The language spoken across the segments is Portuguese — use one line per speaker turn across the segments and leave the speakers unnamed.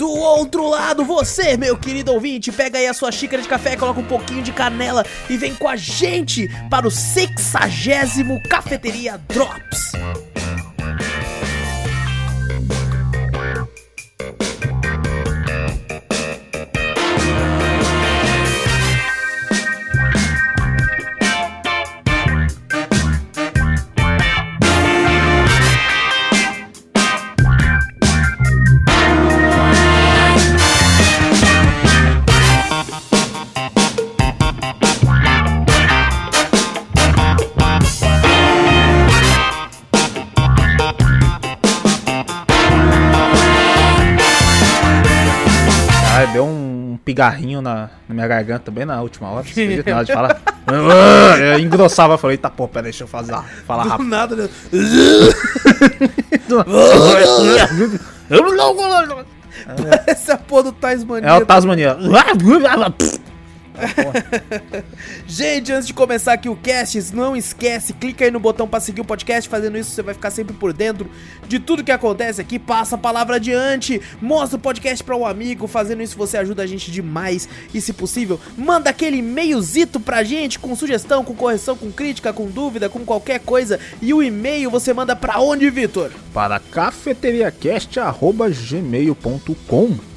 Do outro lado, você, meu querido ouvinte, pega aí a sua xícara de café, coloca um pouquinho de canela e vem com a gente para o sexagésimo Cafeteria Drops.
Pigarrinho na, na minha garganta também na última hora. De falar. Eu engrossava, falei, tá pô, pera, deixa eu fazer, falar
Do
rápido.
nada, né? Essa porra do Tasmania.
É o Tasmania.
Gente, antes de começar aqui o cast, não esquece, clica aí no botão pra seguir o podcast. Fazendo isso, você vai ficar sempre por dentro de tudo que acontece aqui. Passa a palavra adiante, mostra o podcast pra um amigo. Fazendo isso, você ajuda a gente demais. E se possível, manda aquele e-mailzito pra gente com sugestão, com correção, com crítica, com dúvida, com qualquer coisa. E o e-mail você manda pra onde, Vitor?
Para cafeteriacast.gmail.com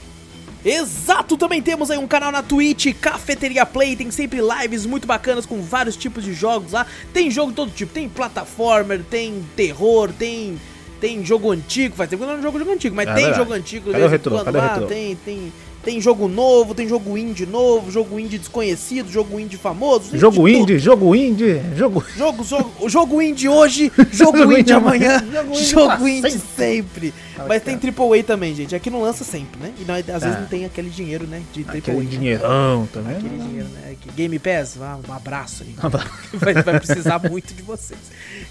Exato, também temos aí um canal na Twitch, Cafeteria Play, tem sempre lives muito bacanas com vários tipos de jogos lá. Tem jogo de todo tipo, tem plataformer, tem terror, tem tem jogo antigo, faz tempo que eu não jogo jogo antigo, mas
É
tem jogo antigo
Cadê o retrô?
quando
Cadê o
lá,
retrô?
tem tem tem jogo novo, tem jogo indie novo, jogo indie desconhecido, jogo indie famoso,
Jogo
tudo.
indie, jogo indie, jogo.
Jogo, jogo, jogo indie hoje, jogo
Jogo
indie
indie
amanhã, jogo
jogo
indie,
indie pra
sempre. Mas tem AAA também, gente. Aqui não lança sempre, né? E não- às vezes
Ah.
não tem aquele dinheiro, né? De AAA.
Aquele dinheirão também.
Aquele dinheiro, né? Game Pass, um abraço aí. Vai, vai precisar muito de vocês.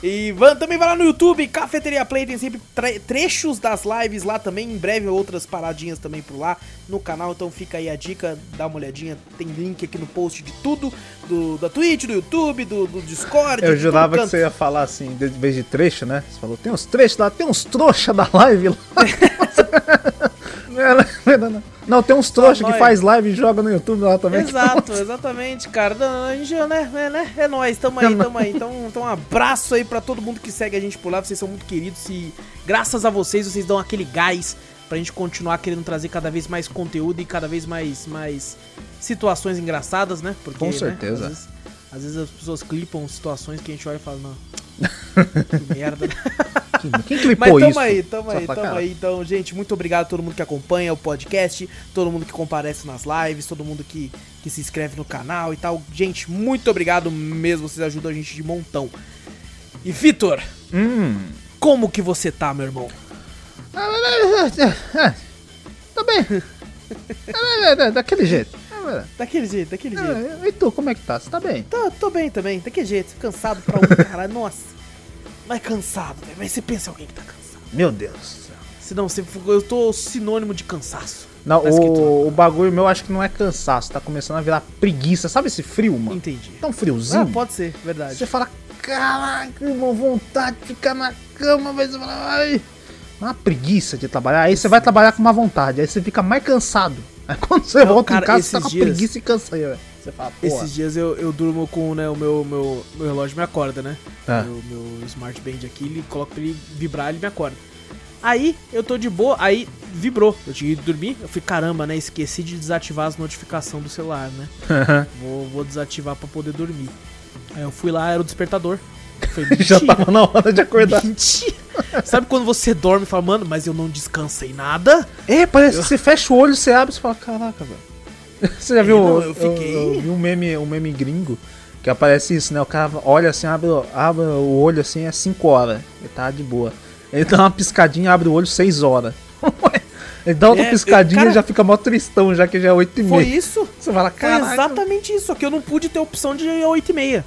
E também vai lá no YouTube, Cafeteria Play, tem sempre tre- trechos das lives lá também. Em breve outras paradinhas também por lá no canal. Então fica aí a dica, dá uma olhadinha. Tem link aqui no post de tudo: do, da Twitch, do YouTube, do, do Discord.
Eu jurava que você ia falar assim, de vez de trecho, né? Você falou, tem uns trechos lá, tem uns trouxa da live lá. não, não, não. Não, tem uns trouxa que
nós.
faz live e joga no YouTube lá também.
Exato, exatamente, cara. A gente, né, é, né, é nóis, tamo aí, tamo aí. Então, então um abraço aí pra todo mundo que segue a gente por lá, vocês são muito queridos e graças a vocês, vocês dão aquele gás pra gente continuar querendo trazer cada vez mais conteúdo e cada vez mais, mais situações engraçadas, né? Porque,
Com
né,
certeza.
às, vezes, às vezes as pessoas clipam situações que a gente olha e fala, não, que merda.
Quem, clipou
Mas tamo
isso?
aí, tamo aí, tamo
caralho.
aí. Então, gente, muito obrigado a todo mundo que acompanha o podcast, todo mundo que comparece nas lives, todo mundo que, que se inscreve no canal e tal. Gente, muito obrigado mesmo, vocês ajudam a gente de montão. E Vitor,
Hum.
como que você tá, meu irmão?
Tá bem. É, Daquele jeito.
Daquele jeito, daquele jeito.
é. E tu, como é que tá? Você tá bem?
Tô, tô bem também, daquele jeito, cansado pra um caralho, nossa. Mas cansado, velho. Mas você pensa alguém que tá cansado.
Meu Deus do céu.
Senão, você, eu tô sinônimo de cansaço.
Não,
Tá
o, o bagulho meu acho que não é cansaço, tá começando a virar preguiça. Sabe esse frio, mano?
Entendi.
Tá um friozinho.
Ah, pode ser, verdade.
Você fala, caraca, irmão, vontade de ficar na cama, mas você fala, ai. Uma preguiça de trabalhar. Aí você vai trabalhar com uma vontade, aí você fica mais cansado. Aí quando você
Não,
volta
cara,
em casa, você tá com
dias-
preguiça e canseira. velho. Você fala.
Esses dias eu, eu durmo com né, o meu, meu, meu relógio me acorda, né?
Ah.
Meu, meu smart band aqui, ele coloca pra ele vibrar, ele me acorda. Aí eu tô de boa, aí vibrou. Eu tinha ido dormir, eu falei, caramba, né? Esqueci de desativar as notificações do celular, né? vou, vou desativar pra poder dormir. Aí eu fui lá, era o despertador. Falei,
Já tava na hora de acordar.
Mentira. Sabe quando você dorme e fala, mano, mas eu não descansei nada?
É, parece que você fecha o olho, você abre e fala, caraca, velho. Você já viu?
não, eu fiquei-
Eu, eu vi um meme, um meme gringo que aparece isso, né? O cara olha assim, abre, abre o olho assim, é 5 horas. Ele tá de boa. Ele dá uma piscadinha, abre o olho 6 horas. Ele dá outra
É,
piscadinha
cara-
e já fica mó tristão, já que já é 8 e
Foi
meia.
isso?
Você fala,
Foi
cara.
exatamente isso, só que eu não pude ter opção de 8 e meia.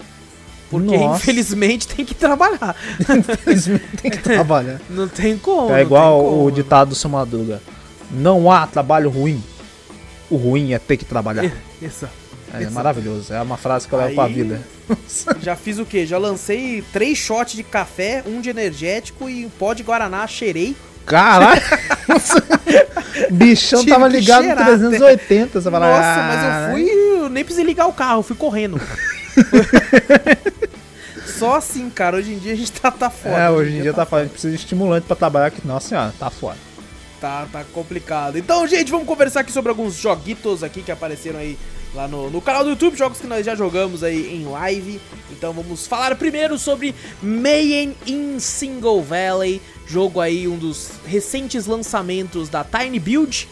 Porque
Nossa.
infelizmente tem que trabalhar.
Infelizmente tem que trabalhar.
Não tem como.
É igual
como.
o ditado do seu Madruga. Não há trabalho ruim. O ruim é ter que trabalhar.
Isso.
É maravilhoso. É uma frase que eu levo pra
Aí-
vida.
Já fiz o quê? Já lancei três shots de café, um de energético e um pó de Guaraná, cheirei.
Caralho! Bichão
Tive
tava ligado
cheirar,
380. Você fala,
Nossa,
"Ah,
mas eu fui. Eu nem precisei ligar o carro, fui correndo. Só assim, cara. Hoje em dia a gente tá, tá foda.
É, hoje em dia tá falando, precisa de estimulante pra trabalhar aqui. Nossa senhora, tá foda.
Tá, tá complicado. Então, gente, vamos conversar aqui sobre alguns joguitos aqui que apareceram aí lá no, no canal do YouTube, jogos que nós já jogamos aí em live. Então vamos falar primeiro sobre Mayen in Single Valley, jogo aí, um dos recentes lançamentos da Tiny Build,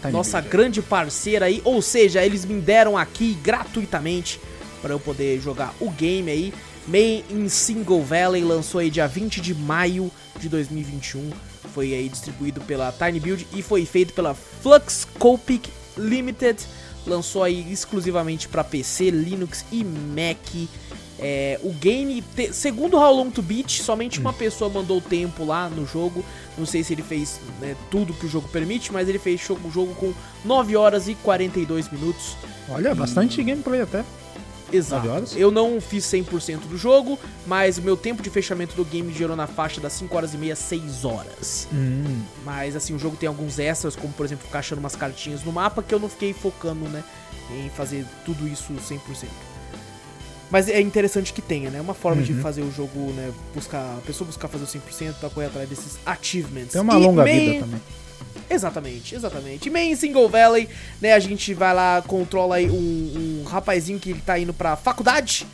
tá em
nossa
vídeo.
grande parceira aí, ou seja, eles me deram aqui gratuitamente para eu poder jogar o game aí. Main in Single Valley lançou aí dia 20 de maio de 2021. Foi aí distribuído pela Tiny Build e foi feito pela Fluxcopic Limited. Lançou aí exclusivamente para PC, Linux e Mac. É, o game, te- segundo How Long to Beat, somente uma pessoa mandou o tempo lá no jogo. Não sei se ele fez né, tudo que o jogo permite, mas ele fez o jogo com 9 horas e 42 minutos.
Olha, bastante gameplay até.
Exato.
Horas?
Eu não fiz 100% do jogo, mas o meu tempo de fechamento do game gerou na faixa das 5 horas e meia, 6 horas.
Hum,
Mas assim, o jogo tem alguns extras, como por exemplo ficar achando umas cartinhas no mapa, que eu não fiquei focando, né, em fazer tudo isso 100%. Mas é interessante que tenha, né? Uma forma de
Uhum.
fazer o jogo, né? Buscar. A pessoa buscar fazer o 100% pra correr atrás desses achievements.
tem uma
E
longa
main-
vida também.
Exatamente, exatamente. Main Single Valley, né? A gente vai lá, controla aí um, um rapazinho que ele tá indo pra faculdade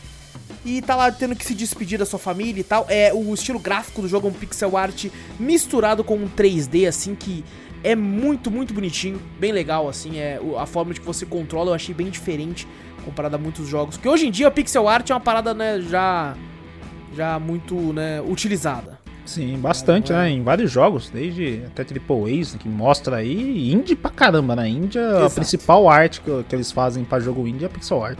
e tá lá tendo que se despedir da sua família e tal. É o estilo gráfico do jogo é um pixel art misturado com um 3D assim que é muito, muito bonitinho, bem legal assim, é a forma de que você controla eu achei bem diferente comparado a muitos jogos, que hoje em dia pixel art é uma parada, né, já já muito, né, utilizada.
Sim, bastante,
É,
né? Em vários jogos, desde até Triple A's, que mostra aí. Indie pra caramba, né? Indie, a principal arte que, que eles fazem pra jogo indie é pixel art.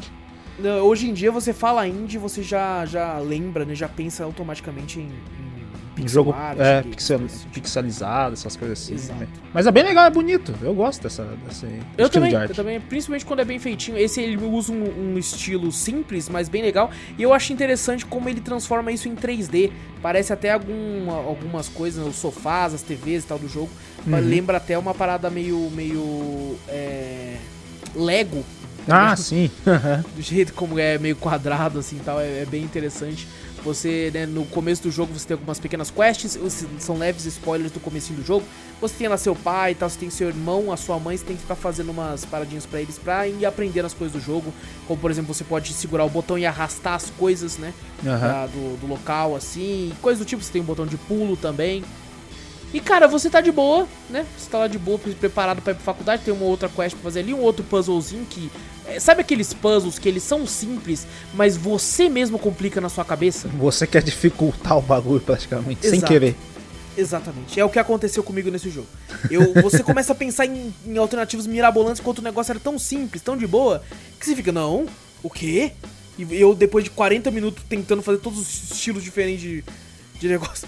Hoje em dia você fala indie, você já, já lembra, né? Já pensa automaticamente em Em pixel
jogo
art,
é, pixel- pixelizado, essas coisas assim.
Exato.
Mas é bem legal, é bonito. Eu gosto dessa, desse
Eu também,
de
eu também, principalmente quando é bem feitinho. Esse ele usa um, um estilo simples, mas bem legal. E eu acho interessante como ele transforma isso em 3D. Parece até algum, algumas coisas, os sofás, as TVs e tal do jogo.
Uhum.
Lembra até uma parada meio. meio. É, Lego.
Ah, sim.
do jeito como é meio quadrado assim tal, é, é bem interessante. Você, né, no começo do jogo você tem algumas pequenas quests, são leves spoilers do comecinho do jogo. Você tem lá seu pai e tal, você tem seu irmão, a sua mãe, você tem que ficar fazendo umas paradinhas pra eles pra ir aprendendo as coisas do jogo. Como por exemplo, você pode segurar o botão e arrastar as coisas, né?
Aham.
da- do, do local, assim, coisa do tipo, você tem um botão de pulo também. E cara, você tá de boa, né? Você tá lá de boa, pre- preparado pra ir pra faculdade, tem uma outra quest pra fazer ali, um outro puzzlezinho que. é, sabe aqueles puzzles que eles são simples, mas você mesmo complica na sua cabeça?
Você quer dificultar o bagulho praticamente, sem
Exato.
querer.
Exatamente. É o que aconteceu comigo nesse jogo. Eu, você começa a pensar em, em alternativas mirabolantes enquanto o negócio era tão simples, tão de boa, que você fica, não, o quê? E eu, depois de 40 minutos tentando fazer todos os estilos diferentes de, de negócio.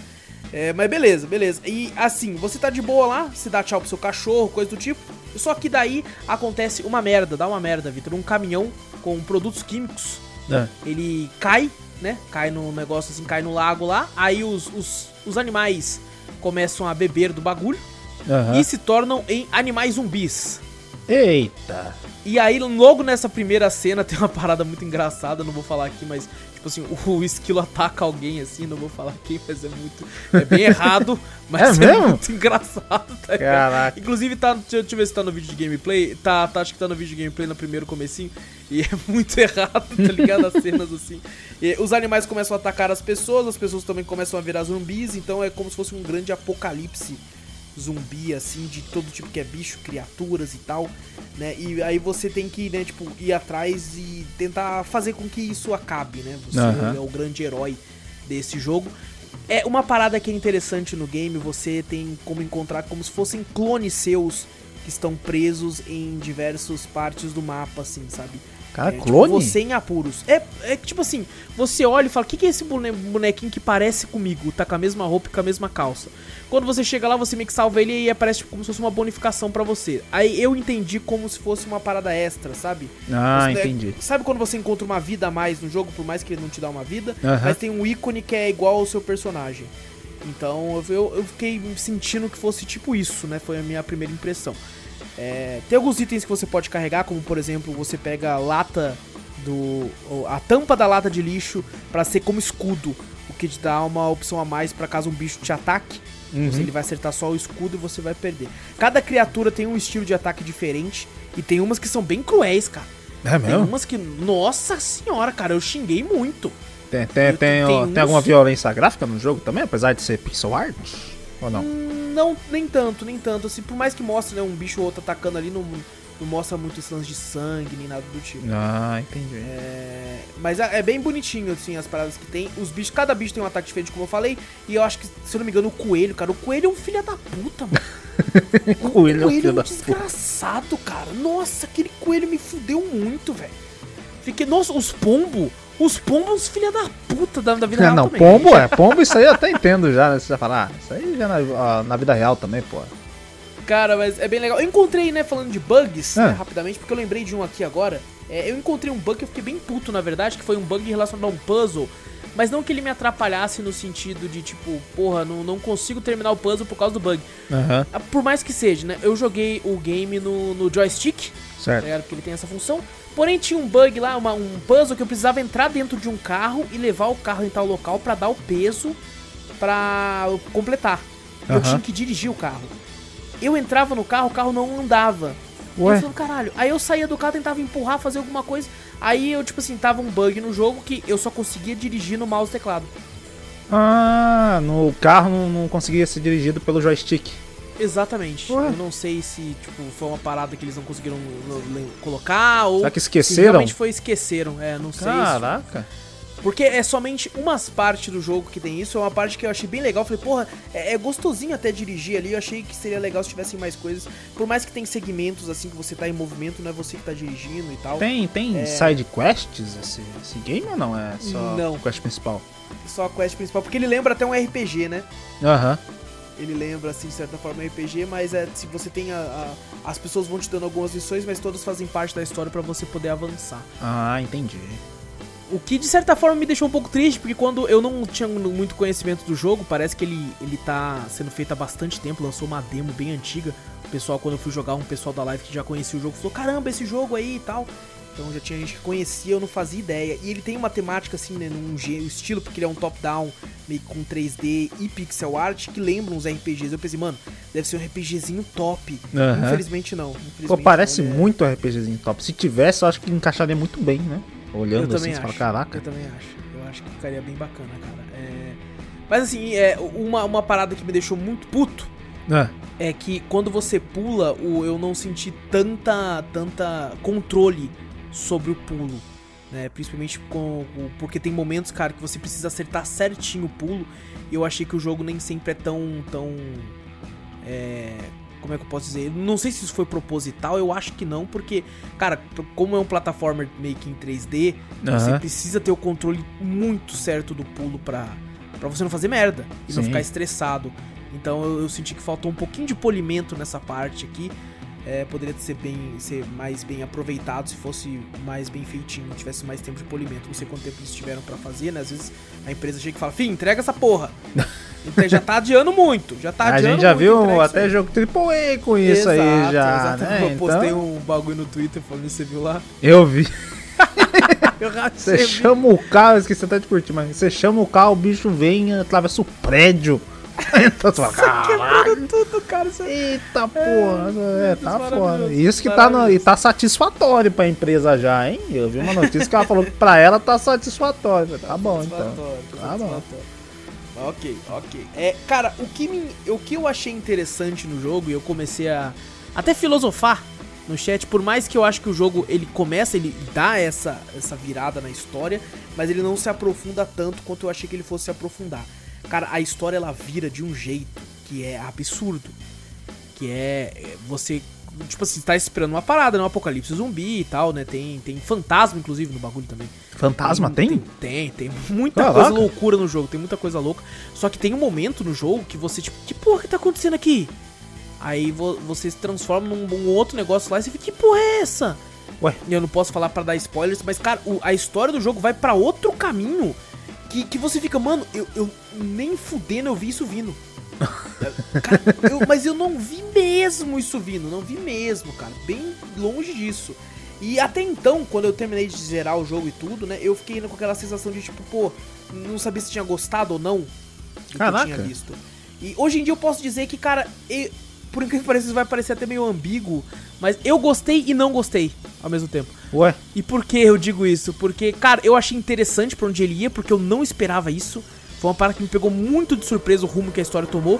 É, mas beleza, beleza. E assim, você tá de boa lá, você dá tchau pro seu cachorro, coisa do tipo. Só que daí acontece uma merda, dá uma merda, Vitor. Um caminhão com produtos químicos
É.
ele cai, né? Cai no negócio assim, cai no lago lá. Aí os, os, os animais começam a beber do bagulho
Aham.
e se tornam em animais zumbis.
Eita.
E aí, logo nessa primeira cena, tem uma parada muito engraçada, não vou falar aqui, mas, tipo assim, o esquilo ataca alguém, assim, não vou falar quem, mas é muito. É bem errado, mas
É
é, muito engraçado, tá?
Caraca.
Inclusive, tá. Deixa, eu- deixa eu ver se tá no vídeo de gameplay. Tá, tá, acho que tá no vídeo de gameplay no primeiro comecinho. E é muito errado, tá ligado? As cenas assim. E os animais começam a atacar as pessoas, as pessoas também começam a virar zumbis, então é como se fosse um grande apocalipse zumbi, assim, de todo tipo que é bicho, criaturas e tal, né? E aí você tem que, né, tipo, ir atrás e tentar fazer com que isso acabe, né? Você
Aham.
é o grande herói desse jogo. É uma parada que é interessante no game, você tem como encontrar como se fossem clones seus que estão presos em diversas partes do mapa, assim, sabe?
Cara,
é,
clone?
Tipo, você em apuros. É, é tipo assim, você olha e fala, o que, que é esse bone- bonequinho que parece comigo? Tá com a mesma roupa e com a mesma calça. Quando você chega lá, você meio que salva ele e aparece tipo, como se fosse uma bonificação pra você. Aí eu entendi como se fosse uma parada extra, sabe?
Ah,
Você-
entendi.
Sabe quando você encontra uma vida a mais no jogo, por mais que ele não te dá uma vida,
Aham.
mas tem um ícone que é igual ao seu personagem. Então eu, eu fiquei sentindo que fosse tipo isso, né? Foi a minha primeira impressão. É, tem alguns itens que você pode carregar, como por exemplo, você pega a lata do. a tampa da lata de lixo pra ser como escudo. O que te dá uma opção a mais pra caso um bicho te ataque.
Uhum.
Ele vai acertar só o escudo e você vai perder. Cada criatura tem um estilo de ataque diferente. E tem umas que são bem cruéis, cara.
É
Tem
mesmo?
umas que. Nossa senhora, cara, eu xinguei muito.
Tem, tem,
Eu-
tem,
tem
ó,
uns-
tem alguma violência gráfica no jogo também, apesar de ser pixel art? Ou não?
Não, nem tanto, nem tanto. Assim, por mais que mostre né, um bicho ou outro atacando ali, não, não mostra muito esse lance de sangue nem nada do tipo.
Ah, entendi.
É, mas é é bem bonitinho, assim, as paradas que tem. Os bichos, cada bicho tem um ataque diferente, como eu falei. E eu acho que, se eu não me engano, o coelho, cara. O coelho é um filho da puta, mano.
O coelho é
o
um filho
é um desgraçado, cara. Nossa, aquele coelho me fudeu muito, velho. Fiquei. Nossa, os pombos. Os pombos, filha da puta da, da vida
É,
real
não,
também.
pombo é. Pombo, isso aí eu até entendo já, né? Você já fala, ah, isso aí já na, ah, na vida real também, pô.
Cara, mas é bem legal. Eu encontrei, né, falando de bugs,
Ah.
né, rapidamente, porque eu lembrei de um aqui agora. É, eu encontrei um bug que eu fiquei bem puto, na verdade, que foi um bug relacionado a um puzzle. Mas não que ele me atrapalhasse no sentido de, tipo, porra, não, não consigo terminar o puzzle por causa do bug. Ah, Por mais que seja, né? Eu joguei o game no, no joystick,
certo.
ligado? Porque ele tem essa função. Porém, tinha um bug lá, uma- um puzzle que eu precisava entrar dentro de um carro e levar o carro em tal local pra dar o peso pra eu completar. E Eu tinha que dirigir o carro. Eu entrava no carro, o carro não andava.
Ué?
Eu falei, caralho. Aí eu saía do carro, tentava empurrar, fazer alguma coisa. Aí eu, tipo assim, tava um bug no jogo que eu só conseguia dirigir no mouse e teclado.
Ah, no carro não, não conseguia ser dirigido pelo joystick.
Exatamente.
Ué?
Eu não sei se, tipo, foi uma parada que eles não conseguiram colocar ou.
Será que
se
esqueceram?
realmente foi esqueceram. É, não sei. se-
Caraca.
Porque é somente umas partes do jogo que tem isso. É uma parte que eu achei bem legal. Falei, porra, é, é gostosinho até dirigir ali. Eu achei que seria legal se tivessem mais coisas. Por mais que tem segmentos assim que você tá em movimento, não é você que tá dirigindo e tal.
Tem, tem
É.
side quests esse, esse game ou não? É só
Não.
quest principal?
Só a quest principal. Porque ele lembra até um RPG, né?
Aham.
Ele lembra, assim, de certa forma, RPG, mas é se você tem a, a- As pessoas vão te dando algumas missões, mas todas fazem parte da história pra você poder avançar.
Ah, entendi.
O que de certa forma me deixou um pouco triste, porque quando eu não tinha muito conhecimento do jogo, parece que ele, ele tá sendo feito há bastante tempo, lançou uma demo bem antiga. O pessoal, quando eu fui jogar, um pessoal da live que já conhecia o jogo falou: caramba, esse jogo aí e tal. Então já tinha gente que conhecia, eu não fazia ideia. E ele tem uma temática assim, né, num estilo, porque ele é um top-down, meio que com 3D e pixel art, que lembra uns RPGs. Eu pensei, mano, deve ser um RPGzinho top.
Aham.
Infelizmente não. Infelizmente,
Pô, parece
não, é-
muito RPGzinho top. Se tivesse, eu acho que encaixaria muito bem, né?
Eu
Olhando assim,
também
você fala, caraca.
Eu também acho. Eu acho que ficaria bem bacana, cara. É... Mas assim, é, uma, uma parada que me deixou muito puto
Ah,
é que quando você pula, o, eu não senti tanta, tanta controle sobre o pulo. Né? Principalmente com, porque tem momentos, cara, que você precisa acertar certinho o pulo. E eu achei que o jogo nem sempre é tão. tão é, como é que eu posso dizer? Não sei se isso foi proposital, eu acho que não, porque, cara, como é um plataformer meio que em 3D, você
Aham.
precisa ter o controle muito certo do pulo pra, pra você não fazer merda e não
Sim.
ficar estressado. Então eu, eu senti que faltou um pouquinho de polimento nessa parte aqui. É, poderia ser bem ser mais bem aproveitado se fosse mais bem feitinho, tivesse mais tempo de polimento. Não sei quanto tempo eles tiveram pra fazer, né? Às vezes a empresa chega e fala, fim, entrega essa porra. Então já tá adiando muito, já tá
a
adiando
gente já
muito,
viu até
aí.
jogo AAA com isso aí
Exato,
já,
exato.
né?
Eu postei
Então,
um bagulho no Twitter falando, você viu lá?
Eu vi.
Eu
Você chama o carro, eu esqueci até de curtir, mas você chama o carro, o bicho vem, atravessa o prédio. Então tu fala, caralho.
quebrando tudo, cara. Isso é
Eita porra, é, tá foda. Isso que tá, no, e tá satisfatório pra empresa já, hein? Eu vi uma notícia que ela falou que pra ela tá satisfatório. Falei, Tá bom, então. Tá bom.
Ok, ok. É, cara, o que, me, o que eu achei interessante no jogo, e eu comecei a até filosofar no chat, por mais que eu acho que o jogo ele começa, ele dá essa, essa virada na história, mas ele não se aprofunda tanto quanto eu achei que ele fosse se aprofundar. Cara, a história ela vira de um jeito que é absurdo. Que é é você. Tipo assim, tá esperando uma parada, né? Um apocalipse zumbi e tal, né? Tem, tem fantasma, inclusive, no bagulho também.
Fantasma tem?
Tem, tem. Muita
Caraca.
coisa loucura no jogo, tem muita coisa louca. Só que tem um momento no jogo que você, tipo, que porra que tá acontecendo aqui? Aí vo- você se transforma num, num outro negócio lá e você fica, que porra é essa?
Ué.
E eu não posso falar pra dar spoilers, mas, cara, o- a história do jogo vai pra outro caminho que, que você fica, mano, eu, eu nem fudendo eu vi isso vindo. Cara, eu- mas eu não vi mesmo isso vindo, não vi mesmo, cara. Bem longe disso. E até então, quando eu terminei de zerar o jogo e tudo, né, eu fiquei com aquela sensação de tipo, pô, não sabia se tinha gostado ou não do que eu
Caraca.
tinha visto. E hoje em dia eu posso dizer que, cara, e- por incrível que pareça, isso vai parecer até meio ambíguo, mas eu gostei e não gostei ao mesmo tempo.
Ué,
E por que eu digo isso? Porque, cara, eu achei interessante pra onde ele ia, porque eu não esperava isso. Foi uma parada que me pegou muito de surpresa o rumo que a história tomou.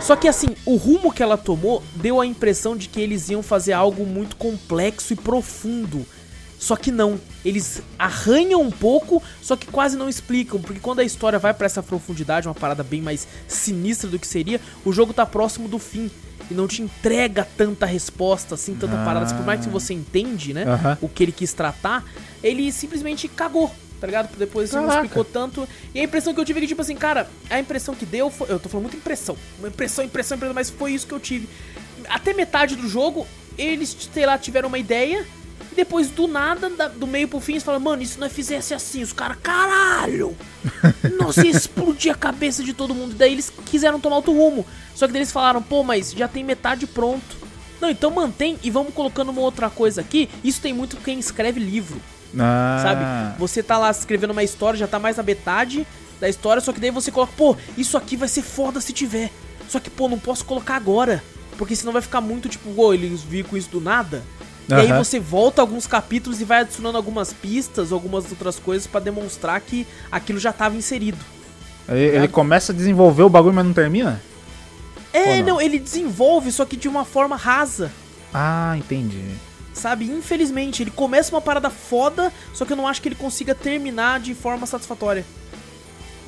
Só que assim, o rumo que ela tomou deu a impressão de que eles iam fazer algo muito complexo e profundo. Só que não, eles arranham um pouco, só que quase não explicam, porque quando a história vai pra essa profundidade, uma parada bem mais sinistra do que seria, o jogo tá próximo do fim e não te entrega tanta resposta, assim, tanta
Ah.
parada. Por mais que você entende, né,
Aham.
o que ele quis tratar, ele simplesmente cagou, tá ligado? Depois não
Caraca.
explicou tanto. E a impressão que eu tive é que, tipo assim, cara, a impressão que deu foi. Eu tô falando muito impressão. Uma impressão, impressão, impressão, mas foi isso que eu tive. Até metade do jogo, eles, sei lá, tiveram uma ideia. E depois, do nada, da- do meio pro fim, eles falam, mano, e se nós fizesse assim? Os caras, caralho! Nossa, ia explodir a cabeça de todo mundo. E daí eles quiseram tomar outro rumo. Só que daí eles falaram, pô, mas já tem metade pronto. Não, então mantém e vamos colocando uma outra coisa aqui. Isso tem muito quem escreve livro
ah,
sabe? Você tá lá escrevendo uma história, já tá mais na metade da história, só que daí você coloca, pô, isso aqui vai ser foda se tiver. Só que, pô, não posso colocar agora. Porque senão vai ficar muito tipo, ô, eles viram com isso do nada. E aí você volta alguns capítulos e vai adicionando algumas pistas, algumas outras coisas pra demonstrar que aquilo já tava inserido.
Ele, ele começa a desenvolver o bagulho, mas não termina?
É,
não?
não, ele desenvolve, só que de uma forma rasa.
Ah, entendi.
Sabe, infelizmente, ele começa uma parada foda, só que eu não acho que ele consiga terminar de forma satisfatória.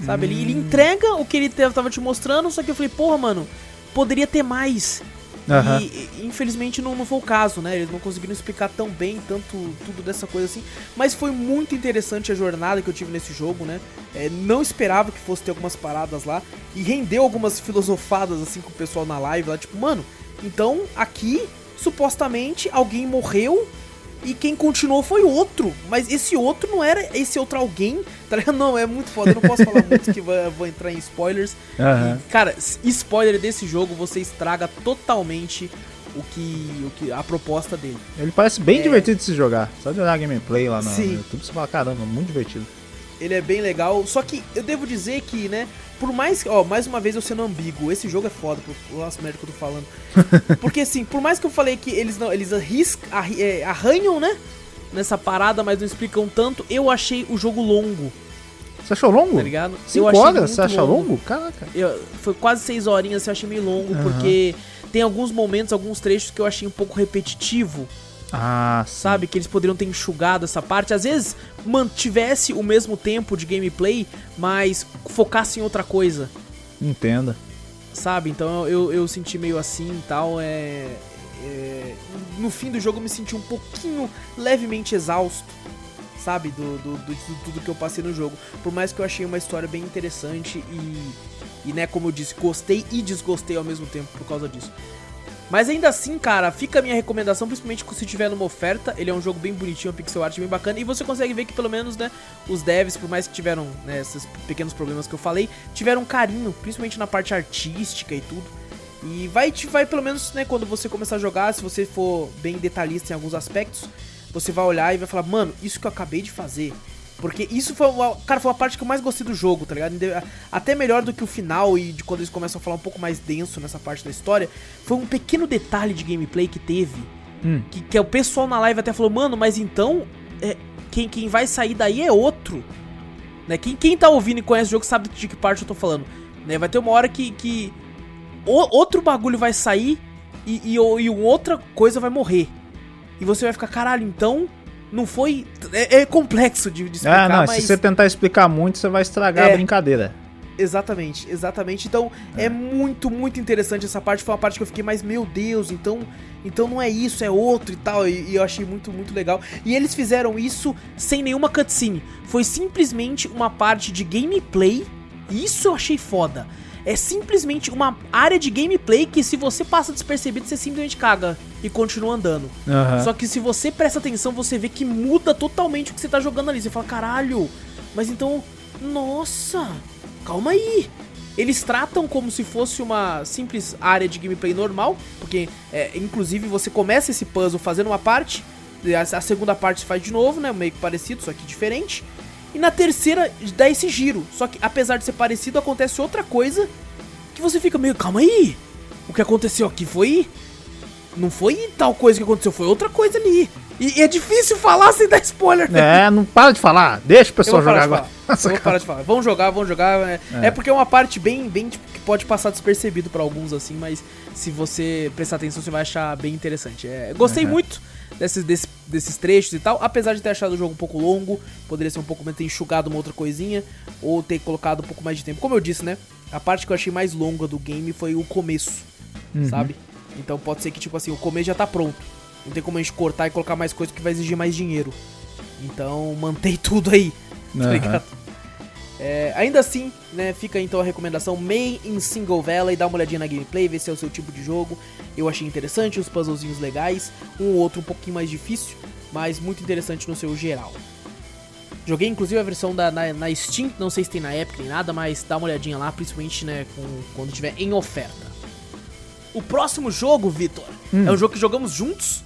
Sabe, ele, ele entrega o que ele tava te mostrando, só que eu falei, porra, mano, poderia ter mais.
Aham.
E, e, infelizmente não, não foi o caso, né? Eles não conseguiram explicar tão bem tanto tudo dessa coisa assim. Mas foi muito interessante a jornada que eu tive nesse jogo, né? É, não esperava que fosse ter algumas paradas lá. E rendeu algumas filosofadas assim com o pessoal na live lá, tipo, mano, então aqui supostamente alguém morreu e quem continuou foi outro. Mas esse outro não era esse outro alguém, tá ligado? Não, é muito foda. Eu não posso falar muito que vou entrar em spoilers.
Aham.
E, cara, spoiler desse jogo, você estraga totalmente o que, o que a proposta dele.
Ele parece bem divertido de se jogar. Só de olhar a gameplay lá no, no
Sim.
YouTube, você fala, caramba, muito divertido.
Ele é bem legal, só que eu devo dizer que, né, por mais que, ó, mais uma vez eu sendo ambíguo, esse jogo é foda, por nosso médico eu tô falando. Porque assim, por mais que eu falei que eles não, eles arriscam, arri- é, arranham, né, nessa parada, mas não explicam tanto, eu achei o jogo longo,
Você achou longo?
tá ligado? eu
Cinco horas? Você acha longo? Caraca.
Eu- foi quase seis horinhas, eu achei meio longo,
Aham.
porque tem alguns momentos, alguns trechos que eu achei um pouco repetitivo.
Ah,
sabe? Que eles poderiam ter enxugado essa parte. Às vezes mantivesse o mesmo tempo de gameplay, mas focasse em outra coisa,
Entenda.
sabe? Então eu, eu senti meio assim e tal. É, é- no fim do jogo eu me senti um pouquinho levemente exausto. Sabe, do, do, do- de tudo que eu passei no jogo. Por mais que eu achei uma história bem interessante e, e, né, como eu disse, gostei e desgostei ao mesmo tempo por causa disso. Mas ainda assim, cara, fica a minha recomendação, principalmente se tiver numa oferta. Ele é um jogo bem bonitinho, um pixel art bem bacana. E você consegue ver que pelo menos, né, os devs, por mais que tiveram né, esses pequenos problemas que eu falei, tiveram carinho, principalmente na parte artística e tudo. E vai, te- vai pelo menos, né, quando você começar a jogar, se você for bem detalhista em alguns aspectos, você vai olhar e vai falar, mano, isso que eu acabei de fazer. Porque isso foi uma, cara, foi a parte que eu mais gostei do jogo, tá ligado? Até melhor do que o final e de quando eles começam a falar um pouco mais denso nessa parte da história. Foi um pequeno detalhe de gameplay que teve.
Hum.
Que, que o pessoal na live até falou, mano, mas então é, quem, quem vai sair daí é outro. Né? Quem, quem tá ouvindo e conhece o jogo sabe de que parte eu tô falando. Né? Vai ter uma hora que, que o- outro bagulho vai sair e, e, e outra coisa vai morrer. E você vai ficar, caralho, então não foi. É, é complexo de, de explicar,
Ah, não,
mas.
se você tentar explicar muito, você vai estragar
É.
a brincadeira.
Exatamente, exatamente. Então é. muito, muito interessante essa parte. Foi uma parte que eu fiquei mais, meu Deus, então. Então não é isso, é outro e tal. E, e eu achei muito, muito legal. E eles fizeram isso sem nenhuma cutscene. Foi simplesmente uma parte de gameplay. Isso eu achei foda. É simplesmente uma área de gameplay que se você passa despercebido, você simplesmente caga e continua andando.
Aham.
Só que se você presta atenção, você vê que muda totalmente o que você tá jogando ali. Você fala, caralho, mas então. Nossa, calma aí. Eles tratam como se fosse uma simples área de gameplay normal, porque é, inclusive você começa esse puzzle fazendo uma parte, a, a segunda parte se faz de novo, né? Meio que parecido, só que diferente. E na terceira dá esse giro. Só que apesar de ser parecido, acontece outra coisa que você fica meio, calma aí. O que aconteceu aqui foi não foi tal coisa que aconteceu, foi outra coisa ali. E, e é difícil falar sem dar spoiler, né?
É, não para de falar. Deixa o pessoal jogar agora.
Eu vou parar de falar. Vamos jogar, vamos jogar. É,
É.
é porque é uma parte bem, bem tipo, que pode passar despercebido pra alguns assim, mas se você prestar atenção, você vai achar bem interessante. É, gostei
Uhum.
muito desses, desse- desses trechos e tal, apesar de ter achado o jogo um pouco longo, poderia ser um pouco mais ter enxugado uma outra coisinha ou ter colocado um pouco mais de tempo. Como eu disse, né? A parte que eu achei mais longa do game foi o começo,
Uhum.
sabe? Então pode ser que tipo assim, o começo já tá pronto. Não tem como a gente cortar e colocar mais coisa que vai exigir mais dinheiro. Então mantém tudo aí tá ligado? É, ainda assim, né, fica então a recomendação May in Single Valley, dá uma olhadinha na gameplay, ver se é o seu tipo de jogo. Eu achei interessante, os puzzlezinhos legais, um ou outro um pouquinho mais difícil, mas muito interessante no seu geral. Joguei inclusive a versão da, na, na Steam, não sei se tem na Epic nem nada, mas dá uma olhadinha lá, principalmente né, com- quando tiver em oferta. O próximo jogo, Vitor,
Hum.
é um jogo que jogamos juntos,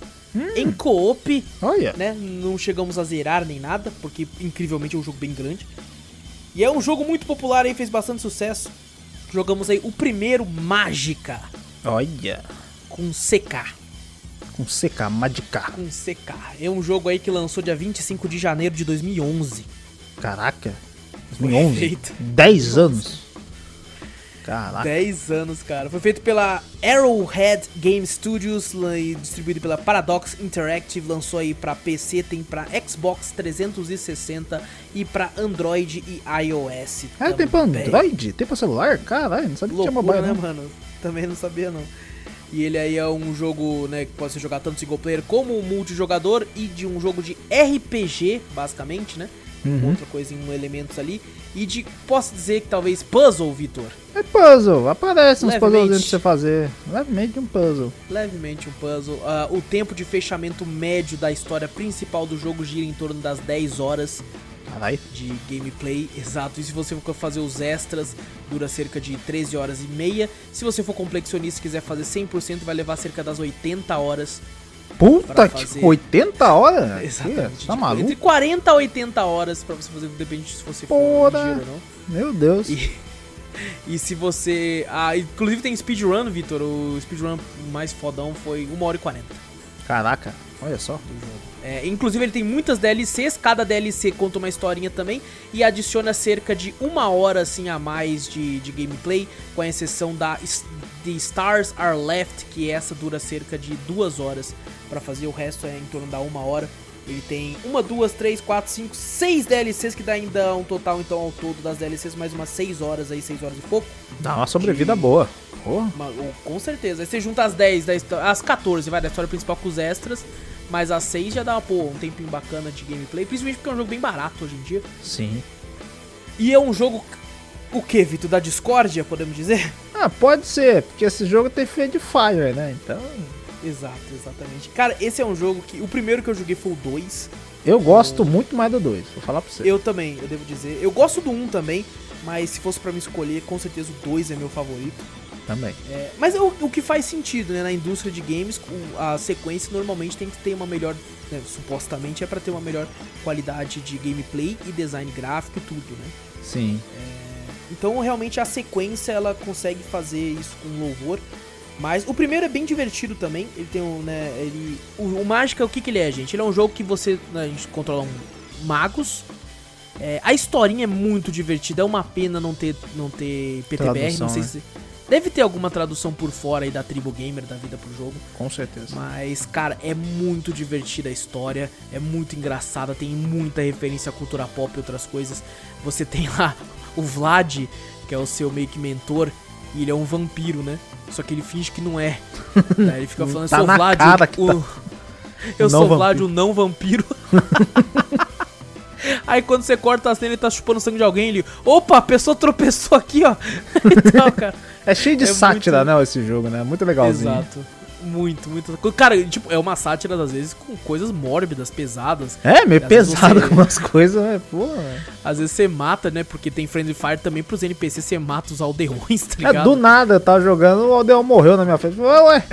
em co-op,
Olha.
né? Não chegamos a zerar nem nada, porque incrivelmente é um jogo bem grande. E é um jogo muito popular aí, fez bastante sucesso. Jogamos aí o primeiro Mágica
Olha.
com CK.
Com CK, Madicá.
Com CK. É um jogo aí que lançou dia 25 de janeiro de 2011.
Caraca.
Foi
2011.
feito.
10 anos. Caraca.
10 anos, cara. Foi feito pela Arrowhead Game Studios e distribuído pela Paradox Interactive. Lançou aí pra PC, tem pra Xbox 360 e pra Android e iOS.
Ah, tem pra. Android? Tem pra celular? Caralho, não sabia que tinha
Loucura,
mobile,
né,
não.
mano? Também não sabia, não. E ele aí é um jogo, né, que pode ser jogado tanto single player como multijogador e de um jogo de RPG, basicamente, né?
Uhum.
Outra coisa em elementos ali. E de, posso dizer que talvez puzzle, Vitor.
É puzzle. Aparece uns puzzles pra você fazer. Levemente um puzzle.
Levemente um puzzle. Ah, o tempo de fechamento médio da história principal do jogo gira em torno das 10 horas
Caralho.
de gameplay, exato. E se você for fazer os extras, dura cerca de 13 horas e meia. Se você for complexionista e quiser fazer 100%, vai levar cerca das 80 horas.
Puta que
fazer-
80 horas?
Exatamente.
Que? Tá
Tipo,
maluco?
Entre 40 a 80 horas pra você fazer, depende se você for
Porra.
ligeiro ou não.
Meu Deus.
E, e se você... Ah, inclusive tem speedrun, Vitor. O speedrun mais fodão foi 1 hora e 40
Caraca, olha só.
É, inclusive ele tem muitas DLCs, cada DLC conta uma historinha também e adiciona cerca de uma hora assim a mais de, de gameplay, com a exceção da The Stars Are Left, que essa dura cerca de duas horas pra fazer, o resto é em torno da uma hora. Ele tem uma, duas, três, quatro, cinco, seis DLCs que dá ainda um total então ao todo das DLCs mais umas seis horas aí, seis horas e pouco.
Dá uma sobrevida
De-
boa. Porra.
Uma- com certeza. Aí você junta as 10, da histó- as 14, vai, da história principal com os extras. Mas as 6 já dá, pô, um tempinho bacana de gameplay. Principalmente porque é um jogo bem barato hoje em dia.
Sim.
E é um jogo. O que, Vitor? Da discórdia, podemos dizer?
Ah, pode ser, porque esse jogo tem feio de Fire, né? Então.
Exato, exatamente. Cara, esse é um jogo que. O primeiro que eu joguei foi o 2.
Eu gosto muito mais do 2, vou falar pra você.
Eu também, eu devo dizer. Eu gosto do 1 também. Mas se fosse pra me escolher, com certeza o 2 é meu favorito.
Também.
É, mas é o, o que faz sentido, né? Na indústria de games, a sequência normalmente tem que ter uma melhor. né, supostamente é pra ter uma melhor qualidade de gameplay e design gráfico e tudo, né?
Sim.
Então realmente a sequência ela consegue fazer isso com louvor. Mas o primeiro é bem divertido também. Ele tem um, né? Ele. O, o Mágica, o que, que ele é, gente? Ele é um jogo que você. né, a gente controla um magos. É, a historinha é muito divertida. É uma pena não ter, não ter PTBR.
Tradução,
não sei
né?
se. Deve ter alguma tradução por fora aí da tribo gamer da vida pro jogo.
Com certeza.
Mas, cara, é muito divertida a história, é muito engraçada, tem muita referência à cultura pop e outras coisas. Você tem lá o Vlad, que é o seu meio que mentor, e ele é um vampiro, né? Só que ele finge que não é. Daí ele fica falando,
Tá
eu sou
na
Vlad, o,
tá.
eu sou
não
Vlad,
vampiro.
o não vampiro. Aí quando você corta a cena, ele tá chupando sangue de alguém, ele, opa, a pessoa tropeçou aqui, ó. então, cara,
É cheio de
É
sátira,
muito-
né, esse jogo, né? Muito legalzinho.
exato. Muito, muito. Cara, tipo, é uma sátira, às vezes, com coisas mórbidas, pesadas.
É, meio
Às
pesado
você-
com umas coisas, né? Pô.
Às vezes você mata, né? Porque tem Friendly Fire também pros NPCs, você mata os aldeões, tá
É,
ligado?
do nada, tava jogando, o Aldeão morreu na minha frente. Ué, ué.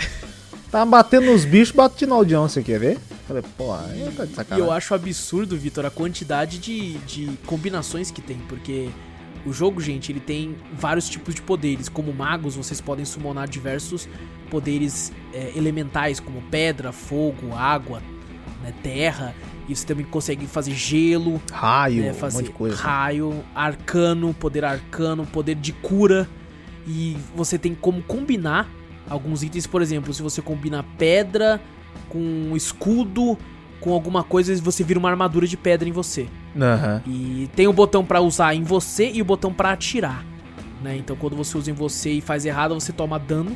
Tava batendo nos bichos, bate Aldeão, você quer ver? Falei, pô, aí tá de
E
sacanagem.
eu acho absurdo, Vitor, a quantidade de, de combinações que tem, porque o jogo, gente, ele tem vários tipos de poderes. Como magos, vocês podem summonar diversos poderes é, elementais, como pedra, fogo, água, né, terra. E você também consegue fazer gelo,
Raio,
né,
um
fazer
monte de coisa.
raio, arcano, poder arcano, poder de cura. E você tem como combinar alguns itens, por exemplo, se você combina pedra com escudo, com alguma coisa, você vira uma armadura de pedra em você.
Aham.
E tem o botão pra usar em você e o botão pra atirar, né? Então quando você usa em você e faz errado, você toma dano.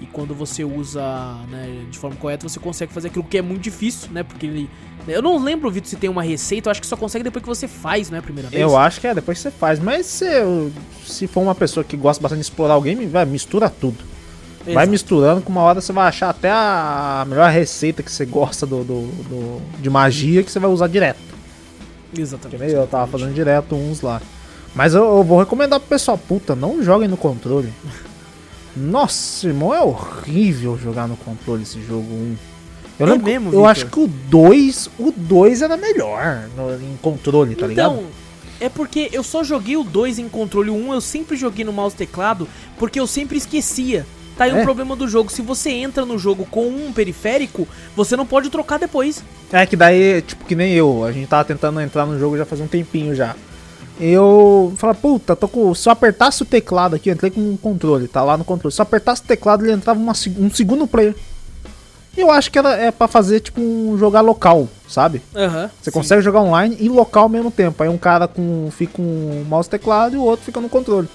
E quando você usa né, de forma correta, você consegue fazer aquilo que é muito difícil, né? Porque ele. Eu não lembro, Vitor, se tem uma receita, eu acho que só consegue depois que você faz, não é a primeira vez?
Eu acho que é, depois você faz. Mas se, se for uma pessoa que gosta bastante de explorar o game, vai, mistura tudo. Vai
Exato.
misturando, que uma hora você vai achar até a melhor receita que você gosta do, do- do- de magia que você vai usar direto.
Exatamente.
eu tava fazendo direto uns lá. Mas eu, eu vou recomendar pro pessoal, puta, não joguem no controle. Nossa, irmão, é horrível jogar no controle esse jogo 1. Eu,
É
lembro-
mesmo,
eu
Victor?
acho que o 2, o 2 era melhor no- em controle, tá ligado?
Então, é porque eu só joguei o 2 em controle, o 1 eu sempre joguei no mouse teclado, porque eu sempre esquecia. Tá aí um
É?
problema do jogo. Se você entra no jogo com um periférico, você não pode trocar depois.
É que daí, tipo, que nem eu, a gente tava tentando entrar no jogo já faz um tempinho já. Eu falei, puta, tô com. Se eu apertasse o teclado aqui, eu entrei com um controle, tá lá no controle. Se eu apertasse o teclado, ele entrava uma um segundo player. Eu acho que era, é pra fazer, tipo, um jogar local, sabe?
Aham.
Você consegue jogar online e local ao mesmo tempo. Aí um cara com, fica com o mouse teclado e o outro fica no controle.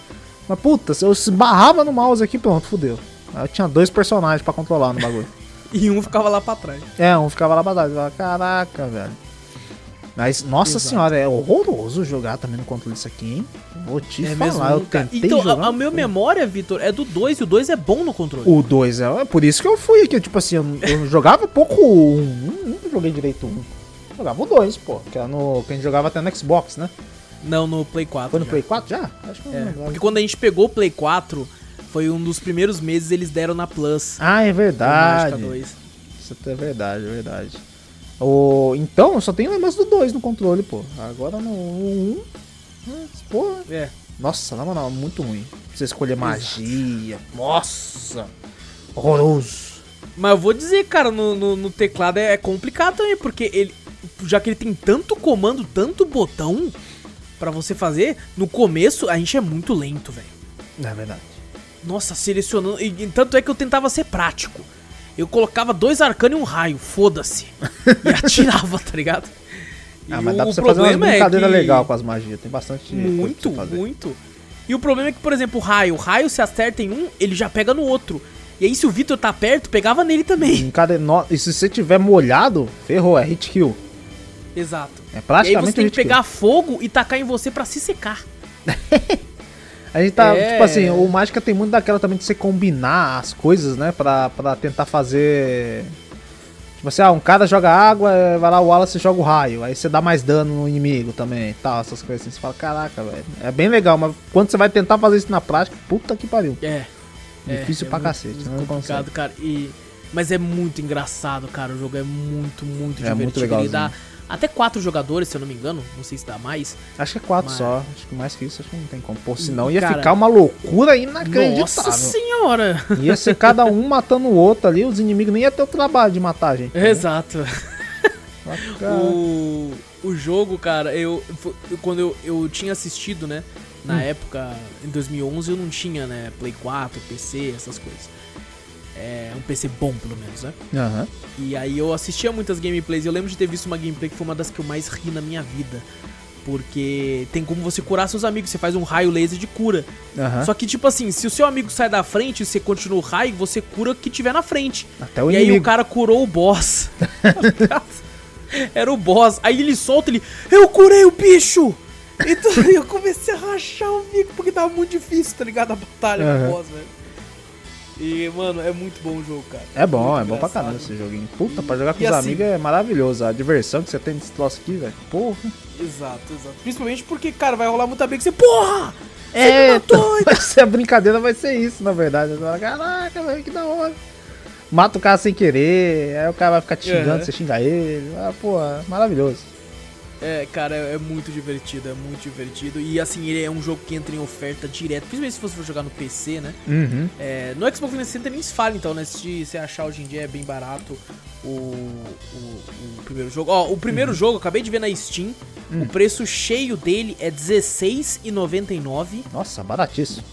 Mas puta, se eu esbarrava no mouse aqui, pronto, fudeu. Aí eu tinha dois personagens pra controlar no bagulho.
E um ficava lá pra trás.
É, um ficava lá pra trás. Eu falava, Caraca, velho. Mas, nossa
Exato.
senhora, é horroroso jogar também no controle isso aqui, hein? Vou te
É
falar, eu
cara.
tentei
Então,
jogar.
a, a minha memória, Vitor, é do 2 e o 2 é bom no controle.
O 2 é, é por isso que eu fui aqui, tipo assim, eu, eu jogava pouco o 1, um, nunca joguei direito o 1. Um. Jogava o 2, pô, que era no que a gente jogava até no Xbox, né?
Não, no Play 4.
Foi no
já.
Play 4 já? Acho que
É, porque quando a gente pegou o Play 4, foi um dos primeiros meses eles deram na Plus.
Ah, é verdade.
Mágica 2.
Isso é verdade, é verdade. O, então, eu só tenho lembrança do 2 no controle, pô. Agora no 1, um, porra,
É.
Nossa, na moral, muito ruim. Você escolher magia. Nossa! Horroroso.
Mas eu vou dizer, cara, no, no, no teclado é, é complicado também, porque ele. Já que ele tem tanto comando, tanto botão pra você fazer, no começo a gente é muito lento, velho.
É verdade.
Nossa, selecionando. E, e tanto é que eu tentava ser prático. Eu colocava dois arcanos e um raio, foda-se. E atirava, tá ligado? E
Ah, mas dá
o
pra você fazer uma
problema é
brincadeira
que-
legal com as magias. Tem bastante
Muito, muito. E o problema é que, por exemplo, o raio. O raio se acerta em um, ele já pega no outro. E aí, se o Vitor tá perto, pegava nele também.
No- E se você tiver molhado, ferrou, é hit kill.
Exato.
É
E aí
praticamente
você tem que pegar fogo e tacar em você pra se secar.
A gente tá,
É.
tipo assim, o Mágica tem muito daquela também de você combinar as coisas, né? Pra, pra tentar fazer. Tipo assim, ah, um cara joga água, eh, vai lá o Wallace joga o raio. Aí você dá mais dano no inimigo também e tal, essas coisas assim. Você fala, caraca, velho. É bem legal, mas quando você vai tentar fazer isso na prática, puta que pariu.
É.
Difícil
é,
pra
é
cacete,
muito
não
complicado, cara. E... Mas é muito engraçado, cara. O jogo é muito, muito
É muito
divertido. Ele dá. Até quatro jogadores, se eu não me engano. Não sei se dá mais.
Acho que é quatro
Mas-
só. Acho que mais que isso, acho que não tem como. Pô, senão ia
Cara,
ficar uma loucura inacreditável.
Nossa senhora!
Ia ser cada um matando o outro ali, os inimigos nem ia ter o trabalho de matar a gente. né?
Exato.
Cara,
O, o jogo, cara, eu, eu- quando eu, eu tinha assistido, né? Na
Hum.
época, em 2011, eu não tinha, né? Play 4, PC, essas coisas. É, um PC bom, pelo menos, né?
Aham.
E aí eu assistia muitas gameplays eu lembro de ter visto uma gameplay que foi uma das que eu mais ri na minha vida. Porque tem como você curar seus amigos, você faz um raio laser de cura.
Aham.
Só que, tipo assim, se o seu amigo sai da frente e você continua o raio, você cura o que tiver na frente.
Até o
e aí o
inimigo.
cara curou o boss. Era o boss. Aí ele solta ele. Eu curei o bicho! Então eu comecei a rachar o bico porque tava muito difícil, tá ligado? A batalha com
Aham.
o boss, velho. E, mano, é muito bom o jogo, cara.
É bom,
Muito
é bom pra caramba esse joguinho. Puta, pra jogar com os
assim-
amigos é maravilhoso. A diversão que você tem nesse troço aqui, velho. Porra.
Exato, exato. Principalmente porque, cara, vai rolar muita briga que você. Porra! Você
É,
matou!
vai ser a brincadeira vai ser isso, na verdade. Você fala, Caraca, velho, que da hora. Mata o cara sem querer, aí o cara vai ficar te xingando,
Aham.
você xinga ele. Ah, é maravilhoso.
É, cara, é muito divertido, é muito divertido. E assim, ele é um jogo que entra em oferta direto, principalmente se você for jogar no PC, né?
Uhum.
É, no Xbox 360 nem se fala, então, né? Se você achar hoje em dia é bem barato o, o, o primeiro jogo. Ó, o primeiro
Uhum.
jogo, acabei de ver na Steam,
Hum.
o preço cheio dele é R$16,99
Nossa, baratíssimo.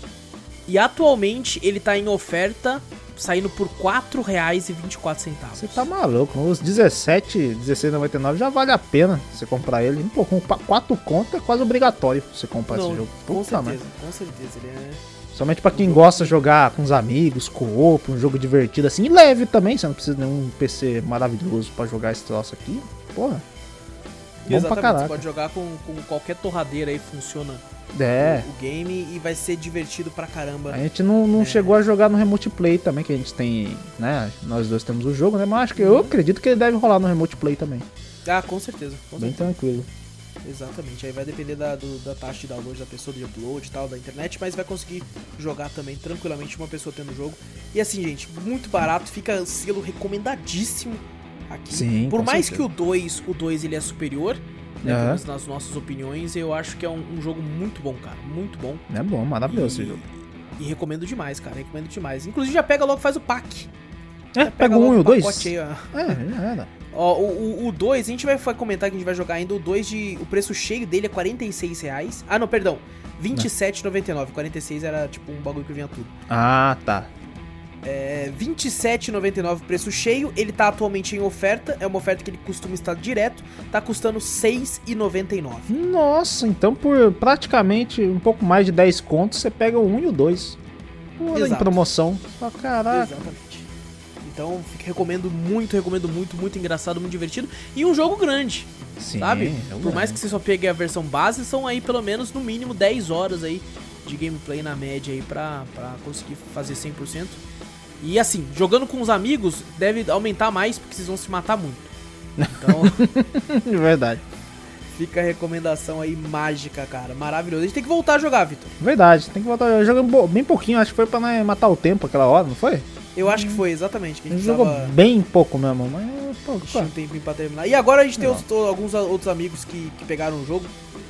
E atualmente ele tá em oferta, saindo por R$4,24.
Você tá maluco. Os 17, 16,99 já vale a pena você comprar ele. Pô, com 4 conto é quase obrigatório você comprar
Não,
esse jogo.
com
Puta
certeza,
merda.
com certeza. Ele é...
Somente pra quem gosta de jogar com os amigos, co-op, um jogo divertido assim, e leve também, você não precisa de nenhum PC maravilhoso pra jogar esse troço aqui. Porra. Bom pra
Exatamente, você
caraca.
pode jogar com, com qualquer torradeira aí, funciona
É.
o, game e vai ser divertido pra caramba.
A gente não, não
É.
chegou a jogar no Remote Play também, que a gente tem, né? Nós dois temos o jogo, né? Mas acho que eu acredito que ele deve rolar no Remote Play também.
Ah, com certeza, com
Bem
certeza.
tranquilo.
Exatamente, aí vai depender da, do- da taxa de download da pessoa, de upload e tal, da internet, mas vai conseguir jogar também tranquilamente uma pessoa tendo o jogo. E assim, gente, muito barato, fica selo recomendadíssimo aqui.
Sim,
Por mais
certeza.
que o 2, o 2 ele é superior, né, pelo menos nas nossas opiniões, eu acho que é um, um jogo muito bom, cara, muito bom.
É bom, maravilhoso
e,
esse jogo.
E recomendo demais, cara, recomendo demais. Inclusive já pega logo e faz o pack.
É,
Já
pega o 1
logo
e o 2.
pacote aí, ó.
É, já era.
Ó, o- o- o 2, a gente vai vai comentar que a gente vai jogar ainda. O 2 de. O preço cheio dele é 46 reais. Ah, não, perdão. 27,99. 46 era tipo um bagulho que vinha tudo.
Ah, tá.
É 27,99 o preço cheio. Ele tá atualmente em oferta. É uma oferta que ele costuma estar direto. Tá custando 6,99.
Nossa, então por praticamente um pouco mais de 10 contos, você pega o 1 e o 2. Pô, em promoção. Ah, caraca.
Exatamente. Então, recomendo muito, recomendo muito, muito engraçado, muito divertido. E um jogo grande.
Sim,
sabe?
eu
Por mais que você só pegue a versão base, são aí pelo menos no mínimo 10 horas aí de gameplay na média aí pra, pra conseguir fazer 100%. E assim, jogando com os amigos deve aumentar mais porque vocês vão se matar muito. Então,
De verdade.
fica a recomendação aí mágica, cara. Maravilhoso. A gente tem que voltar a jogar, Vitor.
Verdade, tem que voltar. Eu joguei bem pouquinho, acho que foi pra né, matar o tempo aquela hora, não foi?
Eu acho que foi exatamente que a
A
gente
jogou bem pouco mesmo, mas. Pô,
tinha um tempinho pra terminar. E agora a gente tem os- alguns outros amigos que, que pegaram o jogo.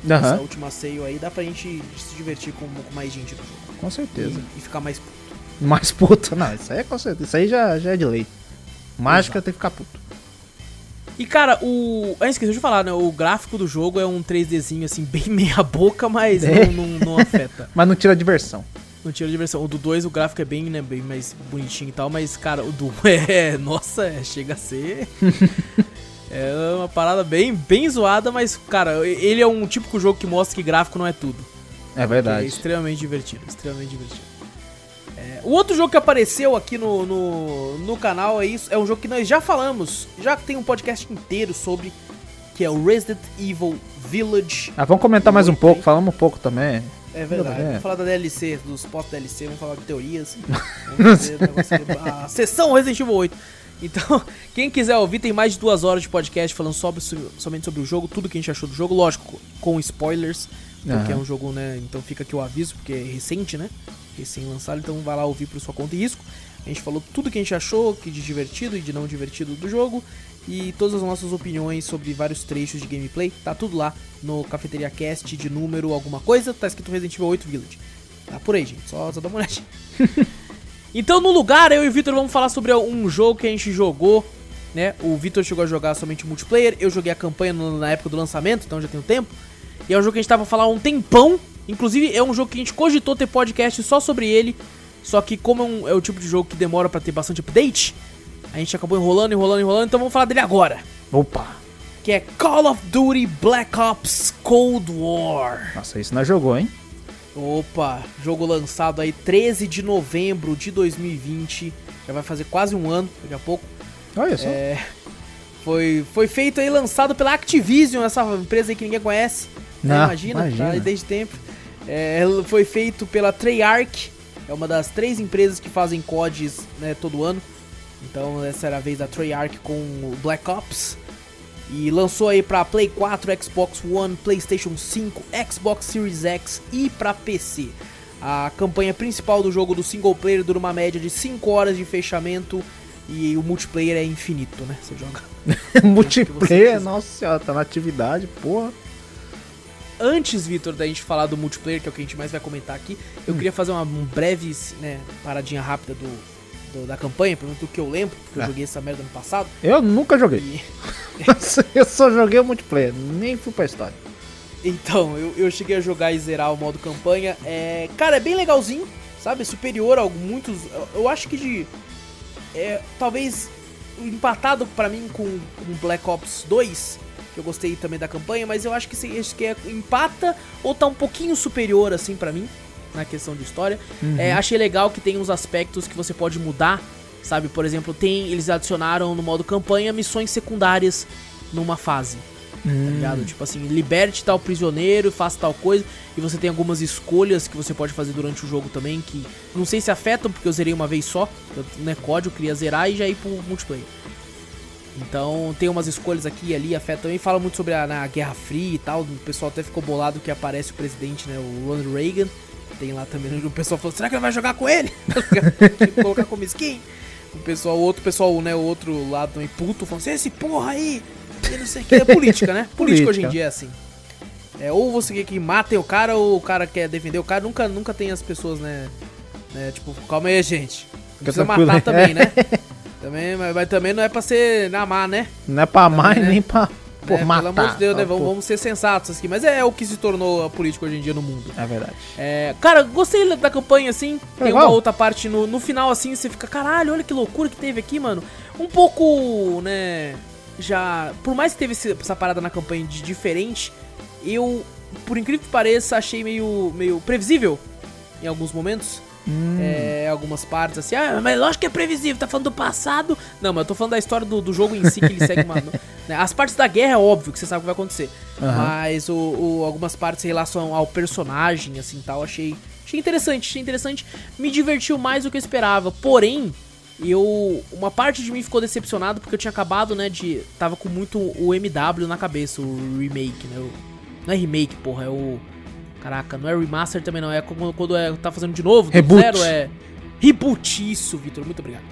Essa
Aham,
última sale aí, dá pra gente se divertir com, com mais gente no jogo.
com certeza.
E, e ficar mais puto.
Mais puto, não, isso aí é com certeza. Isso aí já, já é de lei. Mágica tem que ficar puto.
E cara, o. Ah, esqueci de falar, né? O gráfico do jogo é um 3Dzinho assim, bem meia boca, mas
É.
não, não, não afeta.
Mas não tira a diversão.
Não tira diversão. O do 2, o gráfico é bem, né, bem mais bonitinho e tal, mas, cara, o do 1 é. Nossa, é, chega a ser. é uma parada bem, bem zoada, mas, cara, ele é um típico jogo que mostra que gráfico não é tudo.
É
É
verdade.
extremamente divertido, extremamente divertido. O outro jogo que apareceu aqui no, no, no canal é isso, é um jogo que nós já falamos, já tem um podcast inteiro sobre, que é o Resident Evil Village.
Ah, vamos comentar mais um pouco, falamos um pouco também.
É verdade,
É.
vamos falar da DLC, dos pós-DLC, vamos falar de teorias. Vamos fazer a sessão Resident Evil 8. Então, quem quiser ouvir, tem mais de duas horas de podcast falando sobre, somente sobre o jogo, tudo que a gente achou do jogo, lógico, com spoilers, porque
Aham.
é um jogo, né? Então fica aqui o aviso, porque é recente, né? Recém-lançado, então vai lá ouvir por sua conta e risco. A gente falou tudo que a gente achou, que de divertido e de não divertido do jogo. E todas as nossas opiniões sobre vários trechos de gameplay, tá tudo lá no Cafeteria Cast de número alguma coisa, tá escrito Resident Evil 8 Village. Tá por aí, gente, só, só dá uma olhadinha. então, no lugar, eu e o Victor vamos falar sobre um jogo que a gente jogou, né? O Victor chegou a jogar somente multiplayer, eu joguei a campanha na época do lançamento, então já tem um tempo. E é um jogo que a gente tava falando há um tempão. Inclusive, é um jogo que a gente cogitou ter podcast só sobre ele. Só que, como é, um- é o tipo de jogo que demora pra ter bastante update, a gente acabou enrolando, enrolando, enrolando. Então vamos falar dele agora.
Opa!
que é Call of Duty Black Ops Cold War.
Nossa, isso nós jogou, hein?
Opa, jogo lançado aí 13 de novembro de 2020. Já vai fazer quase um ano daqui a pouco.
Olha só.
É, foi, foi feito aí, lançado pela Activision, essa empresa aí que ninguém conhece. né?
Não,
imagina,
imagina.
tá aí desde tempo. É, foi feito pela Treyarch, é uma das três empresas que fazem CODs né, todo ano. Então essa era a vez da Treyarch com o Black Ops. E lançou aí pra Play 4, Xbox One, PlayStation 5, Xbox Series X e pra PC. A campanha principal do jogo do single player dura uma média de 5 horas de fechamento e o multiplayer é infinito, né? Você joga.
Multiplayer,
quiser.
nossa senhora, tá na atividade, porra.
Antes, Vitor, da gente falar do multiplayer, que é o que a gente mais vai comentar aqui, eu queria fazer uma um breve né, paradinha rápida do, do- da campanha, pelo menos do que eu lembro, porque eu
É.
joguei essa merda no passado.
Eu nunca joguei.
E-
eu só joguei o multiplayer, nem fui pra história.
Então, eu, eu cheguei a jogar e zerar o modo campanha. É, cara, é bem legalzinho, sabe? Superior a muitos. Eu, acho que de. É, talvez empatado pra mim com, com Black Ops 2, que eu gostei também da campanha, mas eu acho que, se- acho que é, empata ou tá um pouquinho superior assim pra mim, na questão de história. É, achei legal que tem uns aspectos que você pode mudar, sabe? Por exemplo, tem eles adicionaram no modo campanha missões secundárias numa fase tá ligado? Tipo assim, liberte tal prisioneiro, faça tal coisa. E você tem algumas escolhas que você pode fazer durante o jogo também, que não sei se afetam, porque eu zerei uma vez só. Eu, né, COD, eu queria zerar e já ir pro multiplayer. Então tem umas escolhas aqui e ali, afeta também. Fala muito sobre a na Guerra Fria e tal. O pessoal até ficou bolado que aparece o presidente, né? O Ronald Reagan. Tem lá também. O pessoal falou: será que ele vai jogar com ele? Colocar como skin? O pessoal, o outro pessoal, né? O outro lado também puto, falando assim: esse porra aí! E não sei o que. É política, né? Política hoje em dia é assim. É, ou você quer que matem o cara, ou o cara quer defender o cara. Nunca, nunca tem as pessoas, né? né, tipo, calma aí, gente. Não precisa matar também, né? Também, mas, mas também não é pra ser amar, né?
Não é pra amar
Também,
e
né?
nem pra por
É,
matar.
Pelo amor de Deus, né? Vamos, vamos ser sensatos aqui. Mas é o que se tornou a política hoje em dia no mundo.
É verdade.
É, cara, gostei da campanha, assim. Tem
Legal.
uma outra parte no, no final, assim, você fica, caralho, olha que loucura que teve aqui, mano. Um pouco, né. Já. Por mais que teve esse- essa parada na campanha de diferente, eu, por incrível que pareça, achei meio, meio previsível em alguns momentos.
Hum.
É, algumas partes assim, ah, mas lógico que é previsível, tá falando do passado. Não, mas eu tô falando da história do, do jogo em si, que ele segue uma. né, As partes da guerra é óbvio que você sabe o que vai acontecer.
Aham.
Mas o, o- algumas partes em relação ao personagem, assim tal, achei. Achei interessante, achei interessante. Me divertiu mais do que eu esperava. Porém, eu. Uma parte de mim ficou decepcionado porque eu tinha acabado, né, de. Tava com muito o MW na cabeça, o remake, né? o- não é remake, porra, é o. Caraca, não é remaster também não, é quando, quando é, tá fazendo de novo, do
Reboot.
zero, é. Reboot, isso, Vitor, muito obrigado.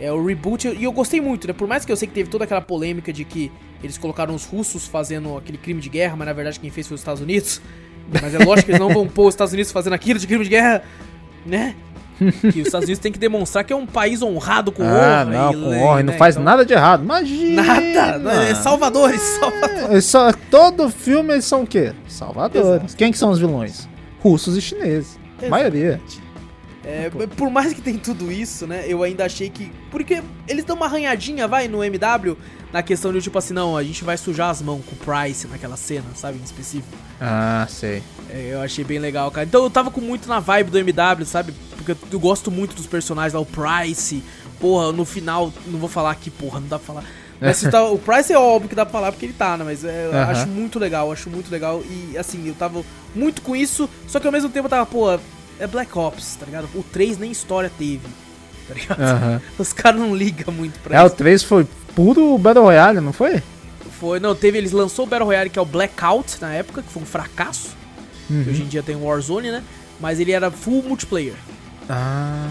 É o reboot, e eu gostei muito, né? Por mais que eu sei que teve toda aquela polêmica de que eles colocaram os russos fazendo aquele crime de guerra, mas na verdade quem fez foi os Estados Unidos. Mas é lógico que eles não vão pôr os Estados Unidos fazendo aquilo de crime de guerra, né? Que os Estados Unidos tem que demonstrar que é um país honrado com
Ah,
honra.
não,
e,
com
né,
honra, e não
né,
faz
então-
nada de errado. Imagina!
Nada! né? É salvadores, salvadores.
É só, todo filme eles são o quê? Salvadores.
Exato.
Quem que são os vilões? Russos e chineses. A maioria.
É, por mais que tem tudo isso, né? Eu ainda achei que. Porque eles dão uma arranhadinha, vai, no MW, na questão de tipo assim, não, a gente vai sujar as mãos com o Price naquela cena, sabe? Em específico.
Ah, sei.
É, eu achei bem legal, cara. Então eu tava com muito na vibe do MW, sabe? Porque eu, eu gosto muito dos personagens lá, o Price. Porra, no final, não vou falar aqui, porra, não dá pra falar. Mas tá- o Price é óbvio que dá pra falar porque ele tá, né? Mas é, eu acho muito legal, acho muito legal. E assim, eu tava muito com isso, só que ao mesmo tempo eu tava, pô, é Black Ops, tá ligado? O 3 nem história teve, tá ligado?
Aham.
Os caras não ligam muito pra
É, o
isso.
3 foi puro Battle Royale, não foi?
Foi, não, teve, eles lançou o Battle Royale que é o Blackout na época, que foi um fracasso.
Uhum.
Hoje em dia tem o Warzone, né? Mas ele era full multiplayer.
Ah,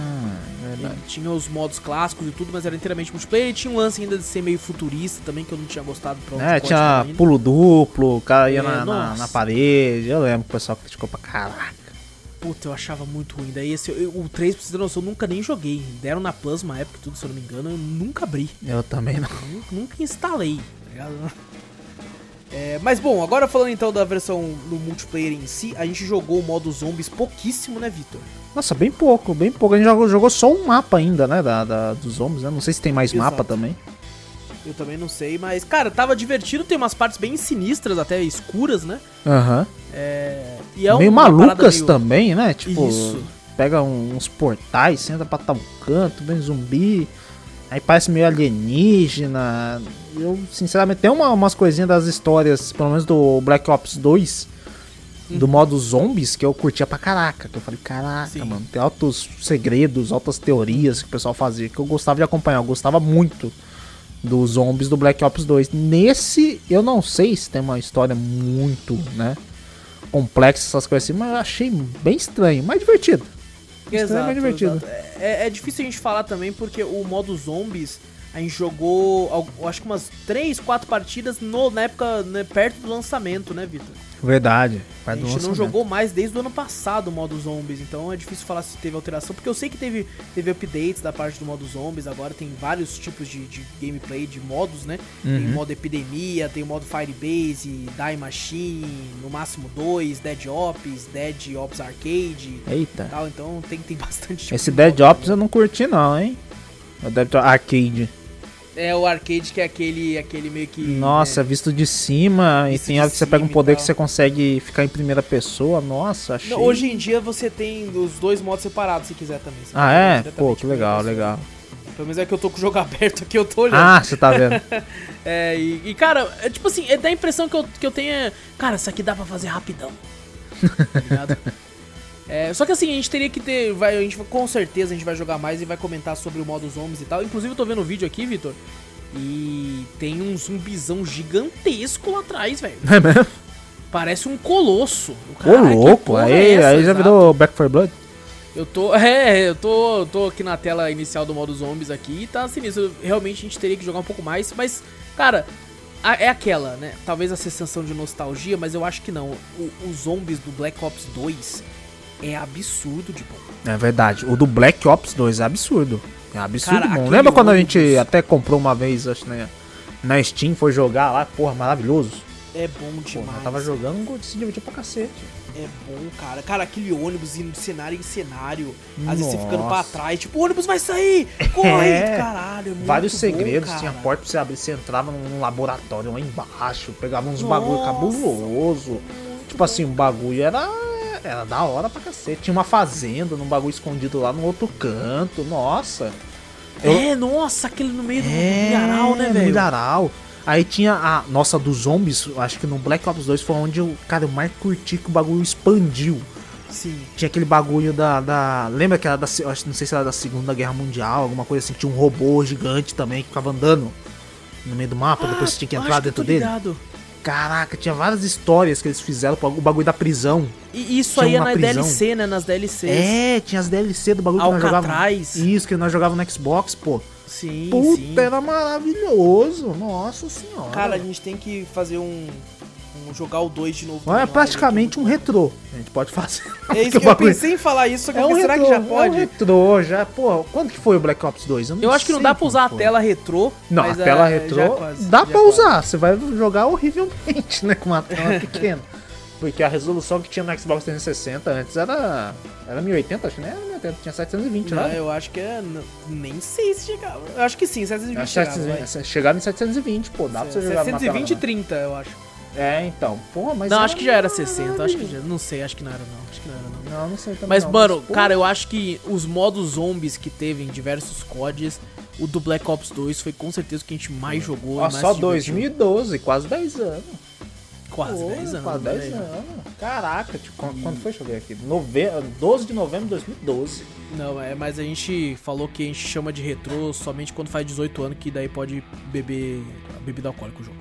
Ele
verdade.
tinha os modos clássicos e tudo, mas era inteiramente multiplayer. E tinha um lance ainda de ser meio futurista também, que eu não tinha gostado pra
É, tinha pulo duplo, o cara ia
É,
na, na, na parede. Eu lembro que o pessoal criticou pra caraca.
Puta, eu achava muito ruim. Daí esse, eu- o 3, pra você ter noção, eu nunca nem joguei. Deram na Plus uma época tudo, se eu não me engano, eu nunca abri.
Eu também não.
Nunca, nunca instalei, tá ligado? É, mas bom, agora falando então da versão do multiplayer em si, a gente jogou o modo zombies pouquíssimo, né, Vitor?
Nossa, bem pouco, bem pouco. A gente jogou, jogou só um mapa ainda, né? Da, da- dos zombies, né? Não sei se tem mais
Exato.
mapa também.
Eu também não sei, mas, cara, tava divertido, tem umas partes bem sinistras, até escuras, né?
Aham.
É. E é
meio malucas
meio-
também, né? Tipo,
Isso.
pega uns portais, senta pra tal canto, vem zumbi. Aí parece meio alienígena. Eu, sinceramente, tem uma- umas coisinhas das histórias, pelo menos do Black Ops 2,
Uhum.
do modo zombies, que eu curtia pra caraca. Que eu falei, caraca,
Sim.
mano, tem altos segredos, altas teorias que o pessoal fazia, que eu gostava de acompanhar. Eu gostava muito dos zombies do Black Ops 2. Nesse, eu não sei se tem uma história muito, né? Complexa, essas coisas assim, mas eu achei bem estranho, mas divertido. Estranho, mas divertido.
exato. É, é difícil a gente falar também porque o modo zombies a gente jogou, acho que umas 3, 4 partidas no, na época, né, perto do lançamento, né, Vitor?
Verdade.
A gente não jogou mais desde o ano passado o modo zombies, então é difícil falar se teve alteração, porque eu sei que teve, teve updates da parte do modo zombies, agora tem vários tipos de, de gameplay, de modos, né? Tem o
Uhum.
modo epidemia, tem o modo Firebase, Die Machine, no máximo dois, Dead Ops, Dead Ops Arcade
Eita.
tal, então tem, tem bastante tipo
Esse
de
Dead Ops eu não curti não, hein? O Dead Ops Arcade.
É o arcade que é aquele, aquele meio que...
Nossa,
né,
visto de cima,
Visto
e tem hora que você pega um poder que você consegue ficar em primeira pessoa. Nossa, achei.
não, Hoje em dia você tem os dois modos separados, se quiser também. Você
Ah, é? Pô, que legal, legal.
Pelo menos é que eu tô com o jogo aberto aqui, eu tô olhando.
Ah, você tá vendo?
É, e, e, cara, é tipo assim, é, dá a impressão que eu, que eu tenho é, Cara, isso aqui dá pra fazer rapidão. Tá ligado? É, só que assim, a gente teria que ter. Vai, a gente, com certeza a gente vai jogar mais e vai comentar sobre o modo zombies e tal. Inclusive, eu tô vendo o vídeo aqui, Vitor. E tem um zumbizão gigantesco lá atrás, velho.
É mesmo?
Parece um colosso.
Ô, louco. Aí,
é essa,
aí já
exato?
virou Back 4 Blood?
Eu tô. É, eu tô, tô aqui na tela inicial do modo zombies aqui e tá sinistro. Realmente a gente teria que jogar um pouco mais, mas, cara, a- é aquela, né? Talvez a sensação de nostalgia, mas eu acho que não. O- os zombies do Black Ops 2 é absurdo de bom.
É verdade. O do Black Ops 2 é absurdo. É absurdo
Cara,
bom. Lembra quando a gente até comprou uma vez, acho, né? Na Steam, foi jogar lá, porra, maravilhoso.
É bom demais.
eu tava jogando, se divertiu pra cacete.
É bom, cara. Cara, aquele ônibus indo de cenário em cenário. Às vezes você ficando pra
Nossa.
trás, tipo, o ônibus vai sair! Corre!
É.
Caralho, é muito
Vários
bom,
segredos,
cara.
tinha porta pra você abrir, você entrava num laboratório lá embaixo, pegava uns
Nossa.
bagulho cabuloso. Tipo assim, o bagulho era, era da hora pra cacete. Tinha uma fazenda num bagulho escondido lá no outro canto, nossa.
É, nossa, aquele no meio do
É,
milharal, né, velho?
milharal. Aí tinha a nossa dos zombies, eu acho que no Black Ops 2 foi onde eu, cara, eu mais curti que o bagulho expandiu.
Sim.
Tinha aquele bagulho da. da lembra que era da. eu acho- Não sei se era da Segunda Guerra Mundial, alguma coisa assim. Tinha um robô gigante também que ficava andando no meio do mapa, depois você tinha que
Ah,
entrar dentro
eu
dele.
ligado.
Caraca, tinha várias histórias que eles fizeram, o bagulho da prisão.
E isso
Tinha
aí é na
prisão.
DLC, né? Nas DLCs.
É, tinha as DLC do bagulho que nós jogávamos.
Alcatraz.
Isso, que nós jogávamos no Xbox, pô.
Sim,
Puta,
sim.
era maravilhoso. Nossa senhora.
Cara, a gente tem que fazer um. Jogar o 2 de novo.
Olha, é
também,
praticamente um retrô. A gente pode fazer.
É isso que eu
bagulho-
pensei em falar isso, só que
É
eu
um
será
retrô,
que já
É um
pode?
retrô, já. Pô, quando que foi o Black Ops 2? não
eu acho que não dá pra usar a tela retrô.
Não,
mas,
a tela
é,
retrô
já quase,
dá
já
pra
quase.
usar. Você vai jogar horrivelmente, né? Com uma tela pequena. Porque a resolução que tinha no Xbox 360 antes era. Era 1080, acho que não era 1080, tinha 720,
Não,
né?
eu acho que é. Nem sei se chegava. Eu acho que sim, 720
Acho
chegava. vai.
720, Chegava em 720, pô, dá pra você jogar numa tela
720 e
não.
30, eu acho.
É, então. Porra, mas.
não, acho que já era
uma
60. Acho que já. Não sei, acho que não era, não. Acho que não era, não.
Não, não sei também.
Mas,
não,
mano,
pô,
cara, eu acho que os modos zombies que teve em diversos CODs, o do Black Ops 2 foi com certeza o que a gente mais jogou.
Ó,
e mais
só
se divertiu.
2012, quase 10 anos.
Quase
Pô,
10 anos.
Quase
né,
10
velho?
anos. Caraca, tipo, quando, quando foi? Deixa eu ver aqui. Nove... 12 de novembro de 2012.
Não, é, mas a gente falou que a gente chama de retrô somente quando faz 18 anos, que daí pode beber bebida alcoólica o jogo.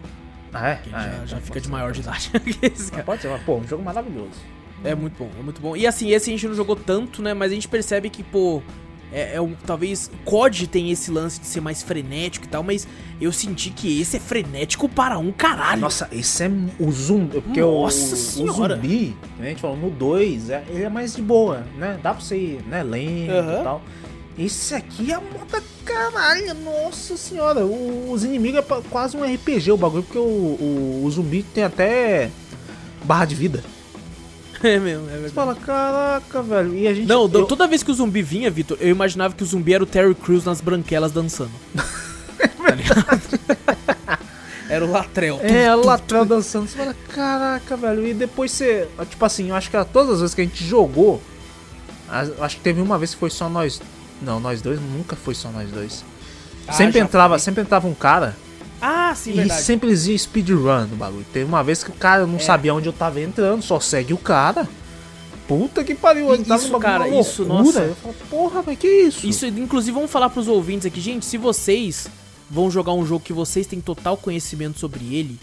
Ah, é? Ah,
já,
é,
já
então
fica
pode
de maior de idade.
Pode ser, mas pô, um jogo maravilhoso.
é muito bom, é muito bom. E assim, esse a gente não jogou tanto, né? Mas a gente percebe que, pô. É, é um, talvez COD tem esse lance de ser mais frenético e tal, mas eu senti que esse é frenético para um caralho.
Nossa, esse é o zumbi. Porque o,
Nossa
o
senhora.
zumbi, que a gente falou, no 2, é, ele é mais de boa, né? Dá pra você ir, né? Lento
Aham.
e tal. Esse aqui é moda caralho, nossa senhora. os inimigos é quase um RPG o bagulho, porque o, o, o zumbi tem até barra de vida.
É mesmo, é
Você
verdade.
fala, caraca, velho. E a gente.
Não,
eu-
toda vez que o zumbi vinha, Vitor, eu imaginava que o zumbi era o Terry Crews nas branquelas dançando. tá ligado? Era o Latrel.
É, o Latrell dançando. Você fala, caraca, velho. E depois você. Tipo assim, eu acho que todas as vezes que a gente jogou. Acho que teve uma vez que foi só nós. Não, nós dois nunca foi só nós dois.
Ah,
sempre entrava,
foi.
sempre entrava um cara
Ah, sim,
e
verdade.
sempre dizia speedrun no bagulho. Teve uma vez que o cara não
É.
sabia onde eu tava entrando, só segue o cara. Puta que pariu, eu
E
tava
isso, cara, isso, nossa.
Eu falo, porra, mas que isso?
Isso, inclusive, vamos falar pros ouvintes aqui, gente, se vocês vão jogar um jogo que vocês têm total conhecimento sobre ele,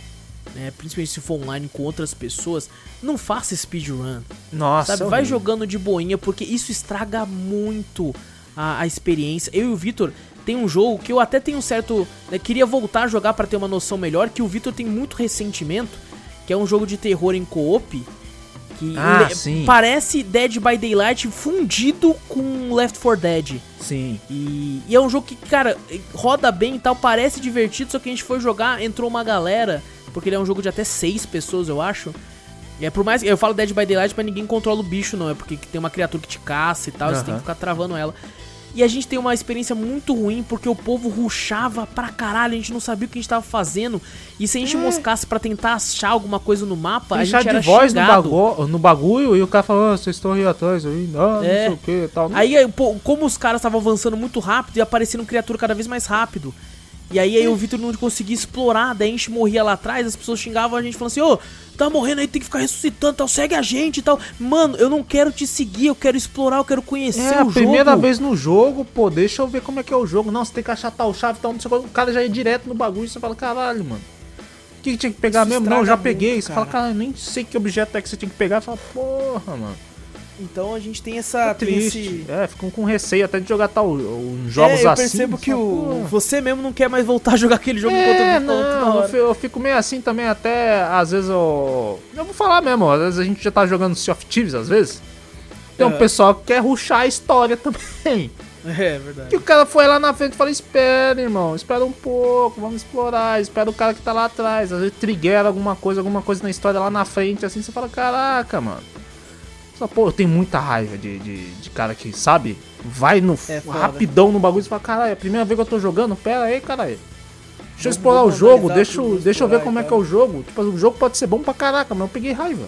né, principalmente se for online com outras pessoas, não faça speedrun,
Nossa,
sabe? Vai
horrível.
jogando de boinha, porque isso estraga muito a, a experiência. Eu e o Vitor tem um jogo que eu até tenho um certo... né, queria voltar a jogar pra ter uma noção melhor, que o Vitor tem muito ressentimento, que é um jogo de terror em co-op, que
Ah, sim.
parece Dead by Daylight fundido com Left 4 Dead.
Sim.
E, e é um jogo que, cara, roda bem e tal, parece divertido, só que a gente foi jogar, entrou uma galera, porque ele é um jogo de até seis pessoas, eu acho. É por mais eu falo Dead by Daylight, mas ninguém controla o bicho, não, é porque tem uma criatura que te caça e tal, você tem que ficar travando ela. E a gente tem uma experiência muito ruim, porque o povo ruxava pra caralho, a gente não sabia o que a gente tava fazendo. E se a gente
É.
moscasse pra tentar achar alguma coisa no mapa,
Tem
a gente era
de voz no, bagu no bagulho e o cara falando, ah, vocês estão aí atrás aí, não,
É.
não sei o que e tal.
Aí, aí, pô, como os caras estavam avançando muito rápido e aparecendo criatura cada vez mais rápido. E aí, aí o Vitor não conseguia explorar, daí a gente morria lá atrás, as pessoas xingavam a gente falando assim, ô, tá morrendo aí, tem que ficar ressuscitando, tal, segue a gente e tal. Mano, eu não quero te seguir, eu quero explorar, eu quero conhecer
É,
o
a primeira
jogo.
vez no jogo, pô, deixa eu ver como é que é o jogo. Não, você tem que achar tal chave, tal, não sei o que. O cara já ia direto no bagulho e você fala, caralho, mano. O que, que tinha que pegar
Isso
mesmo? Não, eu já peguei. você fala,
cara.
nem sei que objeto é que você tinha que pegar. Você fala, porra, mano.
Então a gente tem essa... Tem
triste.
esse-
É, ficam com receio até de jogar tal uns jogos
é, eu
assim.
percebo
você
que o, você mesmo não quer mais voltar a jogar aquele jogo enquanto
É,
eu toda
não, eu eu fico meio assim também, até às vezes eu. Eu vou falar mesmo, às vezes a gente já tá jogando Sea of Thieves, às vezes. Tem um
É.
pessoal que quer ruxar a história também.
É, verdade.
Que o cara foi lá na frente e falou: Espera, irmão, espera um pouco, vamos explorar. Espera o cara que tá lá atrás. Às vezes trigueira alguma coisa, alguma coisa na história lá na frente, assim você fala: Caraca, mano. Só, pô, eu tenho muita raiva de, de, de cara que, sabe? Vai no
É
rapidão no bagulho e fala: Caralho, é a primeira vez que eu tô jogando, pera aí, caralho. Deixa eu explorar o jogo, deixa, eu- deixa eu ver como é que é o jogo. Tipo, o jogo pode ser bom pra caraca, mas eu peguei raiva.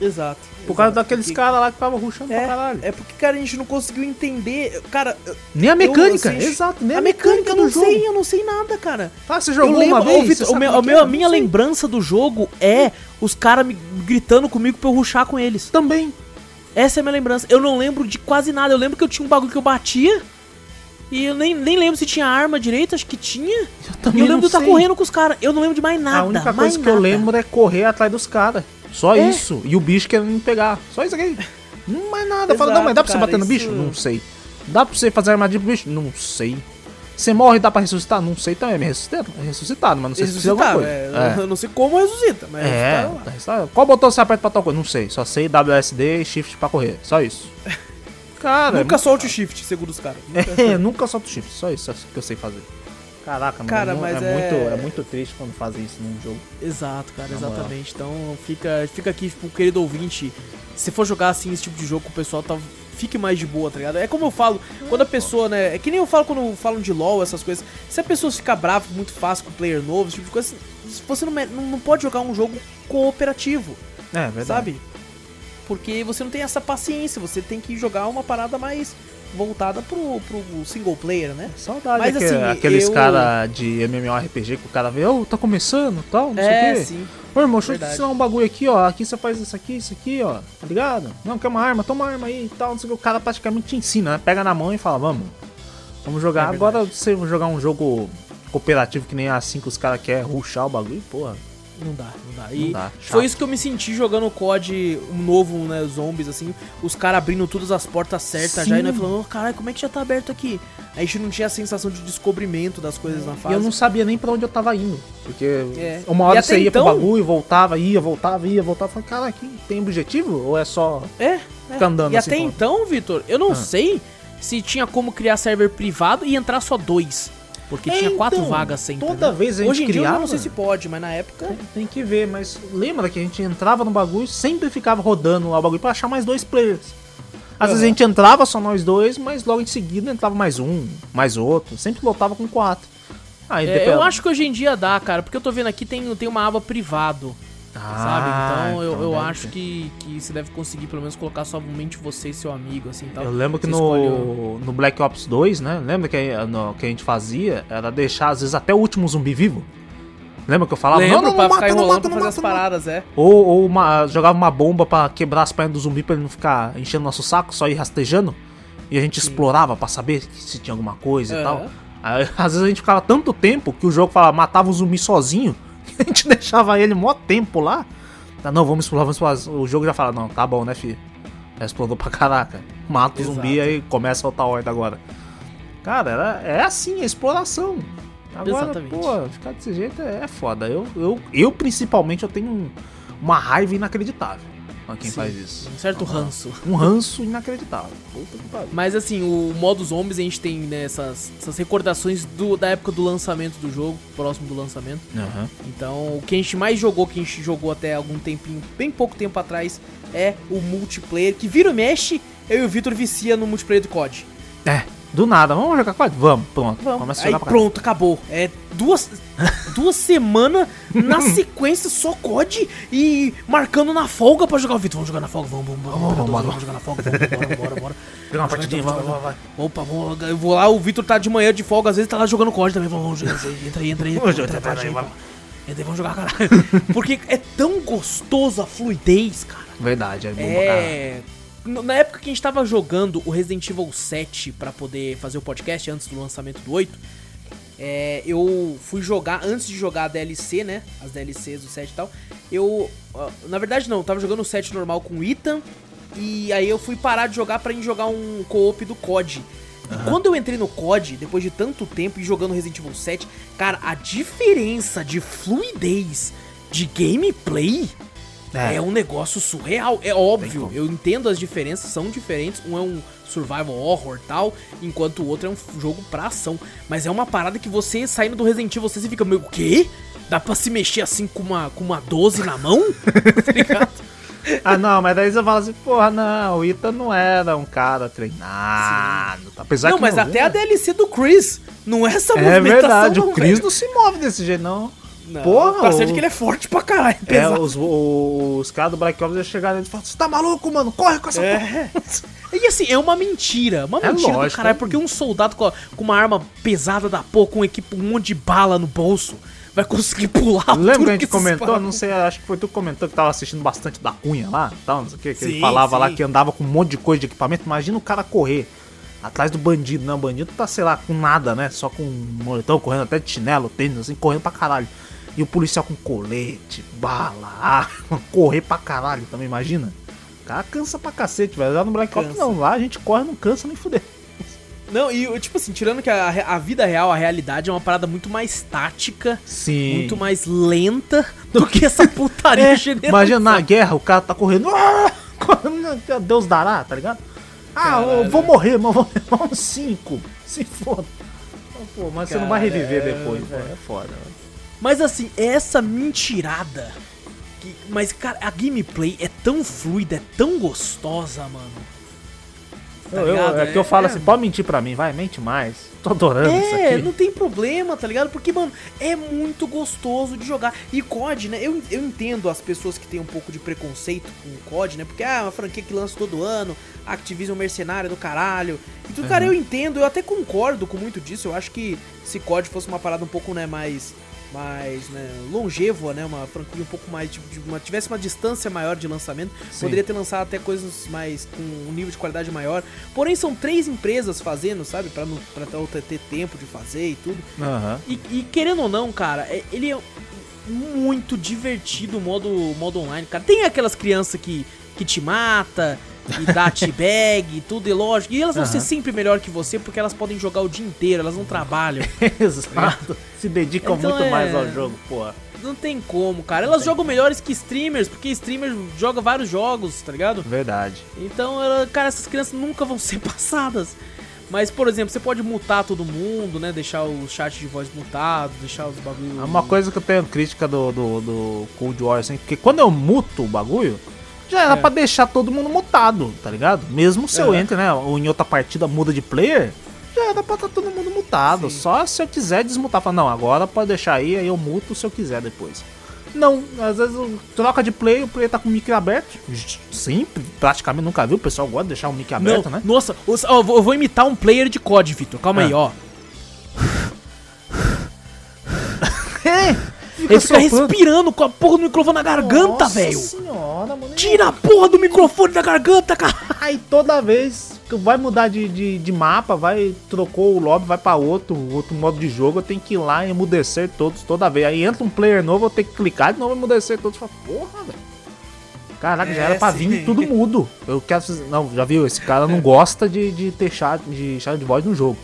Exato.
Por causa
exato,
daqueles
porque-
caras lá que tava ruxando pra
É,
caralho.
é porque, cara, a gente não conseguiu entender. Cara,
Nem a mecânica,
eu- assim,
exato, nem
a mecânica eu não
do jogo.
sei, eu não sei nada, cara.
Ah, você
Eu
jogou
lembro,
uma vez?
O meu, o meu- a minha
Não
lembrança do jogo é os caras me gritando comigo pra eu ruxar com eles.
Também.
Essa é a minha lembrança. Eu não lembro de quase nada. Eu lembro que eu tinha um bagulho que eu batia. E eu nem, nem lembro se tinha arma direito, acho que tinha.
Eu
E eu lembro de estar
sei.
correndo com os caras. Eu não lembro de mais nada.
A única coisa que eu
nada.
lembro é correr atrás dos caras. Só
É.
isso. E o bicho querendo me pegar. Só isso aqui. Não mais nada. Eu falo, não, mas dá pra você
Exato,
bater no
cara,
bicho?
isso-
Não sei. Dá pra você fazer armadilha pro bicho? Não sei. Você morre e dá pra ressuscitar? Não sei também. É ressuscitado, é ressuscitado mas não sei se precisa alguma coisa.
é, Eu não sei como ressuscita, mas
É,
ressustar
é
lá.
tá ressuscitado. Qual botão você aperta pra tal coisa? Não sei. Só sei WSD e Shift pra correr. Só isso. Cara,
Nunca solte o shift, segundo os caras. Nunca-
É, nunca solto o shift, só isso que eu sei fazer. Caraca, mano,
Cara,
não-
mas
é,
é-
Muito, é muito triste quando fazem isso num jogo.
Exato, cara,
Na moral.
exatamente. Então fica, fica aqui, tipo, querido ouvinte, se for jogar assim esse tipo de jogo o pessoal, tá, fique mais de boa, tá ligado? É como eu falo, quando a pessoa, né, é que nem eu falo quando falam de LoL, essas coisas, se a pessoa ficar brava muito fácil com o player novo, esse tipo de coisa, você não, não, pode jogar um jogo cooperativo,
É, verdade.
sabe? Porque você não tem essa paciência, você tem que jogar uma parada mais voltada pro, pro single player, né?
Saudade
Mas,
aque-
assim,
aqueles
eu-
cara de MMORPG que o cara vê, ô, tá começando tal, não
é,
sei o quê.
sim.
Ô, irmão, deixa eu te ensinar um bagulho aqui, ó. Aqui você faz isso aqui, isso aqui, ó. Tá ligado? Não, quer uma arma? Toma uma arma aí e tal, não sei o que. O cara praticamente te ensina, né? Pega na mão e fala, vamos. Vamos jogar.
É
Agora, se eu jogar um jogo cooperativo que nem assim que os caras querem ruxar o bagulho, porra.
Não dá, não dá. E
Não dá,
foi isso que eu me senti jogando o COD um novo, né? Zombies, assim. Os caras abrindo todas as portas certas já e nós
Sim.
falando, oh, caralho, como é que já tá aberto aqui? A gente não tinha a sensação de descobrimento das coisas na
E
fase.
eu não sabia nem pra onde eu tava indo. Porque
É.
uma
E
hora você ia
então-
pro bagulho, voltava, ia, voltava, ia, voltava. Falei, cara, aqui tem objetivo? Ou é só.
É, é.
Fica andando
E
assim,
até
pô.
então, Vitor, eu não
Ah.
sei se tinha como criar server privado e entrar só dois. Porque
É,
tinha quatro
então,
vagas sempre.
toda
né?
vez a gente
Hoje em dia eu
criava-
não sei se pode, mas na época.
Tem, tem que ver, mas lembra que a gente entrava no bagulho sempre ficava rodando lá o bagulho pra achar mais dois players. Às vezes a gente entrava só nós dois, mas logo em seguida entrava mais um, mais outro. Sempre lotava com quatro. Ah,
É, eu acho que hoje em dia dá, cara, porque eu tô vendo aqui tem, tem uma aba privado, sabe?
Ah,
Então eu, eu
deve
acho que, que você deve conseguir pelo menos colocar somente você e seu amigo, assim, tal.
Eu lembro que
Você
no,
escolhe
no Black Ops 2, né? Lembra que, a- no- que a gente fazia? Era deixar, às vezes, até o último zumbi vivo. Lembra que eu falava?
Lembro,
não, não,
pra
não
ficar
mata, não
enrolando
mata,
pra fazer as
mata, mata.
paradas, é.
Ou, ou uma- jogava uma bomba pra quebrar as pernas do zumbi pra ele não ficar enchendo nosso saco, só ir rastejando. E a gente explorava pra saber se tinha alguma coisa e tal. Aí, às vezes a gente ficava tanto tempo que o jogo falava, matava o zumbi sozinho, a gente deixava ele mó tempo lá. Ah, não, vamos explorar, vamos explorar. O jogo já fala, não, tá bom, né, filho? Já explorou pra caraca. Mata o zumbi aí começa a outra horda agora. Cara, era, é assim, a exploração. Agora,
Exatamente.
pô, ficar desse jeito é, é foda. Eu, eu, eu, principalmente, eu tenho um- uma raiva inacreditável a quem
Sim,
faz isso.
Um certo ranço.
Um ranço inacreditável. Puta que pariu.
Mas assim, o modo zombies a gente tem né, essas, essas recordações do, da época do lançamento do jogo, próximo do lançamento.
Aham.
Então, o que a gente mais jogou, que a gente jogou até algum tempinho, bem pouco tempo atrás, é o multiplayer, que vira e mexe, eu e o Vitor vicia no multiplayer do COD.
É, do nada, vamos jogar COD? Vamos, pronto. Começa a
Aí pronto, acabou. É duas, duas semanas na sequência só COD e marcando na folga pra jogar o Vitor. Vamos jogar na folga, vamos, vamos, vamos,
Vamos,
vamos,
vamos,
vamos jogar na folga, vamos, bora, bora, bora.
Jogar uma partidinha, vai, vai, vai.
Opa, vamos, eu vou lá, o Vitor tá de manhã de folga, às vezes tá lá jogando COD também. Vamos, vamos, entra aí, entra aí.
Vamos
entra
entra aí,
entra aí, vamos jogar, caralho. Porque é tão gostoso a fluidez, cara.
Verdade, é bom.
É. no- Na época que a gente tava jogando o Resident Evil 7 pra poder fazer o podcast antes do lançamento do 8, é, eu fui jogar, antes de jogar a DLC, né? As DLCs do 7 e tal. Eu. Na verdade, não, eu tava jogando o 7 normal com o Ethan. E aí eu fui parar de jogar pra ir jogar um co-op do COD. E quando eu entrei no COD, depois de tanto tempo e jogando Resident Evil 7, cara, a diferença de fluidez de gameplay
É.
é. um negócio surreal. É óbvio, eu entendo as diferenças, são diferentes. Um é um survival horror tal, enquanto o outro é um jogo pra ação. Mas é uma parada que você saindo do Resident Evil, você fica meio, o quê? Dá pra se mexer assim com uma, com uma 12 na mão? tá ligado?
Ah, não, mas daí você fala assim, porra, não, o Ita não era um cara treinado. Apesar
não,
que
mas até a DLC do Chris não é essa
É
movimentação.
verdade,
não,
o Chris
velho.
não se move desse jeito, não.
Não,
Porra,
ser de
o-
que ele é forte pra caralho,
É,
pesado.
os, os, caras do Black Ops já chegaram e falaram, você tá maluco, mano? Corre com essa porra.
É. E assim, é uma mentira. Uma
É
mentira do
lógico,
caralho,
é.
porque um soldado com, a- com uma arma pesada da porra, com um, equipe, um monte de bala no bolso, vai conseguir pular
Lembra
tudo
que a gente comentou? Não sei, acho que foi tu que comentou que tava assistindo bastante da Cunha lá, tal, não sei o que, que ele
Sim,
falava lá
sim.
que andava com um monte de coisa de equipamento. Imagina o cara correr atrás do bandido, né? O bandido tá, sei lá, com nada, né? Só com um moletom, correndo até de chinelo, tênis, assim, correndo pra caralho. E o policial com colete, bala, arma, correr pra caralho também, imagina? O cara cansa pra cacete, velho. Lá no Black Ops não, lá a gente corre, não cansa nem fuder.
Não, e tipo assim, tirando que a, a vida real, a realidade é uma parada muito mais tática,
Sim.
muito mais lenta do que essa putaria
É,
generalizada.
imagina na guerra, o cara tá correndo. "Ah!" correndo, Deus dará, tá ligado? Ah, eu
Caralho.
vou morrer, mas vou levar uns 5. Se foda. Pô, mas você não vai reviver depois,
é.
É foda.
Mas assim, essa mentirada. que- mas, cara, a gameplay é tão fluida, é tão gostosa, mano. Tá
Eu, eu- é que eu falo
É.
assim, pode mentir pra mim, vai, mente mais. Tô adorando isso
É,
aqui.
não tem problema, tá ligado? Porque, mano, é muito gostoso de jogar. E COD, né? Eu, eu entendo as pessoas que têm um pouco de preconceito com o COD, né? Porque, ah, é uma franquia que lança todo ano, Activision mercenário do caralho. E tudo, cara, eu entendo, eu até concordo com muito disso. Eu acho que se COD fosse uma parada um pouco, né, mais. Mais, né, longevo, né, uma franquia um pouco mais, tipo, de uma, tivesse uma distância maior de lançamento,
Sim.
poderia ter lançado até coisas mais, com um nível de qualidade maior, porém são três empresas fazendo, sabe, pra, não, pra ter- tempo de fazer e tudo,
Aham.
e, e querendo ou não, cara, é- ele é muito divertido o modo, modo online, cara. Tem aquelas crianças que, que te mata e dá e tudo, e lógico. E elas vão ser
Aham.
sempre melhor que você porque elas podem jogar o dia inteiro, elas não trabalham.
Exato. Se dedicam
Então
muito
é-
mais ao jogo, porra.
Não tem como, cara. Elas jogam melhores que streamers, porque streamers joga vários jogos, tá ligado?
Verdade.
Então, ela- cara, essas crianças nunca vão ser passadas. Mas, por exemplo, você pode mutar todo mundo, né? Deixar o chat de voz mutado, deixar os bagulhos.
É uma coisa que eu tenho crítica do, do, do Cold War, assim, porque quando eu muto o bagulho, já era
É.
pra deixar todo mundo mutado, tá ligado? Mesmo se eu
É.
entre, né, ou em outra partida muda de player, já era pra estar tá todo mundo mutado. Sim. Só se eu quiser desmutar. Falar, não, agora pode deixar aí, aí eu muto se eu quiser depois. Não, às vezes troca de play, o play tá com o mic aberto. Sempre, praticamente nunca viu. O pessoal gosta de deixar o mic aberto,
não,
né?
Nossa, eu vou imitar um player de COD, Vitor. Calma é. aí, ó. é. Ele fica respirando com a porra do microfone na garganta, velho. senhora, mano. Tira a porra do microfone da garganta, cara.
Aí toda vez que vai mudar de, de, de, mapa, vai, trocou o lobby, vai pra outro, outro modo de jogo, eu tenho que ir lá e emudecer todos toda vez. Aí entra um player novo, eu tenho que clicar de novo e emudecer todos. Fala, porra, velho. Caraca, é, já era pra sim. vir tudo mudo. Eu quero. Não, já viu? Esse cara não gosta de, de ter chat de, chat de voz no jogo.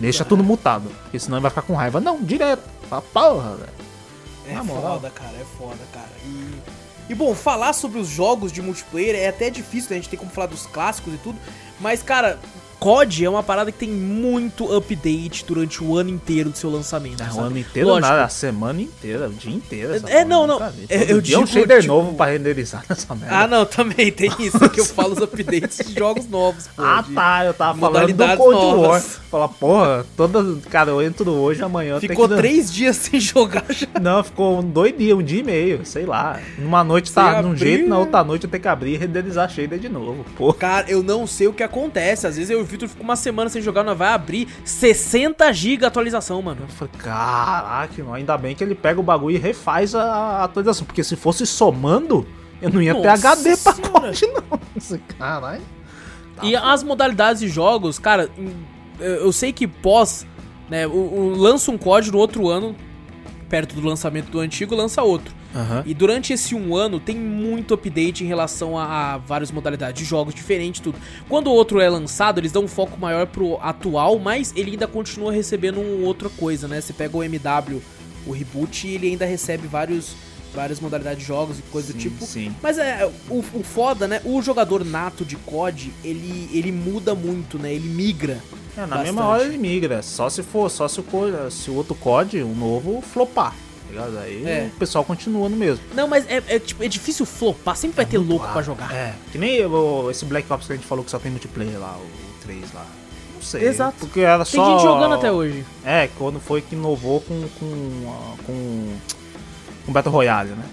Deixa tudo mutado. Porque senão ele vai ficar com raiva. Não, direto. Fala, porra, velho.
É Na foda, moral. cara, é foda, cara. E, e bom, falar sobre os jogos de multiplayer é até difícil, né? A gente tem como falar dos clássicos e tudo. Mas, cara, COD é uma parada que tem muito update durante o ano inteiro do seu lançamento.
É, o ano inteiro Lógico. nada, a semana inteira, o dia inteiro.
É, não, não.
É, eu digo um shader tipo... novo pra renderizar nessa merda.
Ah, não, também tem isso, que eu falo os updates de jogos novos,
pô, Ah, tá, eu tava falando do Cold novas. War. Fala, porra, toda, cara, eu entro hoje, amanhã
Ficou que... três dias sem jogar já.
Não, ficou dois dias, um dia e meio, sei lá. Numa noite tá num jeito, na outra noite eu tenho que abrir e renderizar shader de novo, pô.
Cara, eu não sei o que acontece, às vezes eu Vitor fica uma semana sem jogar, não vai abrir 60 GB atualização, mano. Eu
falei, caraca, ainda bem que ele pega o bagulho e refaz a atualização, porque se fosse somando, eu não ia Nossa ter HD pra corte, não.
Caralho. Tá e as modalidades de jogos, cara, eu sei que pós, né, o, o lança um código no outro ano, perto do lançamento do antigo, lança outro. Uhum. E durante esse um ano tem muito update em relação a, a, várias modalidades de jogos diferentes, tudo. Quando o outro é lançado, eles dão um foco maior pro atual, mas ele ainda continua recebendo um outra coisa, né? Você pega o MW, o reboot, e ele ainda recebe vários várias modalidades de jogos e coisa sim, do tipo. Sim. Mas é o, o foda, né? O jogador nato de COD, ele, ele muda muito, né? Ele migra.
É, na bastante. mesma hora ele migra. Só se for, só se o, se o outro COD, o novo, flopar ligado? Aí é. o pessoal continua no mesmo.
Não, mas é, é, tipo, é difícil flopar, sempre vai é ter louco para jogar.
É, que nem o, esse Black Ops que a gente falou que só tem multiplayer lá, o 3 lá. Não sei.
Exato.
Porque era
só. Tem gente jogando até hoje.
É, quando foi que inovou com. com. com. com Battle Royale, né?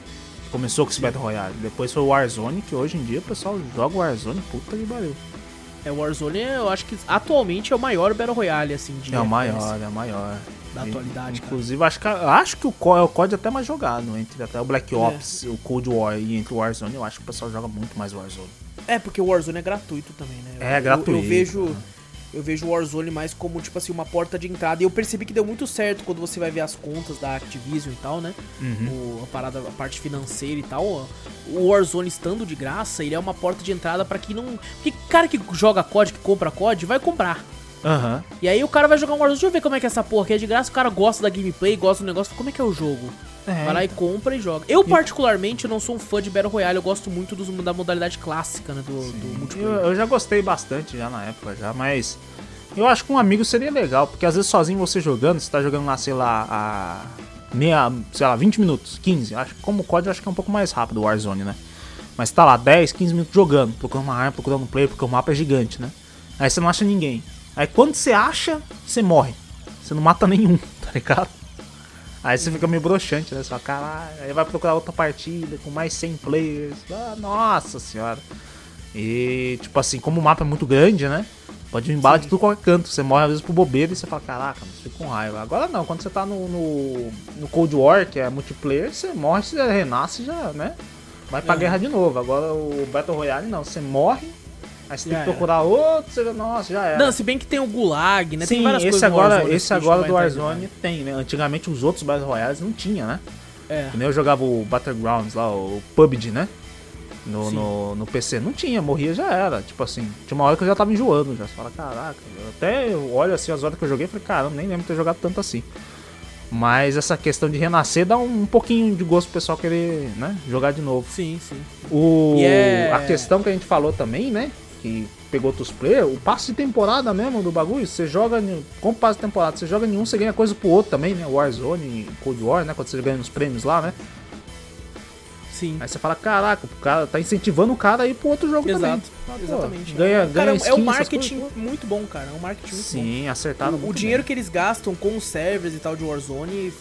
Começou com esse Battle Royale. Depois foi o Warzone, que hoje em dia o pessoal joga Warzone, puta que pariu.
É, o Warzone eu acho que atualmente é o maior Battle Royale, assim, de
É o maior, é o maior
da atualidade.
Inclusive, acho que, acho que o, é o COD é até mais jogado, entre até o Black é. Ops, é. o Cold War e entre o Warzone, eu acho que o pessoal joga muito mais Warzone.
É, porque o Warzone é gratuito também, né?
É, é gratuito.
Eu, eu vejo. Né? Eu vejo o Warzone mais como, tipo assim, uma porta de entrada. E eu percebi que deu muito certo quando você vai ver as contas da Activision e tal, né? Uhum. O, a parada, a parte financeira e tal. O Warzone estando de graça, ele é uma porta de entrada para quem não. Porque cara que joga COD, que compra COD, vai comprar.
Uhum.
E aí o cara vai jogar um Warzone, deixa eu ver como é que é essa porra que é de graça, o cara gosta da gameplay, gosta do negócio, como é que é o jogo? É, vai lá então. e compra e joga. Eu, particularmente, não sou um fã de Battle Royale, eu gosto muito dos, da modalidade clássica, né, do, do multiplayer.
Eu, eu, já gostei bastante já na época, já, mas eu acho que um amigo seria legal, porque às vezes sozinho você jogando, você tá jogando lá, sei lá, a meia, sei lá, 20 minutos, 15, acho que como eu acho que é um pouco mais rápido o Warzone, né? Mas tá lá 10, 15 minutos jogando, procurando uma arma, procurando um player, porque o mapa é gigante, né? Aí você não acha ninguém. Aí quando você acha, você morre. Você não mata nenhum, tá ligado? Aí você fica meio broxante, né? Você fala, caralho, aí vai procurar outra partida com mais 100 players. Ah, nossa senhora. E, tipo assim, como o mapa é muito grande, né? Pode vir bala de tudo qualquer canto. Você morre às vezes por bobeira e você fala, caraca, você fica com raiva. Agora não, quando você tá no, no, no, Cold War, que é multiplayer, você morre, você renasce já, né? Vai pra é. guerra de novo. Agora o Battle Royale não, você morre, Aí você já tem que procurar era. outro, você... nossa, já era.
Não, se bem que tem o Gulag, né?
Sim,
tem várias
esse
coisas
agora, Warzone, esse agora do Warzone né? tem, né? Antigamente os outros Battle Royales não tinha, né? É. nem eu jogava o Battlegrounds lá, o PUBG, né? No, no, no, PC. Não tinha, morria já era. Tipo assim, tinha uma hora que eu já tava enjoando já. Você fala, caraca, eu até olho assim as horas que eu joguei e falei, caramba, nem lembro de ter jogado tanto assim. Mas essa questão de renascer dá um, um pouquinho de gosto pro pessoal querer, né, jogar de novo.
Sim, sim.
O, yeah. A questão que a gente falou também, né, que pegou outros players, o passe de temporada mesmo do bagulho, você joga, com o passe de temporada, você joga nenhum, você ganha coisa pro outro também, né, Warzone, Cold War, né, quando você ganha os prêmios lá, né.
Sim.
Aí você fala, caraca, o cara tá incentivando o cara a ir pro outro jogo
Exato,
também.
exatamente.
ganha-
Cara,
ganha
é
skin,
um
essas
marketing muito bom, cara. É um marketing muito bom.
Sim, acertaram
O, o
muito
dinheiro
bem.
que eles gastam com os servers e tal de Warzone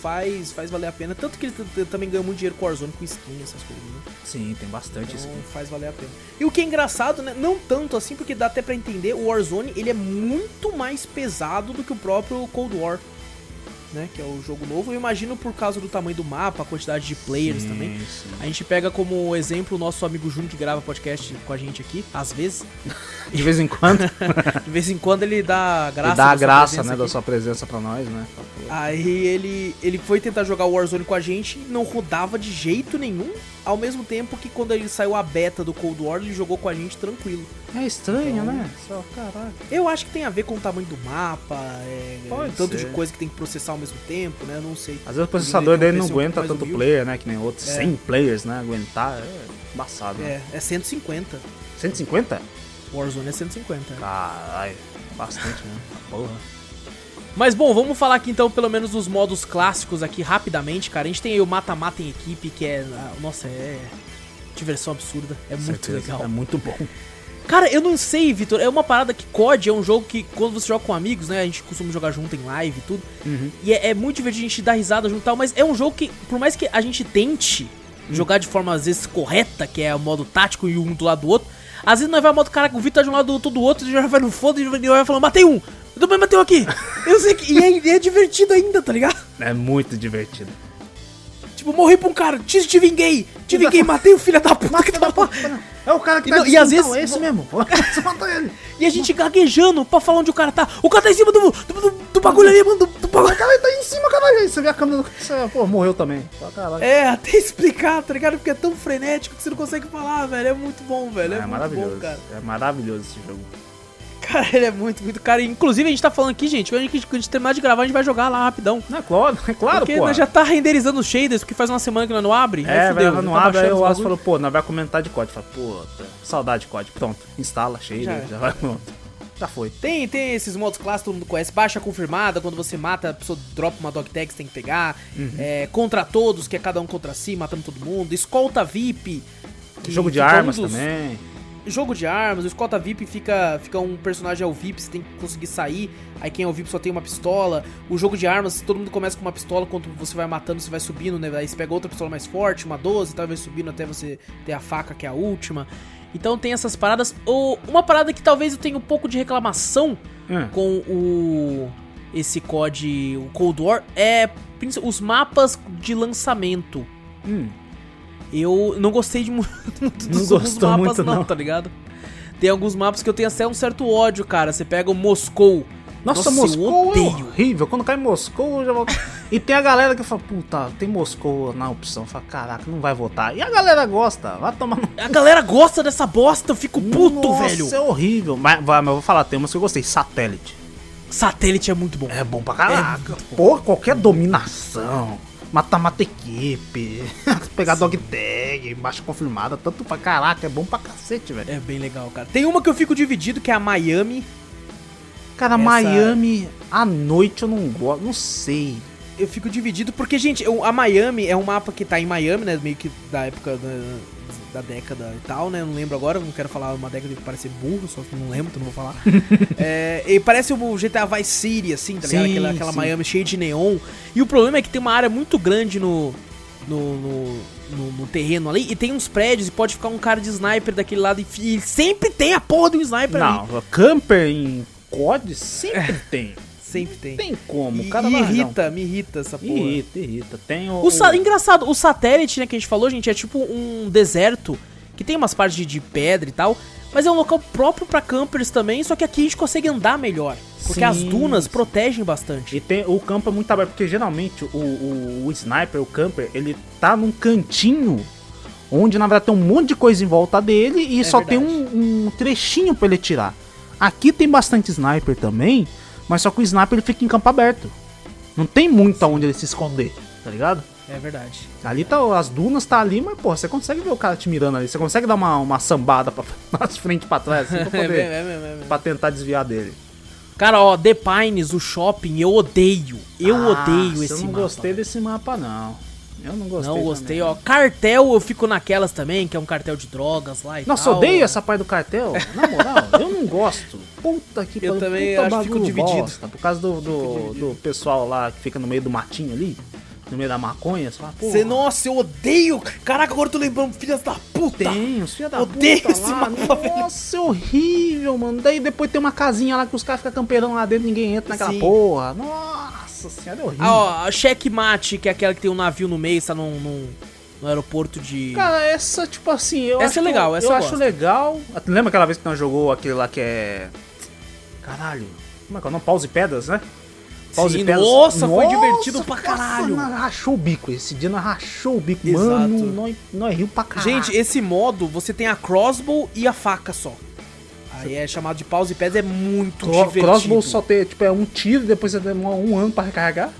faz, faz valer a pena. Tanto que eles t- também ganham muito dinheiro com Warzone, com skin, essas coisas, né?
Sim, tem bastante
Então
skin.
faz valer a pena. E o que é engraçado, né? Não tanto assim, porque dá até pra entender, o Warzone ele é muito mais pesado do que o próprio Cold War. Né, que é o jogo novo. Eu imagino por causa do tamanho do mapa, a quantidade de players
Sim,
também.
sim.
A gente pega como exemplo o nosso amigo Júnior que grava podcast com a gente aqui, às vezes.
De vez em quando,
De vez em quando ele dá graça.
ele dá a graça, né,
aqui.
da sua presença pra nós, né?
Aí ele, ele foi tentar jogar Warzone com a gente, não rodava de jeito nenhum, ao mesmo tempo que quando ele saiu a beta do Cold War, ele jogou com a gente tranquilo.
É estranho,
Então-
né? Só.
Eu acho que tem a ver com o tamanho do mapa, é, tanto
ser.
de coisa que tem que processar ao mesmo tempo, né? Eu não sei.
Às vezes o processador dele não
um
aguenta tanto
humilde.
player, né? Que nem outros.
É.
100 players, né? Aguentar é embaçado. né?
É, é 150.
150?
O Warzone é 150.
Caralho, bastante, né? Porra.
Mas bom, vamos falar aqui então pelo menos dos modos clássicos aqui rapidamente, cara. A gente tem aí o mata-mata em equipe, que é. ah, Nossa, é. Diversão absurda. É muito
Certeza.
legal.
É muito bom.
Cara, eu não sei, Vitor. É uma parada que COD é um jogo que quando você joga com amigos, né? A gente costuma jogar junto em live e tudo.
Uhum.
E é, é muito divertido a gente dar risada junto e tal, mas é um jogo que, por mais que a gente tente jogar de forma às vezes correta, que é o modo tático e um do lado do outro, às vezes nós vai modo, cara, o Vitor tá de um lado do outro do outro, e já vai no foda e vai falando, matei um! Eu também matei um aqui! Eu sei que. E é, e é divertido ainda, tá ligado?
É muito divertido.
Tipo, morri pra um cara, te, te vinguei! Te vinguei, matei o filho da puta que tava.
É o cara que
E
tá
não- e às vezes-
"Então, é esse mesmo. Você matou ele.
E a gente gaguejando pra falar onde o cara tá. O cara tá em cima do, do, do- do bagulho ali, mano. Do, do bagulho.
O cara tá aí em cima, caralho. Você vê a câmera do você, pô, morreu também. Caralho.
É, até explicar, tá ligado? Porque é tão frenético que você não consegue falar, velho. É muito bom, velho. É,
É,
muito
maravilhoso.
bom, cara.
É maravilhoso esse jogo.
Cara, ele é muito, muito. Cara, inclusive a gente tá falando aqui, gente. Quando a gente, quando a gente terminar de gravar, a gente vai jogar lá rapidão.
Não, é claro, é claro,
porque
pô.
já tá renderizando os shaders, porque faz uma semana que nós não abre.
É,
fudeu,
não
tá
abre, aí o Aço falou, pô, nós vai comentar de código. Fala, puta, saudade de código. Pronto, instala, cheio,
Já
já, vai pronto. Já foi.
Tem, tem esses modos clássicos, todo mundo conhece. Baixa confirmada, quando você mata, a pessoa dropa uma dog tag, você tem que pegar.
Uhum.
É, contra todos, que é cada um contra si, matando todo mundo. Escolta VIP.
Jogo de
um
armas
dos-
também.
Jogo de armas, o Escolta VIP fica, fica um personagem ao VIP, você tem que conseguir sair. Aí quem é o VIP só tem uma pistola. O jogo de armas, todo mundo começa com uma pistola, quando você vai matando, você vai subindo, né? Aí você pega outra pistola mais forte, uma 12 e tal, vai subindo até você ter a faca, que é a última. Então tem essas paradas. Ou uma parada que talvez eu tenha um pouco de reclamação
Hum.
com o esse COD, o Cold War, é os mapas de lançamento.
Hum.
Eu não gostei de mu- muito
Não
dos alguns
gostou
mapas,
muito,
não,
não.
tá ligado? Tem alguns mapas que eu tenho até um certo ódio, cara. Você pega o Moscou.
Nossa,
Nossa,
Moscou é horrível. Quando cai Moscou, eu já vou... E tem a galera que fala, puta, tem Moscou na opção. Fala, caraca, não vai votar. E a galera gosta, vai tomar no...
A galera gosta dessa bosta, eu fico puto,
Nossa,
velho.
é horrível. Mas, mas eu vou falar, tem umas que eu gostei. Satélite.
Satélite é muito bom.
É bom pra caraca. Porra, qualquer dominação. Mata-mata equipe. Pegar dog tag, baixa confirmada. Tanto pra caraca, é bom pra cacete, velho.
É bem legal, cara. Tem uma que eu fico dividido, que é a Miami.
Cara,
Essa-
Miami à noite eu não gosto, não sei.
Eu fico dividido porque, gente, a Miami é um mapa que tá em Miami, né? Meio que da época da, da década e tal, né? Não lembro agora, não quero falar uma década que parece burro, só que não lembro, então não vou falar. é, e parece o GTA Vice City, assim, tá ligado?
Sim,
Aquela, aquela
sim.
Miami cheia de neon. E o problema é que tem uma área muito grande no. No, no, no- no terreno ali, e tem uns prédios, e pode ficar um cara de sniper daquele lado, e, e sempre tem a porra do sniper ali.
Não, camper em COD sempre tem.
Sempre tem.
Tem como,
E,
o cara
e
vai-
irrita, me irrita essa porra.
Irrita, irrita. Tem o.
O sa- engraçado, o satélite, né, que a gente falou, gente, é tipo um deserto que tem umas partes de, de pedra e tal, mas é um local próprio pra campers também, só que aqui a gente consegue andar melhor, porque
Sim,
as dunas
sim.
protegem bastante.
E tem, o campo é muito aberto, porque geralmente o, o, o sniper, o camper, ele tá num cantinho onde na verdade tem um monte de coisa em volta dele e
É
só
verdade.
tem um, um trechinho pra ele tirar. Aqui tem bastante sniper também, mas só que o sniper ele fica em campo aberto. Não tem muito aonde ele se esconder, tá ligado?
É verdade.
Ali tá, as dunas tá ali, mas pô, você consegue ver o cara te mirando ali, você consegue dar uma, uma sambada pra, nas frente pra trás, assim, pra,
É,
poder,
é, é, é,
pra tentar desviar dele.
Cara, ó, The Pines, o shopping, eu odeio. Eu
Ah,
odeio esse
Eu não
mapa.
gostei desse mapa, não. Eu não gostei.
Não gostei,
também.
ó. Cartel, eu fico naquelas também, que é um cartel de drogas lá e
Nossa,
tal.
odeio essa parte do cartel. Na moral, eu não gosto. Puta que
Eu
pariu,
também acho que fico dividido.
bosta, por causa do, do, do pessoal lá que fica no meio do matinho ali, no meio da maconha. Você fala, pô,
Cê, nossa, eu odeio. Caraca, agora eu tô lembrando, filhas da puta.
tem, os filhos da
Odeio
puta
esse
lá. Nossa, é horrível, mano. Daí depois tem uma casinha lá que os caras ficam camperando lá dentro ninguém entra naquela
Sim.
porra. Nossa senhora, é horrível.
Ah, ó, a checkmate, que é aquela que tem um navio no meio, está num, num- no aeroporto de.
Cara, essa, tipo assim, eu
Essa
acho
é legal,
que-
essa
eu,
eu
acho
gosto.
legal. Lembra aquela vez que nós jogou aquele lá que é. Caralho. Como é que é o nome? Pause e Pedras, né?
Sim, nossa, foi divertido pra caralho.
Nós rachou o bico. Esse dia nós rachou o bico.
Exato.
Mano, nós, nós riu pra caralho.
Gente, esse modo você tem a crossbow e a faca só. Aí é chamado de pause e pés, é muito
Cro
divertido.
Crossbow só tem, tipo, é um tiro e depois você demora um ano pra recarregar.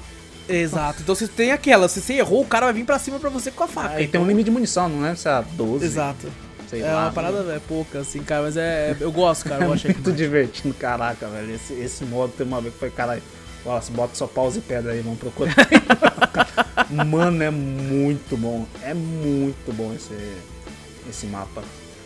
Exato. Então você tem aquela, se você errou, o cara vai vir pra cima pra você com a faca.
Aí tem um limite de munição, não lembro se é 12.
Exato.
Sei
É
lá,
uma parada é pouca, assim, cara, mas é. é- Eu gosto, cara. Eu
É
gosto
muito divertido, caraca, velho. Esse, esse modo tem uma vez que foi, caralho. Wallace, bota só pausa e pedra aí, vamos procurar. Mano, é muito bom. É muito bom esse, esse mapa.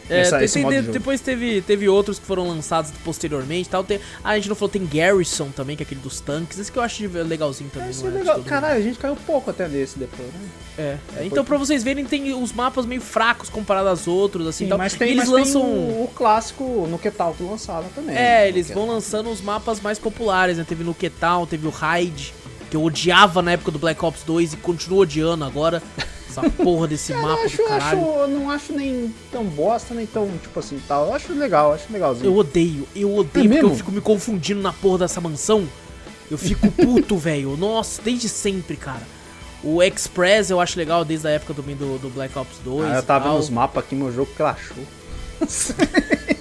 É,
Essa-
tem- tem-
de
depois teve, teve outros que foram lançados posteriormente tal. Tem, a gente não falou, tem Garrison também, que é aquele dos tanques. Esse que eu acho legalzinho também.
Esse é
é
legal.
mundo.
Caralho, a gente caiu pouco até desse depois, né?
É, é, então pra vocês verem, tem os mapas meio fracos comparado aos outros, assim,
Sim,
tal.
mas tem,
eles
mas
lançam...
tem o, o clássico no Ketal que lançaram também.
É, eles
Que-
vão lançando os mapas mais populares, né? Teve no Ketal, teve o Raid, que eu odiava na época do Black Ops 2 e continuo odiando agora. Essa porra desse
Cara,
mapa
eu acho,
do
eu acho,
caralho.
eu não acho nem tão bosta, nem tão, tipo assim, tal. Eu acho legal, acho legalzinho.
Eu odeio, eu odeio, porque
mesmo?
eu fico me confundindo na porra dessa mansão. Eu fico puto, velho. Nossa, desde sempre, cara. O Express eu acho legal desde a época também do, do Black Ops 2.
Ah, eu tava
tal.
vendo os mapas aqui, meu jogo crashou.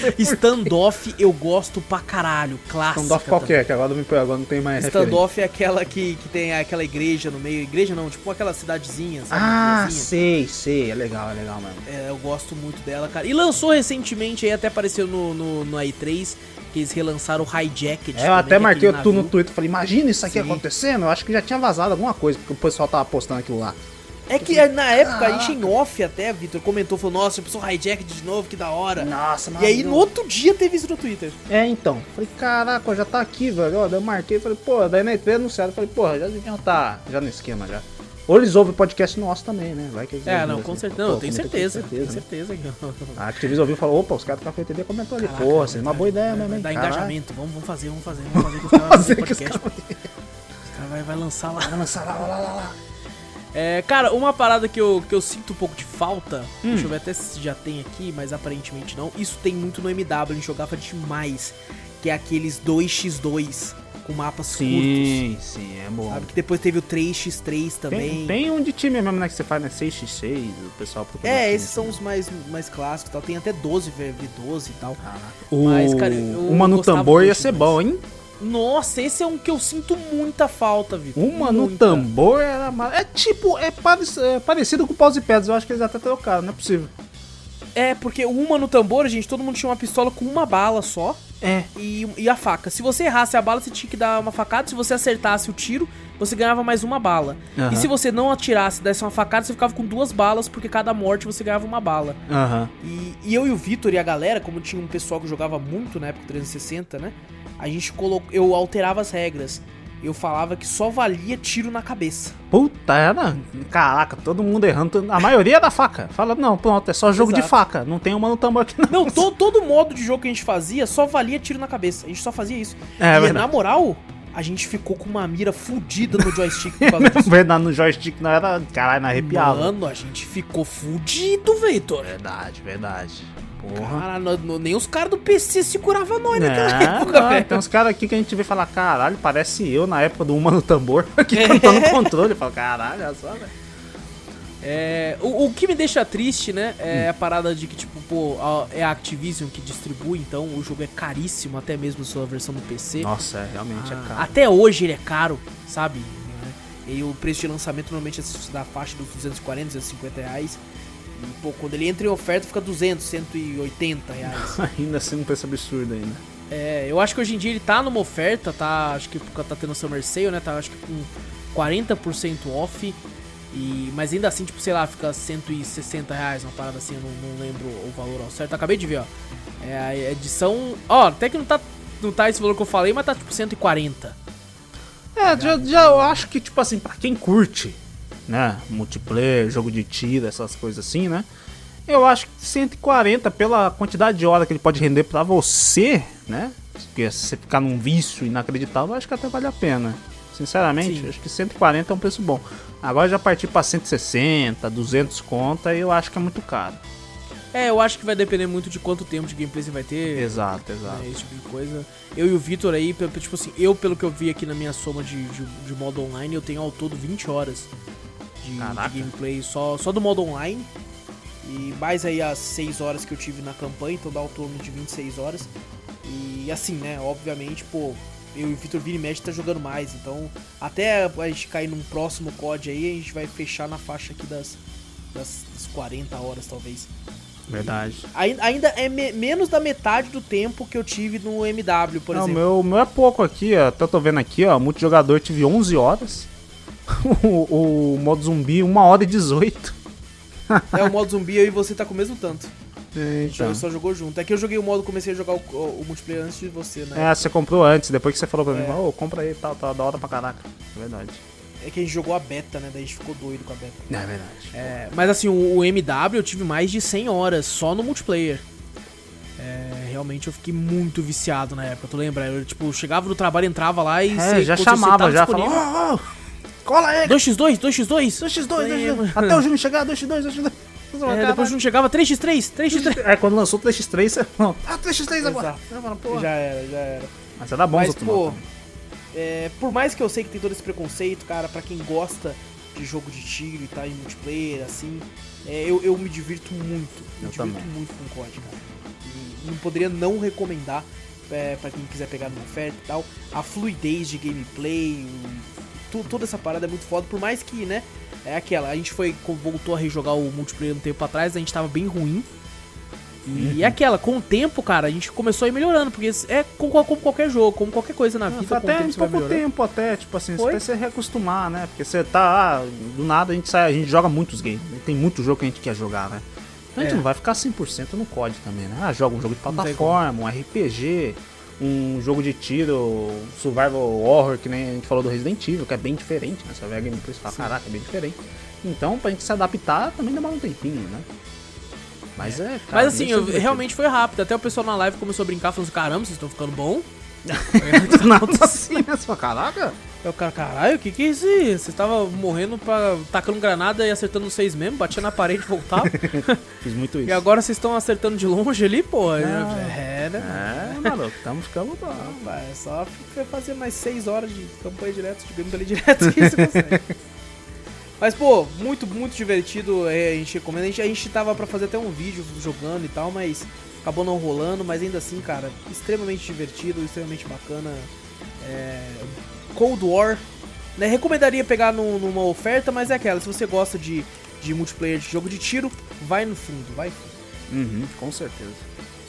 Standoff eu gosto pra caralho, clássico.
Standoff qual que é? Que agora, não agora não tem mais.
Standoff é aquela que, que tem aquela igreja no meio. Igreja não, tipo aquela cidadezinha, sabe?
Ah, sei, sei. É legal, é legal mesmo.
É, eu gosto muito dela, cara. E lançou recentemente aí, até apareceu no, no, no i3, que eles relançaram o Hijacked.
É, eu até marquei tu no
Twitter.
Twitter falei, imagina isso aqui
Sim.
acontecendo. Eu acho que já tinha vazado alguma coisa, porque o pessoal tava postando aquilo lá.
É que é, na época a gente em off até, Vitor, comentou, falou, nossa, eu preciso hijack de novo, que da hora.
Nossa,
E aí no outro dia teve isso no Twitter.
É, então. Falei, caraca, já tá aqui, velho. Ó, daí eu marquei, falei, pô, daí na E3 anunciaram. Falei, porra, já deviam tá já no esquema já. Ou eles ouvem o podcast nosso também, né? Vai que eles
É, não,
assim.
com certeza.
Pô,
Não, eu tenho
com
certeza. Tenho
né?
certeza. que-
A Activision ouviu e falou, opa, os caras do Café TV comentou ali.
Caraca,
Porra,
vai
seria uma boa ideia
vai
mesmo, hein?
Dar
Caralho.
engajamento. Vamos, vamos fazer, vamos fazer. Vamos fazer que os caras
os
podcast. Os caras vai, vai lançar lá.
Vai lançar lá, lá, lá, lá.
É, cara, uma parada que eu, que eu sinto um pouco de falta,
Hum.
deixa eu ver até se já tem aqui, mas aparentemente não. Isso tem muito no MW, a gente jogava demais. Que é aqueles 2x2 com mapas curtos.
Sim, sim, é bom.
Sabe? Que depois teve o 3x3 também.
Tem, tem um de time mesmo, né? Que você faz, né? 6x6, o pessoal procura.
É, esses são
assim.
os mais, mais clássicos e tal. Tem até 12 V12 e tal.
Caraca.
Mas, cara, eu
uma no tambor ia ser bom, hein?
Nossa, esse é um que eu sinto muita falta, Vitor.
Uma no
Muita.
tambor era. ma- É tipo, é, pare- é parecido com o pause e pedras. Eu acho que eles até trocaram, não é possível.
É, porque uma no tambor, gente, todo mundo tinha uma pistola com uma bala só.
É.
e, e a faca. Se você errasse a bala, você tinha que dar uma facada. Se você acertasse o tiro, você ganhava mais uma bala.
Aham.
E se você não atirasse, desse uma facada, você ficava com duas balas, porque cada morte você ganhava uma bala.
Aham.
E, e eu e o Vitor e a galera, como tinha um pessoal que jogava muito na época do 360, né? A gente colocou. Eu alterava as regras. Eu falava que só valia tiro na cabeça.
Puta, era. Caraca, todo mundo errando. A maioria era faca. Fala, não, pronto, é só jogo de
Exato.
faca. Não tem uma no tambor aqui, não.
Não, to- todo modo de jogo que a gente fazia só valia tiro na cabeça. A gente só fazia isso.
É,
e
verdade.
na moral, a gente ficou com uma mira fudida no joystick por causa disso.
Verdade, no joystick não era. Caralho, não arrepiava.
Mano, a gente ficou fudido, Vitor.
Verdade, verdade. Porra.
Cara, nem os caras do PC seguravam nós naquela
É,
época,
não,
velho.
tem uns caras aqui que a gente vê falar, caralho, parece eu na época do Uma no Tambor, aqui
É.
cantando controle. Fala, caralho, olha só, velho.
É, o, o que me deixa triste, né, é a parada de que, tipo, pô, a- é a Activision que distribui, então o jogo é caríssimo, até mesmo sua versão no PC.
Nossa, é, realmente
Ah,
é caro.
Até hoje ele é caro, sabe? E o preço de lançamento normalmente é da faixa dos 240, 250 reais. E, pô, quando ele entra em oferta fica 200, 180 reais.
Ainda assim um preço absurdo ainda.
É, eu acho que hoje em dia ele tá numa oferta, tá? Acho que tá tendo Summer Sale, né? Tá acho que com 40% off. E, mas ainda assim, tipo, sei lá, fica 160 reais, uma parada assim, eu não, não lembro o valor ao certo. Acabei de ver, ó. É a edição. Ó, até que não tá, não tá esse valor que eu falei, mas tá tipo 140.
É, já, já eu acho que, tipo assim, pra quem curte, né? Multiplayer, jogo de tiro, essas coisas assim, né? Eu acho que 140 pela quantidade de hora que ele pode render pra você, né? Porque se você ficar num vício inacreditável, eu acho que até vale a pena. Sinceramente,
Sim.
acho que 140 é um preço bom. Agora já partir pra 160, 200 conta, eu acho que é muito caro.
É, eu acho que vai depender muito de quanto tempo de gameplay você vai ter.
Exato, exato.
né, esse tipo de coisa. Eu e o Vitor aí, tipo assim, eu pelo que eu vi aqui na minha soma de, de, de modo online, eu tenho ao todo 20 horas de, de gameplay só, só do modo online. E mais aí as 6 horas que eu tive na campanha, então dá ao torno de 26 horas. E assim, né, obviamente, pô, e o Vitor e mexe tá jogando mais, então até a gente cair num próximo COD aí, a gente vai fechar na faixa aqui das, das, das 40 horas, talvez.
Verdade.
Ai- Ainda é me- menos da metade do tempo que eu tive no MW, por
Não,
exemplo.
meu, o meu é pouco aqui, ó. Até eu tô vendo aqui, ó. Multijogador tive 11 horas. o, o modo zumbi, 1 hora e 18.
É o modo zumbi, eu e você tá com o mesmo tanto. A gente
Eita.
só jogou junto. É que eu joguei o modo, comecei a jogar o, o- multiplayer antes de você, né?
É, você comprou antes, depois que você falou pra mim,
É.
ô, compra aí, tal, tá da hora pra caraca. É verdade.
É que a gente jogou a beta, né? Daí a gente ficou doido com a beta.
É verdade.
É, mas assim, o, o MW eu tive mais de 100 horas só no multiplayer. É, realmente eu fiquei muito viciado na época, tu lembra? Eu, tipo, chegava no trabalho, entrava lá e...
É,
você-
já chamava, já
disponível-
falava, ô, ô, cola aí,
2x2, 2x2.
2x2, 2x2.
Lembra?
Até o Júnior chegar, 2x2, 2x2.
É, depois não chegava 3x3, 3x3.
É, quando lançou o 3x3, você não, ah, 3x3 agora. Falo.
Já era, já era.
Mas era bom os
Mas,
outros
pô, é, por mais que eu sei que tem todo esse preconceito, cara, pra quem gosta de jogo de tiro e tá em multiplayer, assim, é, eu, eu me divirto muito. Me
Eu
divirto
também.
muito com o COD, cara. E não poderia não recomendar é, pra quem quiser pegar numa oferta e tal. A fluidez de gameplay, o- tu- toda essa parada é muito foda, por mais que, né? É aquela, a gente foi, voltou a rejogar o multiplayer um tempo atrás, a gente tava bem ruim. E é aquela, com o tempo, cara, a gente começou a ir melhorando, porque é como, como qualquer jogo, como qualquer coisa na
Não,
vida,
até um
vai
pouco tempo até, tipo assim,
Foi?
você reacostumar, né? Porque você tá, ah, do nada a gente sai, a gente joga muitos games, tem muito jogo que a gente quer jogar, né? Então a gente
É.
não vai ficar 100% no COD também, né? Ah, joga um jogo de
tem
plataforma, um RPG, um jogo de tiro, survival horror, que nem a gente falou do Resident Evil, que é bem diferente, né? Você vai a gameplay e fala, caraca, é bem diferente. Então, pra gente se adaptar, também demora um tempinho, né? Mas é, cara,
Mas assim, eu- realmente foi rápido. Até o pessoal na live começou a brincar, falando caramba, vocês estão ficando bom.
Né? Você fala, caraca.
Eu, cara, caralho, o que que é isso aí? Você tava morrendo pra. tacando granada e acertando vocês mesmo, batia na parede e voltava.
Fiz muito isso.
e agora vocês estão acertando de longe ali, pô.
Não.
É, né?
É, maluco, estamos ficando bom.
Vai, é só fazer mais 6 horas de campanha direto, de gameplay direto que você consegue. Mas, pô, muito, muito divertido. é, a gente recomenda. A gente, a gente tava pra fazer até um vídeo jogando e tal, mas acabou não rolando. Mas ainda assim, cara, extremamente divertido, extremamente bacana. É, Cold War, né? Recomendaria pegar num- numa oferta, mas é aquela. Se você gosta de, de multiplayer de jogo de tiro, vai no fundo, vai fundo.
Uhum, com certeza.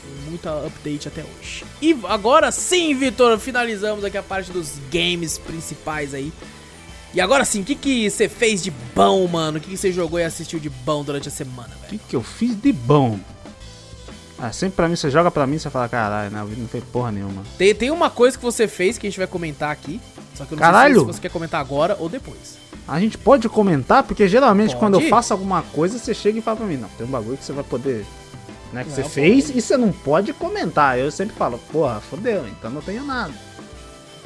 Tem muita update até hoje. E agora sim, Vitor, finalizamos aqui a parte dos games principais aí. E agora sim, o que que você fez de bom, mano? O que que você jogou e assistiu de bom durante a semana,
O
velho?
que, que eu fiz de bom? Ah, sempre pra mim, você joga pra mim e você fala, caralho? O vídeo não fez porra nenhuma.
Tem, tem uma coisa que você fez que a gente vai comentar aqui. Só que eu não
Caralho!
sei se você quer comentar agora ou depois.
A gente pode comentar, porque geralmente
Pode.
quando eu faço alguma coisa, você chega e fala pra mim, não, tem um bagulho que você vai poder. Né, que
Não,
você
pode.
fez e você não pode comentar. Eu sempre falo, porra, fodeu, então não tenho nada.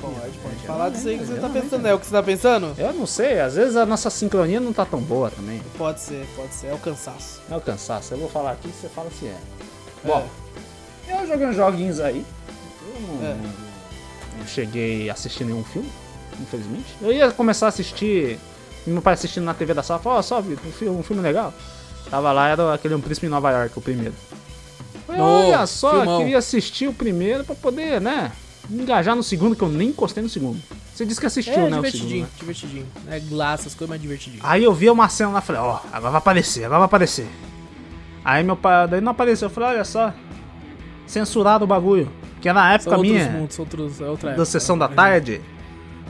Pode, pode
É,
falar disso aí que você tá
geralmente,
pensando. É o que você tá pensando?
Eu não sei, às vezes a nossa sincronia não tá tão boa também.
Pode ser, pode ser. É o cansaço.
É o cansaço. Eu vou falar aqui e você fala se é.
É.
Bom, eu joguei uns joguinhos aí. Eu não,
É.
não cheguei a assistir nenhum filme, infelizmente. Eu ia começar a assistir. Meu pai assistindo na TV da sala falou: Ó, só, Vitor, um filme, um filme legal. Tava lá, era aquele Um Príncipe em Nova York, o primeiro. Falei, Olha só,
filmão.
queria assistir o primeiro pra poder, né? Engajar no segundo, que eu nem encostei no segundo. Você disse que assistiu,
É
né? O
divertidinho,
segundo, né?
divertidinho. É lá, essas coisas, mas divertidinho.
Aí eu vi uma cena lá e falei, ó, agora vai aparecer, agora vai aparecer. Aí meu pai, daí não apareceu, eu falei, olha só, censurado o bagulho. Que é na época
outros
minha,
mundos, outros, é outra
da
época.
sessão da tarde,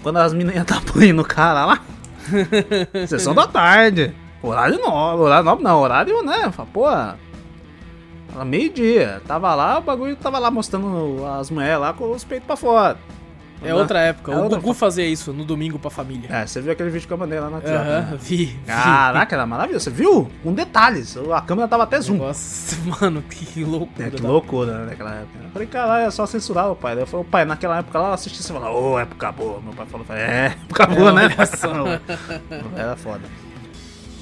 quando as meninas tá apanhando o cara lá. Sessão da tarde. Horário nobre, horário nobre não, horário, né? Pô, era meio-dia. Tava lá, o bagulho tava lá mostrando as mulheres lá com os peitos pra fora.
É outra época.
É
o
outra
Gugu fazia isso no domingo pra família.
É, você viu aquele vídeo que eu mandei lá no WhatsApp.
Aham,
né?
vi, vi.
Caraca, era maravilhoso. Você viu? Com detalhes. A câmera tava até zoom.
Nossa, mano, que loucura.
É, que
da-
loucura, né, naquela época. Eu falei, caralho, é só censurar o pai. Eu falei, pai, naquela época lá eu assisti, você falou, ô, época boa. Meu pai falou, é, época boa,
É,
né? Era foda.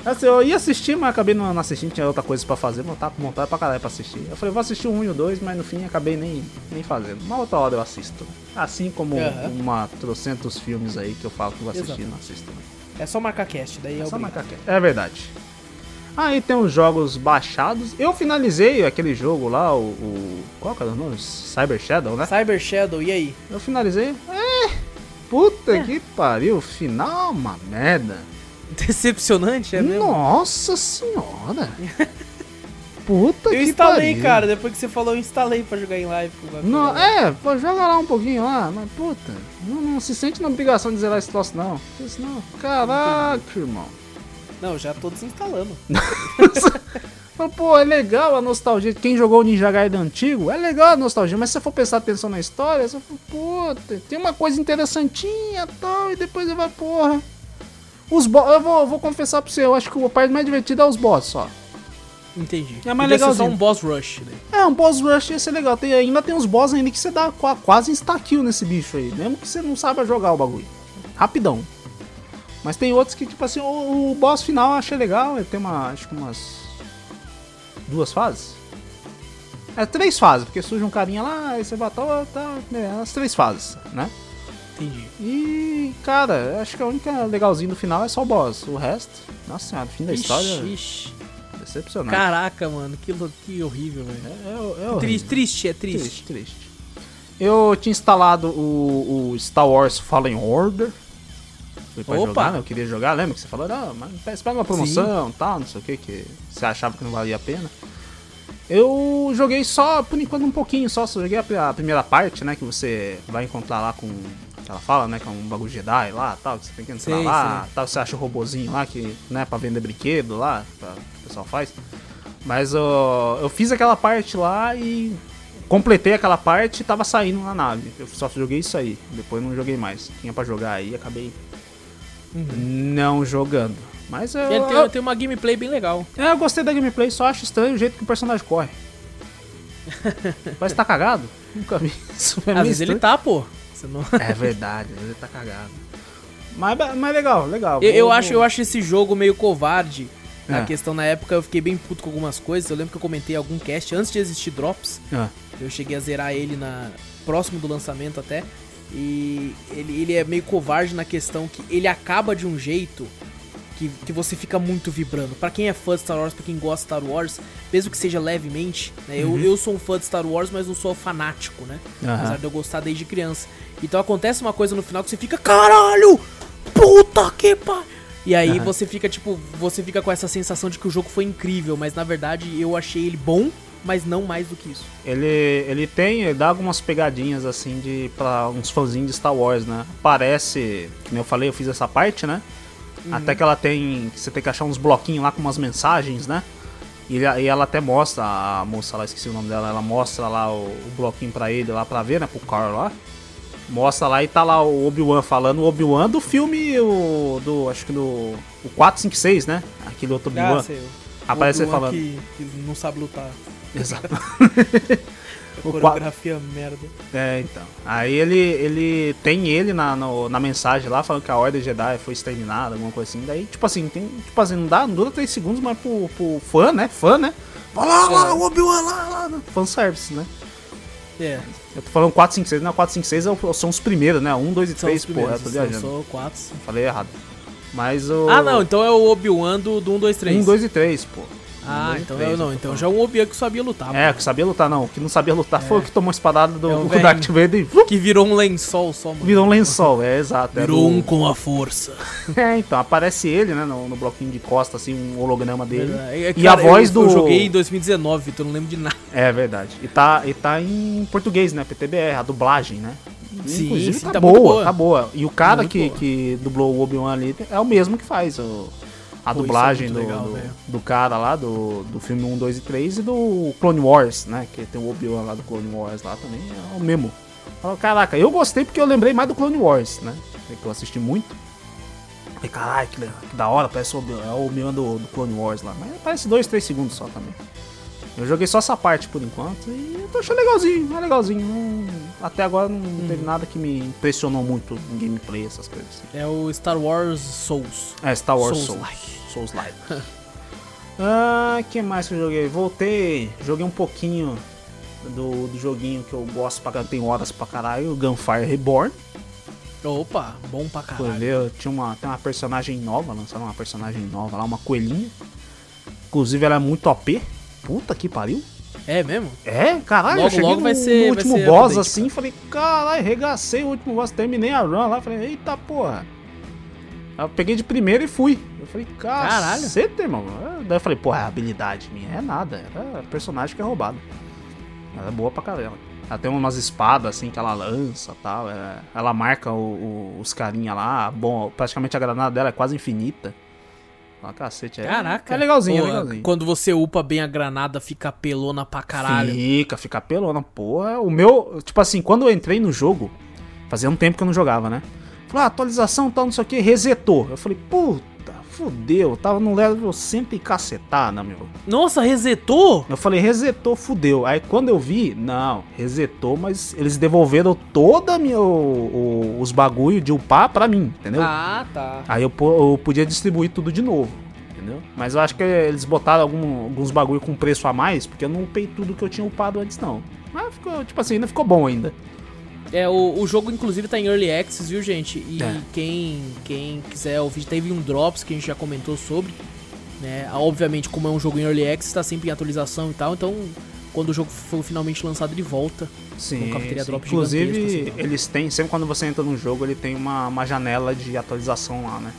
Assim, eu ia assistir, mas acabei não, assistindo, tinha outra coisa pra fazer, mas eu tava com vontade pra caralho pra assistir. Eu falei, vou assistir 1 e o 2, mas no fim acabei nem, nem fazendo. Uma outra hora eu assisto. Assim como
Aham.
uma trocentos filmes aí que eu falo que vou assistir e
Exato.
não assisto.
É só marcar cast, daí é,
Só
obrigado.
marcar aqui. É verdade. Aí tem os jogos baixados. Eu finalizei aquele jogo lá, o. o qual que era o nome? Cyber Shadow, né?
Cyber Shadow, e aí?
Eu finalizei. É. Puta que pariu, final é uma merda.
Decepcionante, é mesmo?
Nossa senhora. Puta
Eu
que
instalei,
pariu.
cara. Depois que você falou, eu instalei pra jogar em live.
Não, é, pô, joga lá um pouquinho lá, mas puta, não, não se sente na obrigação de zerar esse troço, não. Senão, caraca, irmão.
Não, já tô desinstalando.
Fala, Pô, é legal a nostalgia. Quem jogou o Ninja Gaiden antigo, é legal a nostalgia, mas se você for prestar atenção na história, você fala, puta, tem uma coisa interessantinha e tal, e depois você vai, porra. Os bo eu vou, eu vou confessar pra você, eu acho que o parte mais divertido é os boss só.
Entendi.
É mais
ser só um boss rush. Né?
É, um boss rush ia ser legal. Tem, ainda tem uns boss ainda que você dá qua- quase insta-kill nesse bicho aí, mesmo que você não saiba jogar o bagulho. Rapidão. Mas tem outros que, tipo assim, o, o boss final eu achei legal. Ele tem uma, acho que umas. duas fases? É, três fases, porque surge um carinha lá, aí você batalha, tá, é, as três fases, né?
Entendi.
E, cara, acho que a única legalzinha do final é só o boss. O resto, nossa senhora, fim da história,
Ixi, ixi.
decepcionante.
Caraca, mano. Que, que horrível, velho.
é, é, é
Triste, triste, é triste.
Triste, triste. Eu tinha instalado o, o Star Wars Fallen Order. Foi pra
Opa!
jogar, né? Eu queria jogar, lembra que você falou? Não, mas pega uma promoção e tal, não sei o que, que você achava que não valia a pena. Eu joguei só, por enquanto, um pouquinho só. Só joguei a, a primeira parte, né? Que você vai encontrar lá com. Que ela fala, né? Que é um bagulho Jedi lá tal. Que você tem que entrar
Sei,
lá. Tal, você acha o robozinho lá que, né? Pra vender brinquedo lá. Pra, o pessoal faz. Mas ó, eu fiz aquela parte lá e completei aquela parte e tava saindo na nave. Eu só joguei isso aí. Depois não joguei mais. Tinha pra jogar aí e acabei não jogando. Mas eu,
Ele tem,
eu,
tem uma gameplay bem legal.
é, eu gostei da gameplay, só acho estranho o jeito que o personagem corre. Parece que tá cagado. Nunca vi isso. É,
Às
meio
vezes ele tá, pô. Você não...
é verdade, ele tá cagado. Mas, mas legal, legal.
Eu, eu
Vou-
acho, eu acho esse jogo meio covarde.
É.
questão na época eu fiquei bem puto com algumas coisas. Eu lembro que eu comentei algum cast antes de existir Drops.
Ah,
Eu cheguei a zerar ele na próximo do lançamento até. E ele, ele é meio covarde na questão que ele acaba de um jeito que, que você fica muito vibrando. Pra quem é fã de Star Wars, pra quem gosta de Star Wars, mesmo que seja levemente, né? Eu, eu sou um fã de Star Wars, mas não sou fanático, né?
Aham.
Apesar de eu gostar desde criança. Então acontece uma coisa no final que você fica, caralho! Puta que pariu! E aí
Aham.
você fica, tipo, você fica com essa sensação de que o jogo foi incrível, mas na verdade eu achei ele bom, mas não mais do que isso.
Ele, ele tem, ele dá algumas pegadinhas assim de para uns fãzinhos de Star Wars, né? Parece, como eu falei, eu fiz essa parte, né? Até que ela tem, que você tem que achar uns bloquinhos lá com umas mensagens, né? E, e ela até mostra, a moça lá, esqueci o nome dela, ela mostra lá o, o bloquinho pra ele lá pra ver, né? Pro Carl lá. Mostra lá e tá lá o Obi-Wan falando, o Obi-Wan do filme, o, do, acho que do, o 456, né? Aquele outro Obi-Wan.
Ah, sei. o
Aparece ele
Obi-Wan
falando.
Que, que não sabe lutar.
Exato. O
Coreografia merda.
É, então. Aí ele, ele tem ele na, no- na mensagem lá falando que a Ordem Jedi foi exterminada, alguma coisa assim. Daí, tipo assim, tem, tipo assim, não, dá, não dura 3 segundos, mas pro, pro fã, né? Fã, né? Vai lá, lá,
É.
o Obi-Wan lá, lá. Fanservice, né?
É,
Eu tô falando 4, 5, 6, não, 4, 5, 6 é o- são os primeiros, né? 1, 2 e
são
3,
os
pô,
primeiros.
eu tô
são
viajando.
só quatro.
Falei errado. Mas o.
Ah, não, então é o Obi-Wan do, do 1, 2, 3.
1, 2 e 3, pô.
Ah, então
três,
eu não. Então já é um Obi-Wan que sabia lutar.
É,
mano.
que sabia lutar, não. O que não sabia lutar foi o que tomou a espadada do,
É um
do. Darth Vader e
Que virou um lençol só, mano.
virou um lençol, é exato. era
Virou um com a força.
É, então, aparece ele, né, no, no bloquinho de costa, assim, um holograma dele.
É,
E a voz
eu,
do-
Eu joguei em 2019, então não lembro de nada.
É verdade. E tá, e tá em português, né, PTBR, a dublagem, né?
Sim, sim,
tá,
tá
boa,
boa.
tá boa. E o cara que,
boa.
que dublou o Obi-Wan ali é o mesmo que faz o, a
Pô, isso
dublagem
é
do,
legal,
do, do cara lá, do, do filme 1, 2 e 3 e do Clone Wars, né? Que tem o Obi-Wan lá do Clone Wars lá também, é o mesmo. Caraca, eu gostei porque eu lembrei mais do Clone Wars, né? Que eu assisti muito. Falei, caralho, que, da hora, parece o Obi- é o Obi-Wan do, do Clone Wars lá. Mas parece 2, 3 segundos só também. Eu joguei só essa parte por enquanto e eu tô achando legalzinho, é legalzinho. Não- até agora não
Uhum.
teve nada que me impressionou muito em gameplay, essas coisas.
É o Star Wars Souls.
É, Star Wars Souls.
Souls-like.
Souls Live. ah, que mais que eu joguei? Voltei, joguei um pouquinho do, do joguinho que eu gosto pra tem horas pra caralho, Gunfire Reborn.
Opa, bom pra caralho.
ver, tinha uma, tem uma personagem nova, lançaram uma personagem nova lá, uma coelhinha. Inclusive ela é muito OP. Puta que pariu.
É mesmo?
É, caralho,
Logo,
eu cheguei
logo
no,
vai ser-
no
vai
último
ser
boss
update,
assim, falei, caralho, regacei o último boss, terminei a run lá, falei, eita porra. Aí Eu peguei de primeira e fui. Eu falei,
Caralho.
caceta, irmão. Daí eu falei, porra, é habilidade minha. É nada, era personagem que é roubado. Ela é boa pra caramba. Ela tem umas espadas assim que ela lança tal. é- ela marca o- o- os carinha lá. Bom, praticamente a granada dela é quase infinita. Ah, cacete, é,
Caraca.
é legalzinho, é
Pô,
legalzinho.
Quando você upa bem a granada, fica pelona pra caralho.
Fica, fica pelona, porra. O meu, tipo assim, quando eu entrei no jogo, fazia um tempo que eu não jogava, né? Falei, ah, atualização tal, não sei o que, resetou. Eu falei, puta, fudeu, tava no level 100 e cacetada, meu.
Nossa, resetou?
Eu falei, resetou, fudeu. Aí quando eu vi, não, resetou, mas eles devolveram toda minha, o- o- os bagulho de upar pra mim, entendeu?
Ah, tá.
Aí eu, eu podia distribuir tudo de novo, entendeu? Mas eu acho que eles botaram algum- alguns bagulho com preço a mais, porque eu não upei tudo que eu tinha upado antes, não. Mas ficou, tipo assim, ainda ficou bom ainda.
É, o, o jogo inclusive tá em Early Access, viu, gente? E
É.
quem, quem quiser ouvir, teve um Drops que a gente já comentou sobre. Né? Ah, Obviamente, como é um jogo em Early Access, tá sempre em atualização e tal. Então, quando o jogo for finalmente lançado, ele volta.
Sim,
Um cafeteria
sim. Inclusive,
assim.
eles têm, sempre quando você entra num jogo, ele tem uma, uma janela de atualização lá, né?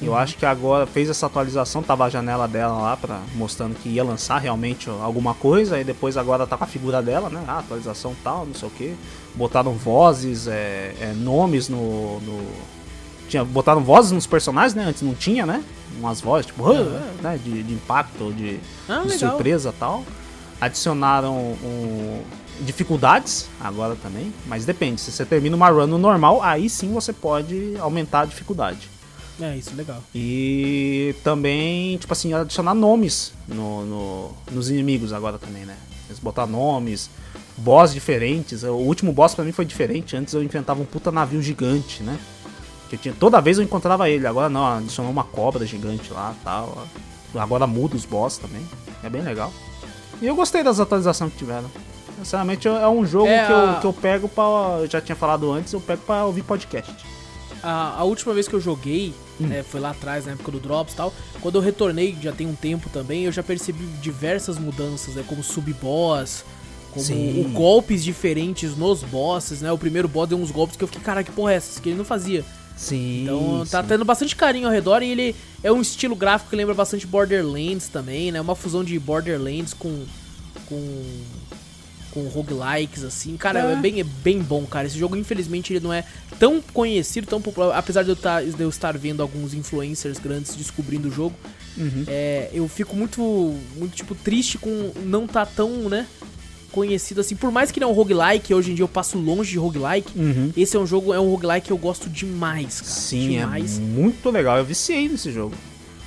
E
Uhum.
Eu acho que agora fez essa atualização, tava a janela dela lá, pra, mostrando que ia lançar realmente alguma coisa, e depois agora tá com a figura dela, né? Ah, atualização tal, não sei o que. Botaram vozes, é, é, nomes no, no- Tinha, botaram vozes nos personagens, né? Antes não tinha, né? Umas vozes, tipo, "Ah", né? De, de impacto, de,
Ah,
de surpresa e tal. Adicionaram um- dificuldades agora também, mas depende. Se você termina uma run no normal, aí sim você pode aumentar a dificuldade.
É, isso, legal.
E também, tipo assim, adicionar nomes no, no- nos inimigos agora também, né? Eles botar nomes, boss diferentes. O último boss pra mim foi diferente. Antes eu enfrentava um puta navio gigante, né? Que tinha, toda vez eu encontrava ele. Agora não, adicionou uma cobra gigante lá tal. Agora muda os boss também. É bem legal. E eu gostei das atualizações que tiveram. Sinceramente, é um jogo
É
que,
a-
eu, que eu pego pra. Eu já tinha falado antes, eu pego pra ouvir podcast.
A, a última vez que eu joguei,
Hum.
né, foi lá atrás, na época do Drops e tal. Quando eu retornei, já tem um tempo também, eu já percebi diversas mudanças, né? Como sub-boss, como
Sim.
o- golpes diferentes nos bosses, né? O primeiro boss deu uns golpes que eu fiquei, cara, que porra é essa? Que ele não fazia.
Sim.
Então tá tendo bastante carinho ao redor e ele é um estilo gráfico que lembra bastante Borderlands também, né? Uma fusão de Borderlands com. com. com roguelikes, assim. Cara, é.
É.
bem, é bem bom, cara. Esse jogo, infelizmente, ele não é tão conhecido, tão popular. Apesar de eu, tá, de eu estar vendo alguns influencers grandes descobrindo o jogo,
Uhum.
é, eu fico muito, muito, tipo, triste com não tá tão, né? Conhecido assim. Por mais que não é um roguelike, hoje em dia eu passo longe de roguelike.
Uhum.
Esse é um jogo, é um roguelike que eu gosto demais, cara.
Sim,
demais.
é muito legal. Eu viciei nesse jogo.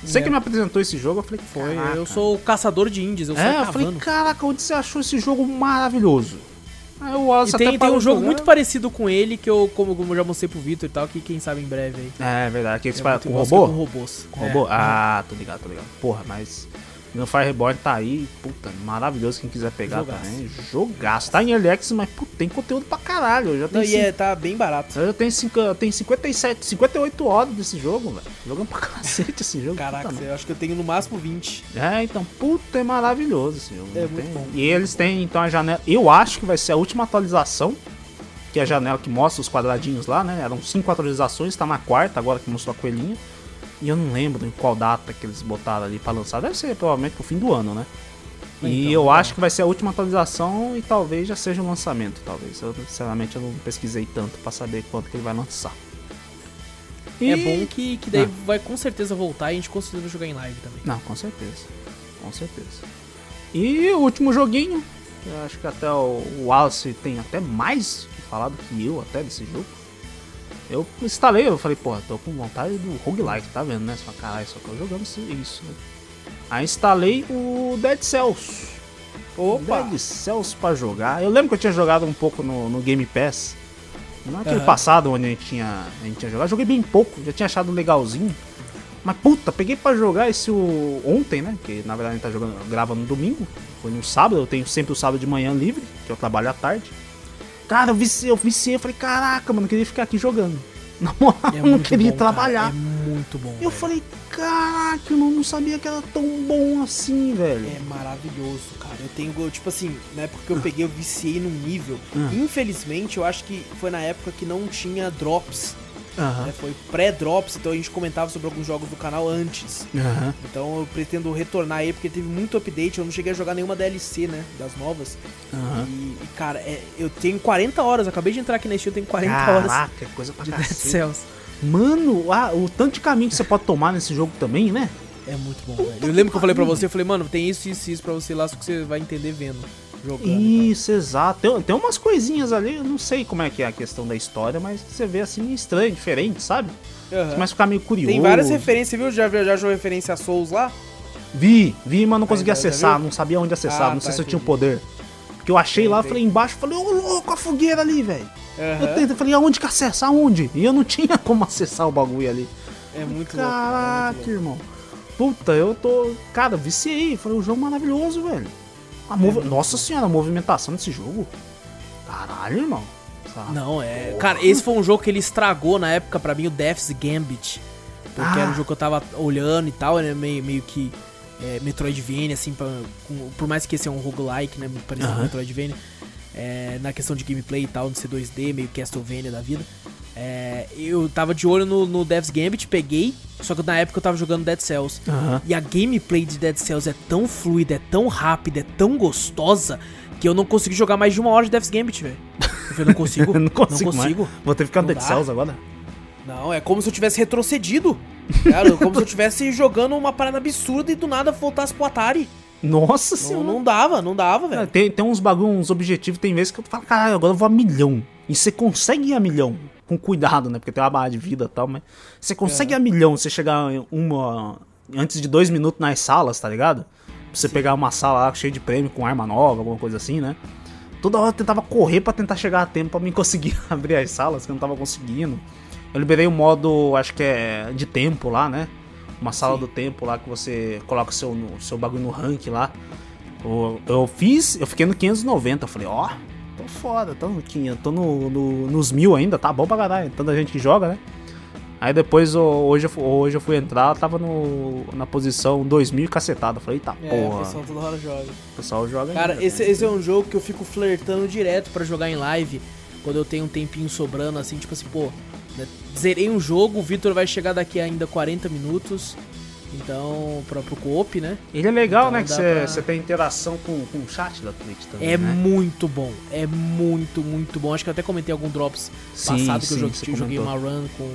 Você
É.
que me apresentou esse jogo, eu falei que
Foi,
Caraca.
eu sou o caçador de indies, eu saio
É, eu falei, caraca, onde você achou esse jogo maravilhoso? Aí o Wallace
E tem, tem um jogo muito parecido com ele, que eu, como, como eu já mostrei pro Vitor e tal, que quem sabe em breve aí.
É, é verdade. Que
É
você fala
muito
com
que
robô?
Com robôs.
Com
É.
robô? Ah, tô ligado, tô ligado. Porra, mas. No Fire Reborn tá aí, puta, maravilhoso quem quiser pegar
Jogaço.
também. Jogaço. Tá em Access, mas puta, tem conteúdo pra caralho. Eu já
Não,
tenho,
e
cinco-
é, tá bem barato.
eu já tenho, cinco, eu tenho 57, 58 horas desse jogo, velho. Jogando pra cacete esse jogo.
Caraca,
puta
eu acho que eu tenho no máximo 20.
É, então, puta, é maravilhoso esse jogo.
É
não
muito
tem-
bom.
E eles têm, então, a janela. Eu acho que vai ser a última atualização. Que é a janela que mostra os quadradinhos lá, né? Eram cinco atualizações, tá na quarta agora que mostrou a coelhinha. E eu não lembro em qual data que eles botaram ali pra lançar. Deve ser provavelmente pro fim do ano, né? E
Então,
eu
legal.
acho que vai ser a última atualização e talvez já seja o lançamento, talvez. Eu, sinceramente, eu não pesquisei tanto pra saber quanto que ele vai lançar.
É
E-
bom que, que daí
Ah.
vai com certeza voltar e a gente vai jogar em live também.
Não, com certeza. Com certeza. E o último joguinho, eu acho que até o o Wallace tem até mais falado que eu até desse jogo. Eu instalei, eu falei, pô, tô com vontade do roguelike, tá vendo, né? Só caralho, só tô jogando isso- né? Aí instalei o Dead Cells.
Opa!
Dead Cells pra jogar. Eu lembro que eu tinha jogado um pouco no, no Game Pass. Não é aquele
Aham.
passado onde a gente, tinha, a gente tinha jogado. Eu joguei bem pouco, já tinha achado legalzinho. Mas puta, peguei pra jogar esse o, ontem, né? Que na verdade a gente tá jogando, grava no domingo. Foi no sábado, eu tenho sempre o sábado de manhã livre, que eu trabalho à tarde. Cara, eu viciei, eu viciei, eu falei, caraca, mano, eu queria ficar aqui jogando. Na moral,
É
eu não queria
bom, cara,
trabalhar.
É muito bom.
Eu
velho.
falei, caraca, eu não, sabia que era tão bom assim, velho.
É maravilhoso, cara. Eu tenho, eu, tipo assim, na época que eu peguei, eu viciei num nível.
Ah.
Infelizmente, eu acho que foi na época que não tinha drops.
Aham.
né? Foi pré-drops, então a gente comentava sobre alguns jogos do canal antes.
Aham.
Então eu pretendo retornar aí, porque teve muito update. Eu não cheguei a jogar nenhuma DLC, né? Das novas.
Aham.
E, e, cara, é- eu tenho 40 horas. Acabei de entrar aqui na Steam, eu tenho 40 horas
Caraca, é coisa pra
de
cacete.
Cells.
Mano, ah, o tanto de caminho que você pode tomar nesse jogo também, né?
É muito bom, velho. Eu lembro que eu falei pra você, eu falei, mano, tem isso, isso, isso pra você lá, só que você vai entender vendo, jogando.
Isso, exato. Tem, tem umas coisinhas ali, eu não sei como é que é a questão da história, mas você vê assim estranho, diferente, sabe?
Aham.
Você começa a ficar meio curioso.
Tem várias referências, viu? Já, já achou referência a Souls lá?
Vi, vi, mas não consegui
já
acessar, não sabia onde acessar,
Ah,
não sei
tá,
se eu tinha o
entendi.
poder. Porque eu achei lá, falei embaixo, falei, ô louco, a fogueira ali, velho. Eu
Aham.
tentei, falei, aonde que acessa? Aonde? E eu não tinha como acessar o bagulho ali.
É muito louco.
Caraca,
é
irmão. Puta, eu tô. Cara, viciei. Falei, o jogo maravilhoso, velho. A
muito
Nossa senhora, a movimentação desse jogo. Caralho, irmão. Sabe?
Não, é. Cara, esse foi um jogo que ele estragou na época pra mim, o Death's Gambit. Porque
Ah.
era um jogo que eu tava olhando e tal, né? Meio, meio que. É, Metroidvania, assim, pra- com- por mais que esse é um roguelike, né? Parecido com
Aham.
Metroidvania. É, na questão de gameplay e tal, de ser 2D, meio Castlevania da vida. É, eu tava de olho no, no Death's Gambit, peguei, só que na época eu tava jogando Dead Cells.
Aham.
E a gameplay de Dead Cells é tão fluida, é tão rápida, é tão gostosa, que eu não consegui jogar mais de uma hora de Death's Gambit, velho. Eu falei, não consigo,
não consigo, mais.
consigo.
Vou ter que ficar no
Não
Dead
dá.
Cells agora.
Não, é como se eu tivesse retrocedido. Cara, como se eu estivesse jogando uma parada absurda e do nada voltasse pro Atari.
Nossa
Não,
senhora.
não dava, não dava,
É,
velho.
Tem, tem uns bagulho, uns objetivos, tem vezes que eu falo, caralho, agora eu vou a milhão. E você consegue ir a milhão. Com cuidado, né? Porque tem uma barra de vida e tal, mas. Você consegue ir a milhão você chegar uma. Antes de dois minutos nas salas, tá ligado? Pra você pegar uma sala lá cheia de prêmio com arma nova, alguma coisa assim, né? Toda hora eu tentava correr pra tentar chegar a tempo pra mim conseguir abrir as salas, que eu não tava conseguindo. Eu liberei o modo, acho que é de tempo lá, né? Uma sala
Sim.
do tempo lá que você coloca o seu, seu bagulho no rank lá. Eu, eu fiz, eu fiquei no 590. Eu falei, ó, tô foda, tô, no, 500, tô no, no- nos mil ainda, tá bom pra caralho. Tanta gente que joga, né? Aí depois, hoje, hoje eu fui entrar, tava no, na posição 2000 e cacetada. Falei, eita
É,
porra.
o pessoal toda hora joga.
O pessoal joga
Cara,
ainda,
esse, esse é um jogo que eu fico flertando direto pra jogar em live. Quando eu tenho um tempinho sobrando, assim, tipo assim, pô, né, zerei um jogo, o Vitor vai chegar daqui ainda 40 minutos. Então, pro co-op, né?
Ele é legal,
Então
né? Que você
pra-
tem interação com, com o chat da Twitch também,
É
né?
muito bom. É muito, muito bom. Acho que eu até comentei algum drops
Sim,
passado que eu
sim,
joguei, joguei uma run com,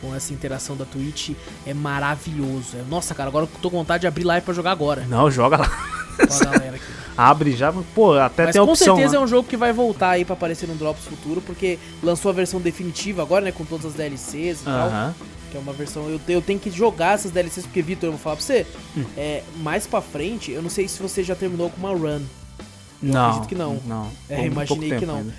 com essa interação da Twitch. É maravilhoso. É- nossa, cara, agora eu tô com vontade de abrir live pra jogar agora.
Não, joga lá.
Com a galera aqui.
Abre já, pô, até
Mas
tem a
com
opção.
certeza
né?
é um jogo que vai voltar aí pra aparecer no Drops futuro, porque lançou a versão definitiva agora, né? Com todas as DLCs e tal.
Aham.
Que é uma versão. Eu, eu tenho que jogar essas DLCs, porque, Vitor, eu vou falar pra você.
Hum.
É, mais pra frente, eu não sei se você já terminou com uma run.
Não,
acredito que não.
Não.
É,
Pouco
imaginei que não.
ainda.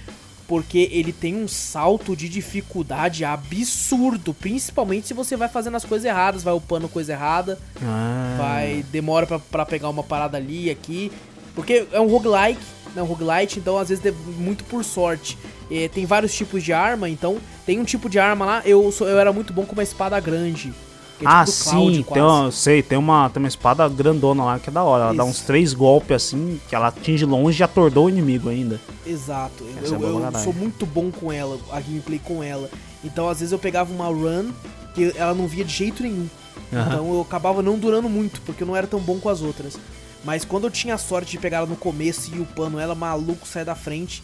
Porque ele tem um salto de dificuldade absurdo, principalmente se você vai fazendo as coisas erradas, vai upando coisa errada,
Ah.
vai demora pra, pra pegar uma parada ali aqui, porque é um roguelike, né, um roguelite, então às vezes é muito por sorte. É, tem vários tipos de arma, então tem um tipo de arma lá, eu, sou, eu era muito bom com uma espada grande. é
Ah,
tipo Cloud,
sim,
quase.
tem uma, sei, tem uma, tem uma espada grandona lá que é da hora. Ela dá
Isso.
uns três golpes assim, que ela atinge longe e atordou o inimigo ainda.
Exato. Eu,
é
eu- eu sou muito bom com ela, a gameplay com ela. Então, às vezes, eu pegava uma run que ela não via de jeito nenhum.
Aham.
Então, eu acabava não durando muito, porque eu não era tão bom com as outras. Mas quando eu tinha a sorte de pegar ela no começo e upando ela, maluco, sai da frente.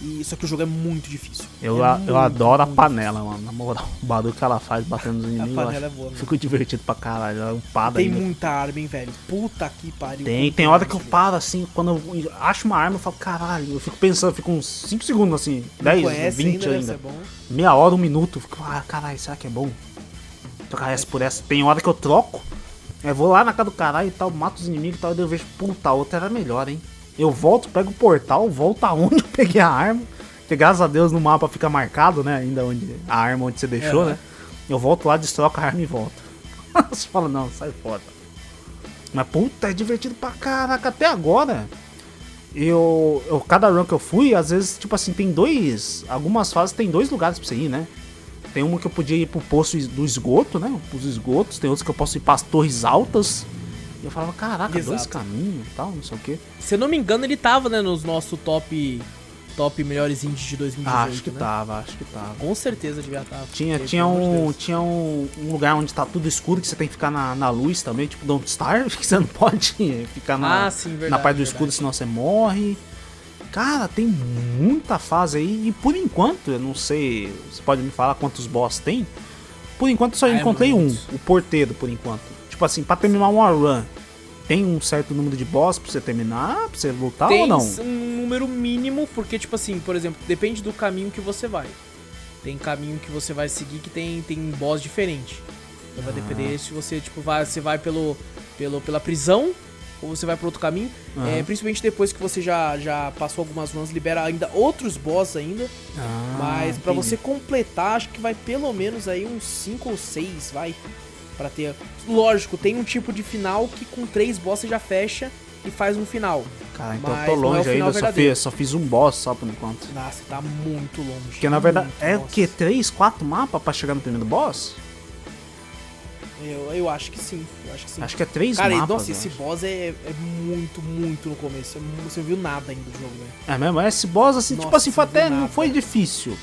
E só que o jogo é muito difícil.
Eu,
é
a-
muito,
eu adoro a panela, mano. Na moral, o barulho que ela faz batendo nos inimigos. eu
panela é boa.
Fico divertido pra caralho. Ela é umpada
Tem
ainda.
muita arma, hein, velho. Puta que pariu.
Tem, tem hora que eu paro assim, quando eu acho uma arma, eu falo, caralho, eu fico pensando, eu fico uns 5 segundos assim,
Não
10,
conhece
20
ainda,
ainda. Meia hora, um minuto, eu fico, ah, caralho, será que é bom? Trocar essa por essa. Tem hora que eu troco, eu vou lá na casa do caralho e tal, mato os inimigos e tal, e daí eu vejo, puta, a outra era melhor, hein? Eu volto, pego o portal, volto aonde eu peguei a arma, que graças a Deus no mapa fica marcado, né, ainda onde a arma onde você deixou,
Aham.
né? Eu volto lá, destroco a arma e volto. Você fala, não, sai fora. Mas puta, é divertido pra caraca. Até agora, eu, eu. Cada run que eu fui, às vezes, tipo assim, tem dois. Algumas fases tem dois lugares pra você ir, né? Tem uma que eu podia ir pro poço do esgoto, né? Os esgotos. Tem outros que eu posso ir pras torres altas. E eu falava, caraca, dois
Exato.
caminhos e tal, não sei o quê.
Se eu não me engano, ele tava, né, nos nosso top top melhores indies de 2018,
acho que
né?
tava, acho que tava.
Com certeza devia estar.
Tinha,
porque,
tinha,
de
um, tinha um, um lugar onde tá tudo escuro que você tem que ficar na, na luz também, tipo Don't Starve, que você não pode ficar na,
Ah, sim, verdade.
na parte do
verdade.
escuro, senão você morre. Cara, tem muita fase aí e por enquanto, eu não sei, você pode me falar quantos boss tem? Por enquanto só
Ah, é
encontrei um,
muito.
o porteiro por enquanto. Tipo assim, pra terminar uma run, tem um certo número de boss pra você terminar, pra você lutar
Tem
ou não?
um número mínimo, porque, tipo assim, por exemplo, depende do caminho que você vai. Tem caminho que você vai seguir que tem, tem boss diferente. Então vai
Ah.
depender se você, tipo, vai, você vai pelo, pelo, pela prisão ou você vai por outro caminho.
Aham.
É, principalmente depois que você já, já passou algumas runs, libera ainda outros boss ainda.
Ah,
Mas pra
entendi.
você completar, acho que vai pelo menos aí uns 5 ou 6, vai. Pra ter. Lógico, tem um tipo de final que com três boss você já fecha e faz um final.
Cara, então
mas
eu tô
é
longe
final
ainda, só fiz, só fiz um boss só por enquanto.
Nossa, tá muito longe.
Porque na verdade é o que? 3, 4 mapas pra chegar no primeiro boss?
Eu, eu acho que sim, eu acho que sim.
Acho que é 3
Cara,
mapas.
nossa,
eu
esse boss é, é muito, muito no começo. É Você não viu nada ainda do jogo, velho.
É mesmo? Esse boss, assim, tipo
Nossa,
assim, foi
não
até. Não foi difícil.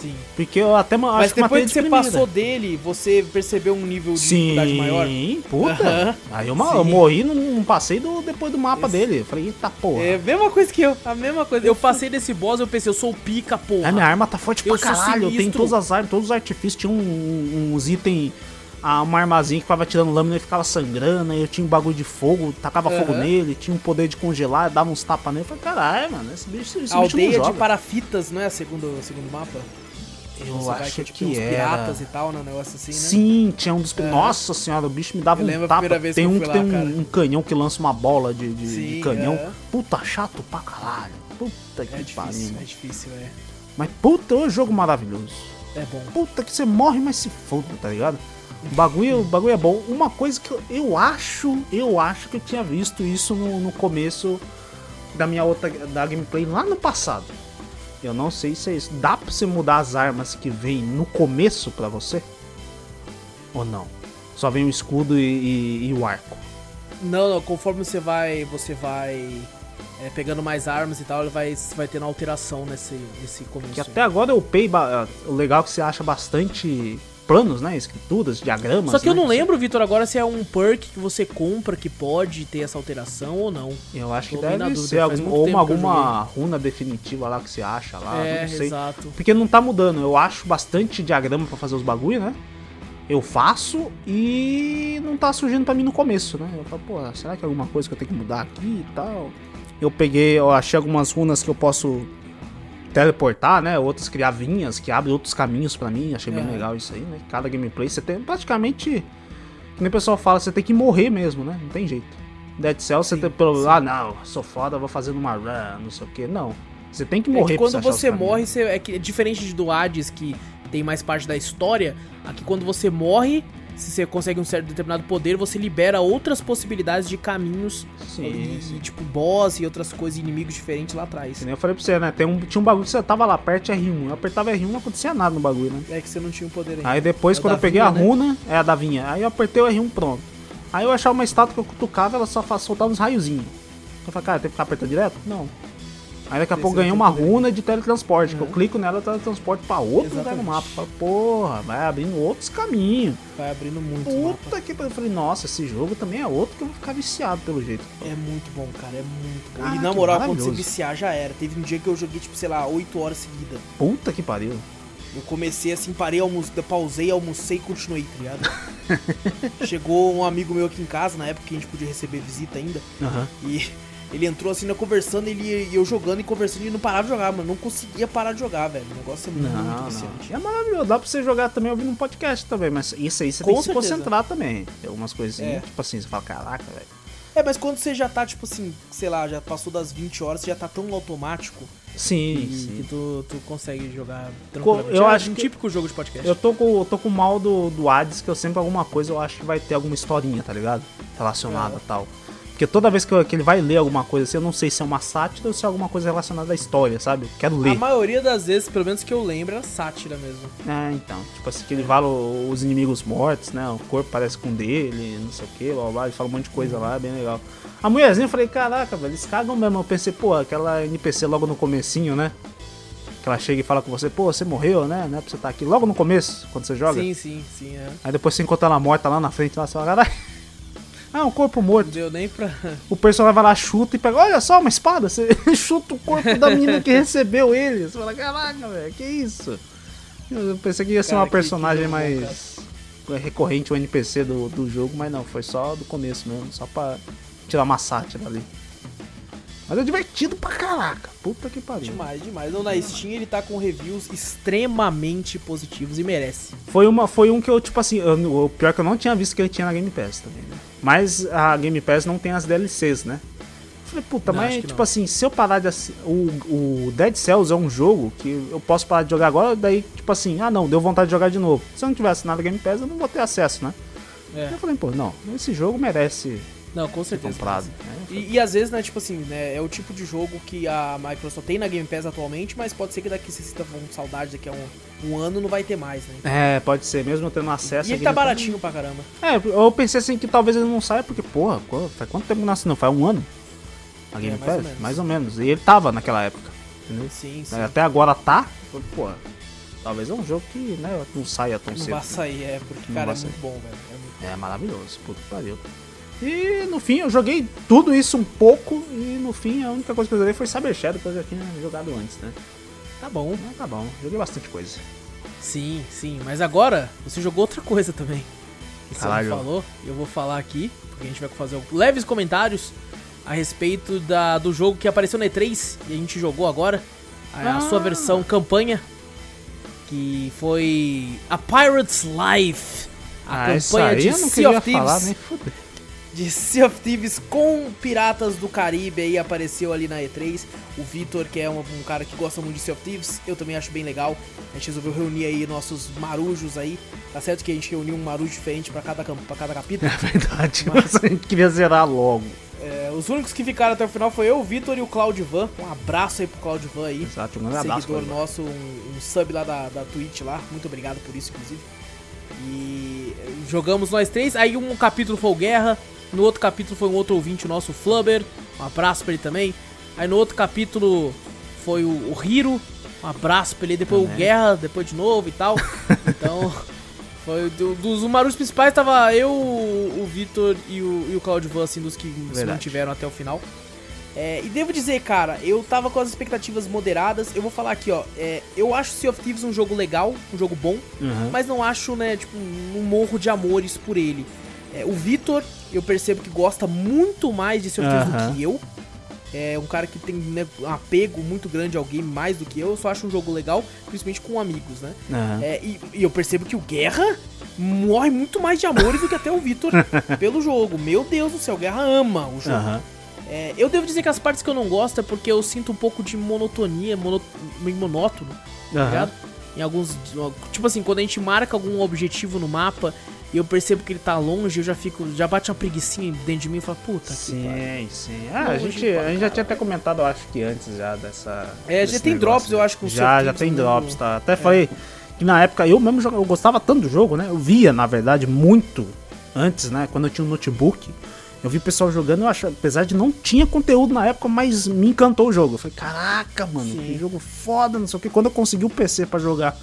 Sim.
Porque eu até ma-
Mas
acho que
depois que
de
você
primeira.
passou dele, você percebeu um nível de dificuldade maior?
Sim, puta.
Aham.
Aí eu, ma- eu
Sim.
morri num, num passeio do, depois do mapa
Esse-
dele. Eu falei, eita porra.
É a mesma coisa que eu, a mesma coisa. Eu passei desse boss, eu pensei, eu sou o pica, porra.
É, minha arma tá forte
Eu
pra caralho. Eu tenho
sinistro.
todas as armas, todos os artifícios. Tinha um- um- uns itens. Uma armazinha que ficava tirando lâmina e ficava sangrando. Aí eu tinha um bagulho de fogo, tacava fogo
Aham.
nele. Tinha um poder de congelar, dava uns tapas nele. Eu falei, caralho, mano, esse bicho, esse
A
bicho não
aldeia de
joga.
parafitas, não é segundo, segundo mapa?
Eu
Você
acho
que, tipo,
que
tem uns
era.
piratas e tal, né? Um negócio assim, né?
Sim, tinha um dos.
É.
Nossa senhora, o bicho me dava
Eu
um tapa.
vez
tem
que
um que
lá,
tem um, um canhão que lança uma bola de, de- de
Sim,
canhão.
é.
Puta, chato pra caralho. Puta que
É
pariu.
difícil, é difícil, é.
Mas puta, é um jogo maravilhoso.
É bom.
Puta que você morre, mas se foda, tá ligado? O bagulho, o bagulho é bom. Uma coisa que eu, eu acho, eu acho que eu tinha visto isso no, no começo da minha outra da gameplay lá no passado. Eu não sei se é isso. Dá pra você mudar as armas que vem no começo pra você? Ou não? Só vem o escudo e, e- e o arco.
Não, não, conforme você vai. Você vai. é, pegando mais armas e tal, ele vai, vai tendo alteração nesse, nesse começo.
Que até agora eu upei. ba- O legal é que você acha bastante planos, né? Escrituras, diagramas.
Só que eu
né?
não lembro, Vitor, agora se é um perk que você compra que pode ter essa alteração ou não.
Eu acho que deve
dúvida,
ser algum, ou uma,
eu
alguma runa definitiva lá que você acha lá,
é,
não sei.
exato.
Porque não tá mudando, eu acho bastante diagrama pra fazer os bagulho, né? Eu faço e não tá surgindo pra mim no começo, né? Eu falo, pô, será que é alguma coisa que eu tenho que mudar aqui e tal? Eu peguei, eu achei algumas runas que eu posso teleportar, né? Outras criar vinhas que abrem outros caminhos pra mim. Achei bem
É.
legal isso aí, né? Cada gameplay você tem praticamente. Que nem o pessoal fala, você tem que morrer mesmo, né? Não tem jeito. Dead Cell, você
Sim,
tem pelo.
sim.
Ah, não, sou foda, vou fazendo uma run, não sei o que. Não. Você tem que
É
morrer
que
pra
quando você morre, você, é que é diferente de do Hades, que tem mais parte da história, aqui quando você morre, se você consegue um certo determinado poder, você libera outras possibilidades de caminhos
Sim,
e,
sim.
e, tipo boss e outras coisas, inimigos diferentes lá atrás.
Que nem eu falei pra você, né? Tem um, tinha um bagulho que você tava lá perto, R1. Eu apertava R1 não acontecia nada no bagulho, né?
É que você não tinha o poder ainda.
Aí depois,
É
quando eu peguei
vinha,
a
né?
runa, é a da vinha. Aí eu apertei o R1 pronto. Aí eu achava uma estátua que eu cutucava, ela só soltava uns raiozinhos. Eu falei, cara, tem que ficar apertando direto? Não. Aí daqui a pouco ganhei uma runa de teletransporte, que eu
Uhum.
clico nela e teletransporte pra outro lugar no
Exatamente.
mapa. Falo, porra, vai abrindo outros caminhos.
Vai abrindo muito.
Puta que pariu. Eu falei, nossa, esse jogo também é outro que eu vou ficar viciado pelo jeito.
É muito bom, cara, é muito bom.
Ah,
e na moral, quando você viciar, já era. Teve um dia que eu joguei, tipo, sei lá, 8 horas seguidas.
Puta que pariu.
Eu comecei assim, parei, almoce... pausei, almocei e continuei, tá ligado? Chegou um amigo meu aqui em casa, na época que a gente podia receber visita ainda,
Aham.
e ele entrou assim, na conversando, ele, e eu jogando e conversando, e ele não parava de jogar, mano. Não conseguia parar de jogar, velho. O negócio é muito
Não,
viciante.
não. É maravilhoso. Dá pra você jogar também ouvindo um podcast também, mas isso aí você
Com
tem que se
certeza.
concentrar também. Tem algumas coisinhas,
É.
tipo assim, você fala, caraca, velho.
É, mas quando você já tá, tipo assim, sei lá, já passou das 20 horas, você já tá tão automático
Sim,
que,
sim.
que tu, tu consegue jogar tranquilamente.
eu
é
acho
um
que-
típico jogo de podcast.
Eu tô com, eu tô com o mal do, do Hades, que eu sempre alguma coisa eu acho que vai ter alguma historinha, tá ligado? Relacionada
É.
tal. Porque toda vez que, eu- que ele vai ler alguma coisa assim, eu não sei se é uma sátira ou se é alguma coisa relacionada à história, sabe? Quero
A
ler.
maioria das vezes, pelo menos que eu lembro, era sátira mesmo.
É, então. Tipo assim, que ele fala os inimigos mortos, né? O corpo parece com o dele, não sei o que, blá blá. Ele fala um monte de coisa lá, é bem legal. A mulherzinha, eu falei, caraca, velho, eles cagam mesmo. Eu pensei, pô, aquela NPC logo no comecinho, né? Que ela chega e fala com você, pô, você morreu, né? Não é pra você estar aqui. Logo no começo, quando você joga.
Sim, sim, sim. É.
Aí depois você encontra ela morta lá na frente, lá você fala, caralho. Ah, um corpo morto.
Não deu nem pra.
O personagem vai lá, chuta e pega, olha só, uma espada. Você chuta o corpo da menina que recebeu ele. Você fala, caraca, velho, que isso? Eu pensei que ia ser
Cara,
uma
que-
personagem
que bom,
mais recorrente, o NPC do, do jogo, mas não, foi só do começo mesmo, só pra tirar uma sátira ali. Mas é divertido pra caraca. Puta que pariu.
Demais, demais. Não, na Steam ele tá com reviews extremamente positivos e merece.
Foi, uma, foi um que eu, tipo assim, eu- o pior que eu não tinha visto que ele tinha na Game Pass também, né? Mas a Game Pass não tem as DLCs, né? Eu Falei, puta,
Não,
mas tipo
não.
assim, se eu parar de assi- o, o Dead Cells é um jogo que eu posso parar de jogar agora, daí, tipo assim, ah não, deu vontade de jogar de novo. Se eu não tivesse assinado a Game Pass, eu não vou ter acesso, né?
É.
Eu falei, pô, não, esse jogo merece
Não, com certeza.
comprado. né?
E, e às vezes, né, tipo assim, né, é o tipo de jogo que a Microsoft tem na Game Pass atualmente, mas pode ser que daqui você sinta com saudade, daqui a um, um ano não vai ter mais, né?
É, pode ser, mesmo eu tendo acesso
E ele tá baratinho pra caramba.
É, eu pensei assim que talvez ele não saia, porque, porra, faz quanto tempo que não assinou? Faz um ano? A Game
É, mais ou
Pass?
menos.
Mais ou menos. E ele tava naquela época. Entendeu?
Sim, sim.
Até agora tá. Pô, talvez é um jogo que né, não saia tão
Não
cedo.
vai sair, é, porque,
Não
cara, é muito bom, velho. É muito...
É maravilhoso, que pariu. E no fim eu joguei tudo isso um pouco e no fim a única coisa que eu joguei foi Cyber Shadow que eu já tinha jogado antes, né?
Tá bom.
Mas tá bom, joguei bastante coisa.
Sim, sim. Mas agora você jogou outra coisa também. Que você
Caralho.
não falou. Eu vou falar aqui, porque a gente vai fazer leves comentários a respeito da, do jogo que apareceu na E3 e a gente jogou agora. A, a sua
Ah.
versão campanha. Que foi a Pirate's Life. A
ah,
campanha de
eu não
Sea of Thieves.
falar.
De Sea of Thieves com Piratas do Caribe aí apareceu ali na E3. O Vitor, que é um, um cara que gosta muito de Sea of Thieves, eu também acho bem legal. A gente resolveu reunir aí nossos marujos aí. Tá certo que a gente reuniu um marujo diferente pra cada, pra cada capítulo.
É verdade,
Mas-
mas a gente queria zerar logo.
É, os únicos que ficaram até o final foi eu, o Vitor e o Claudivan. Um abraço aí pro Claudivan aí.
Exato, um grande abraço.
seguidor nosso, um, um sub lá da, da Twitch lá. Muito obrigado por isso, inclusive. E jogamos nós três. Aí um capítulo foi o Guerra. No outro capítulo foi um outro ouvinte nosso, o Flubber. Um abraço pra ele também. Aí no outro capítulo foi o, o Hiro. Um abraço pra ele. Depois o
Também.
Guerra, depois de novo e tal. Então, foi do- dos marujos principais. Tava eu, o Vitor e o, e o Claudio assim, dos que se
Verdade.
mantiveram até o final. É, e devo dizer, cara, eu tava com as expectativas moderadas. Eu vou falar aqui, ó. é, eu acho Sea of Thieves um jogo legal, um jogo bom,
Uhum.
mas não acho, né, tipo, um morro de amores por ele. É, o Vitor, eu percebo que gosta muito mais de Sea of Thieves
Aham.
do que eu. É um cara que tem né, um apego muito grande ao game, mais do que eu. Eu só acho um jogo legal, principalmente com amigos, né?
Uhum.
É, e, e eu percebo que o Guerra morre muito mais de amores do que até o Vitor pelo jogo. Meu Deus do céu, o Guerra ama o jogo. É, eu devo dizer que as partes que eu não gosto é porque eu sinto um pouco de monotonia, mono, monótono, tá ligado? Em alguns. Tipo assim, quando a gente marca algum objetivo no mapa e eu percebo que ele tá longe, eu já fico. Já bate uma preguicinha dentro de mim e falo, puta que pariu.
Sim, sim. Ah, a
Longe
gente,
pra
a gente já tinha até comentado, eu acho que antes já dessa.
É, já tem
negócio,
drops, eu
né?
acho, com o
Já, já tem
no-
drops, tá? Até falei que na época eu mesmo eu gostava tanto do jogo, né? Eu via, na verdade, muito antes, né? Quando eu tinha um notebook. Eu vi o pessoal jogando, eu acho, apesar de não tinha conteúdo na época, mas me encantou o jogo. Eu falei, caraca, mano,
Sim.
que jogo foda, não sei o que. Quando eu consegui o PC pra jogar,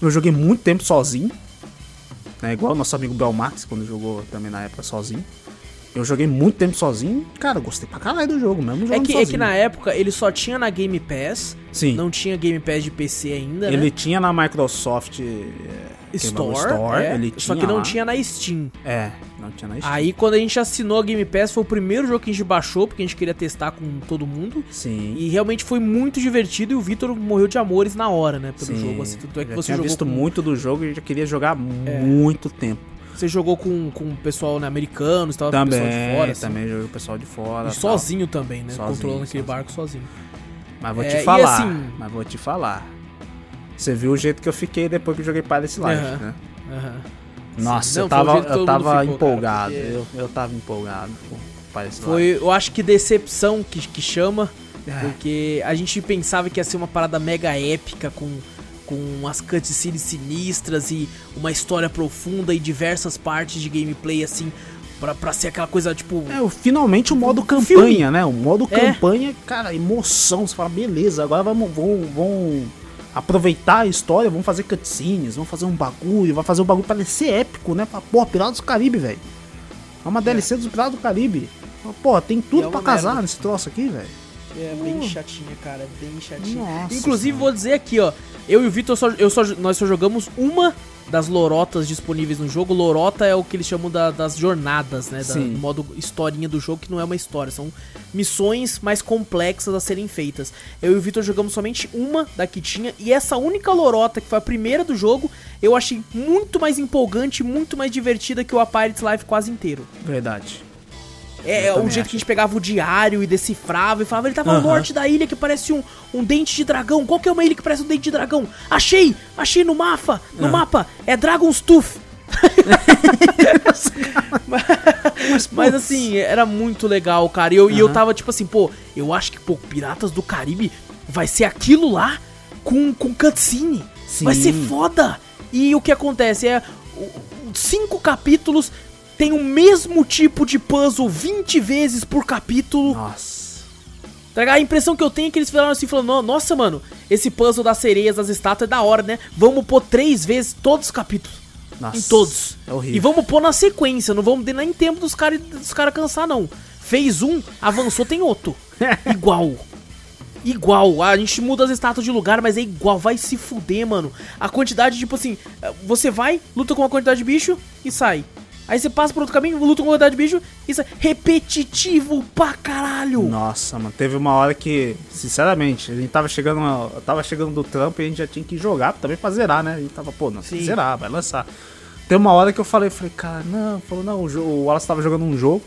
eu joguei muito tempo sozinho. Né, igual o nosso amigo Belmax, quando jogou também na época sozinho. Eu joguei muito tempo sozinho. Cara, gostei pra caralho do jogo, mesmo
É que, é que na época ele só tinha na Game Pass,
Sim.
não tinha Game Pass de PC ainda,
Ele
né?
tinha na Microsoft é,
Store,
Store
é,
ele
só que não tinha na Steam.
É, não tinha na Steam.
Aí quando a gente assinou a Game Pass foi o primeiro jogo que a gente baixou, porque a gente queria testar com todo mundo.
Sim.
E realmente foi muito divertido e o Vitor morreu de amores na hora, né? Pelo
Sim.
jogo. Assim, tanto é que
Eu já
você
tinha
jogou
visto
com,
muito do jogo e já queria jogar muito tempo.
Você jogou com, com o pessoal né, americano, você tava com o
Também,
pessoal de fora, assim.
também joguei o pessoal de fora.
E
tal.
sozinho também, né?
Sozinho,
Controlando aquele
sozinho.
barco sozinho.
Mas vou
É,
te falar.
assim-
Mas vou te falar. Você viu o jeito que eu fiquei depois que eu joguei Pirates Life,
Aham.
né?
Aham.
Nossa,
Não,
eu tava, eu tava
ficou,
empolgado.
cara, porque-
eu, eu tava empolgado com Pirates
Foi, eu acho que decepção que, que chama,
É.
porque a gente pensava que ia ser uma parada mega épica com, com umas cutscenes sinistras e uma história profunda e diversas partes de gameplay assim, pra, pra ser aquela coisa tipo.
É, finalmente o modo campanha,
filme.
né? O modo
É.
campanha, cara, emoção. Você fala, beleza, agora vamos, vão, vão aproveitar a história, vão fazer cutscenes, vão fazer um bagulho, vai fazer o bagulho parecer épico, né? Pô, Piratas do Caribe, velho. É uma DLC dos Piratas do Caribe. Pô, tem tudo
é
pra casar
merda.
nesse troço aqui, velho.
É bem chatinha, cara, bem chatinha.
Nossa
Inclusive,
Senhora.
vou dizer aqui, ó. Eu e o Vitor, só, eu só, nós só jogamos uma das lorotas disponíveis no jogo. Lorota é o que eles chamam da- das jornadas, né? Da, do modo historinha do jogo, que não é uma história. São missões mais complexas a serem feitas. Eu e o Vitor jogamos somente uma da que tinha. E essa única lorota, que foi a primeira do jogo, eu achei muito mais empolgante, muito mais divertida que o A Pirate's Life quase inteiro.
Verdade.
É, é o jeito
acho.
que a gente pegava o diário e decifrava e falava, ele tava no
Aham.
norte da ilha que parece um, um dente de dragão. Qual que é uma ilha que parece um dente de dragão? Achei! Achei no mapa! No mapa! É Dragon's Tooth! mas, mas assim, era muito legal, cara. E eu, e eu tava tipo assim, pô, eu acho que, pô, Piratas do Caribe vai ser aquilo lá com, com cutscene. Vai ser
Sim.
foda! E o que acontece é. Cinco capítulos tem o mesmo tipo de puzzle 20 vezes por capítulo.
Nossa.
Tá? A impressão que eu tenho é que eles fizeram assim, falando, "No- nossa, mano, esse puzzle das sereias, das estátuas é da hora, né? Vamos pôr três vezes todos os capítulos.
Nossa.
Em todos.
É horrível.
E vamos pôr na sequência, não vamos ter nem tempo dos caras dos cara cansar, não. Fez um, avançou, tem outro. Igual. Igual. A gente muda as estátuas de lugar, mas é igual. Vai se fuder, mano. A quantidade, tipo assim, você vai, luta com uma quantidade de bicho e sai. Aí você passa por outro caminho, luta com uma quantidade de bicho e sai. Repetitivo pra caralho.
Nossa, mano, teve uma hora que, sinceramente, a gente tava chegando, tava chegando do trampo e a gente já tinha que jogar também pra zerar, né? A gente tava, pô, não, tem que
Sim.
zerar, vai lançar. Tem uma hora que eu falei, falei, cara, não, falou, não, o, jo- o Wallace tava jogando um jogo.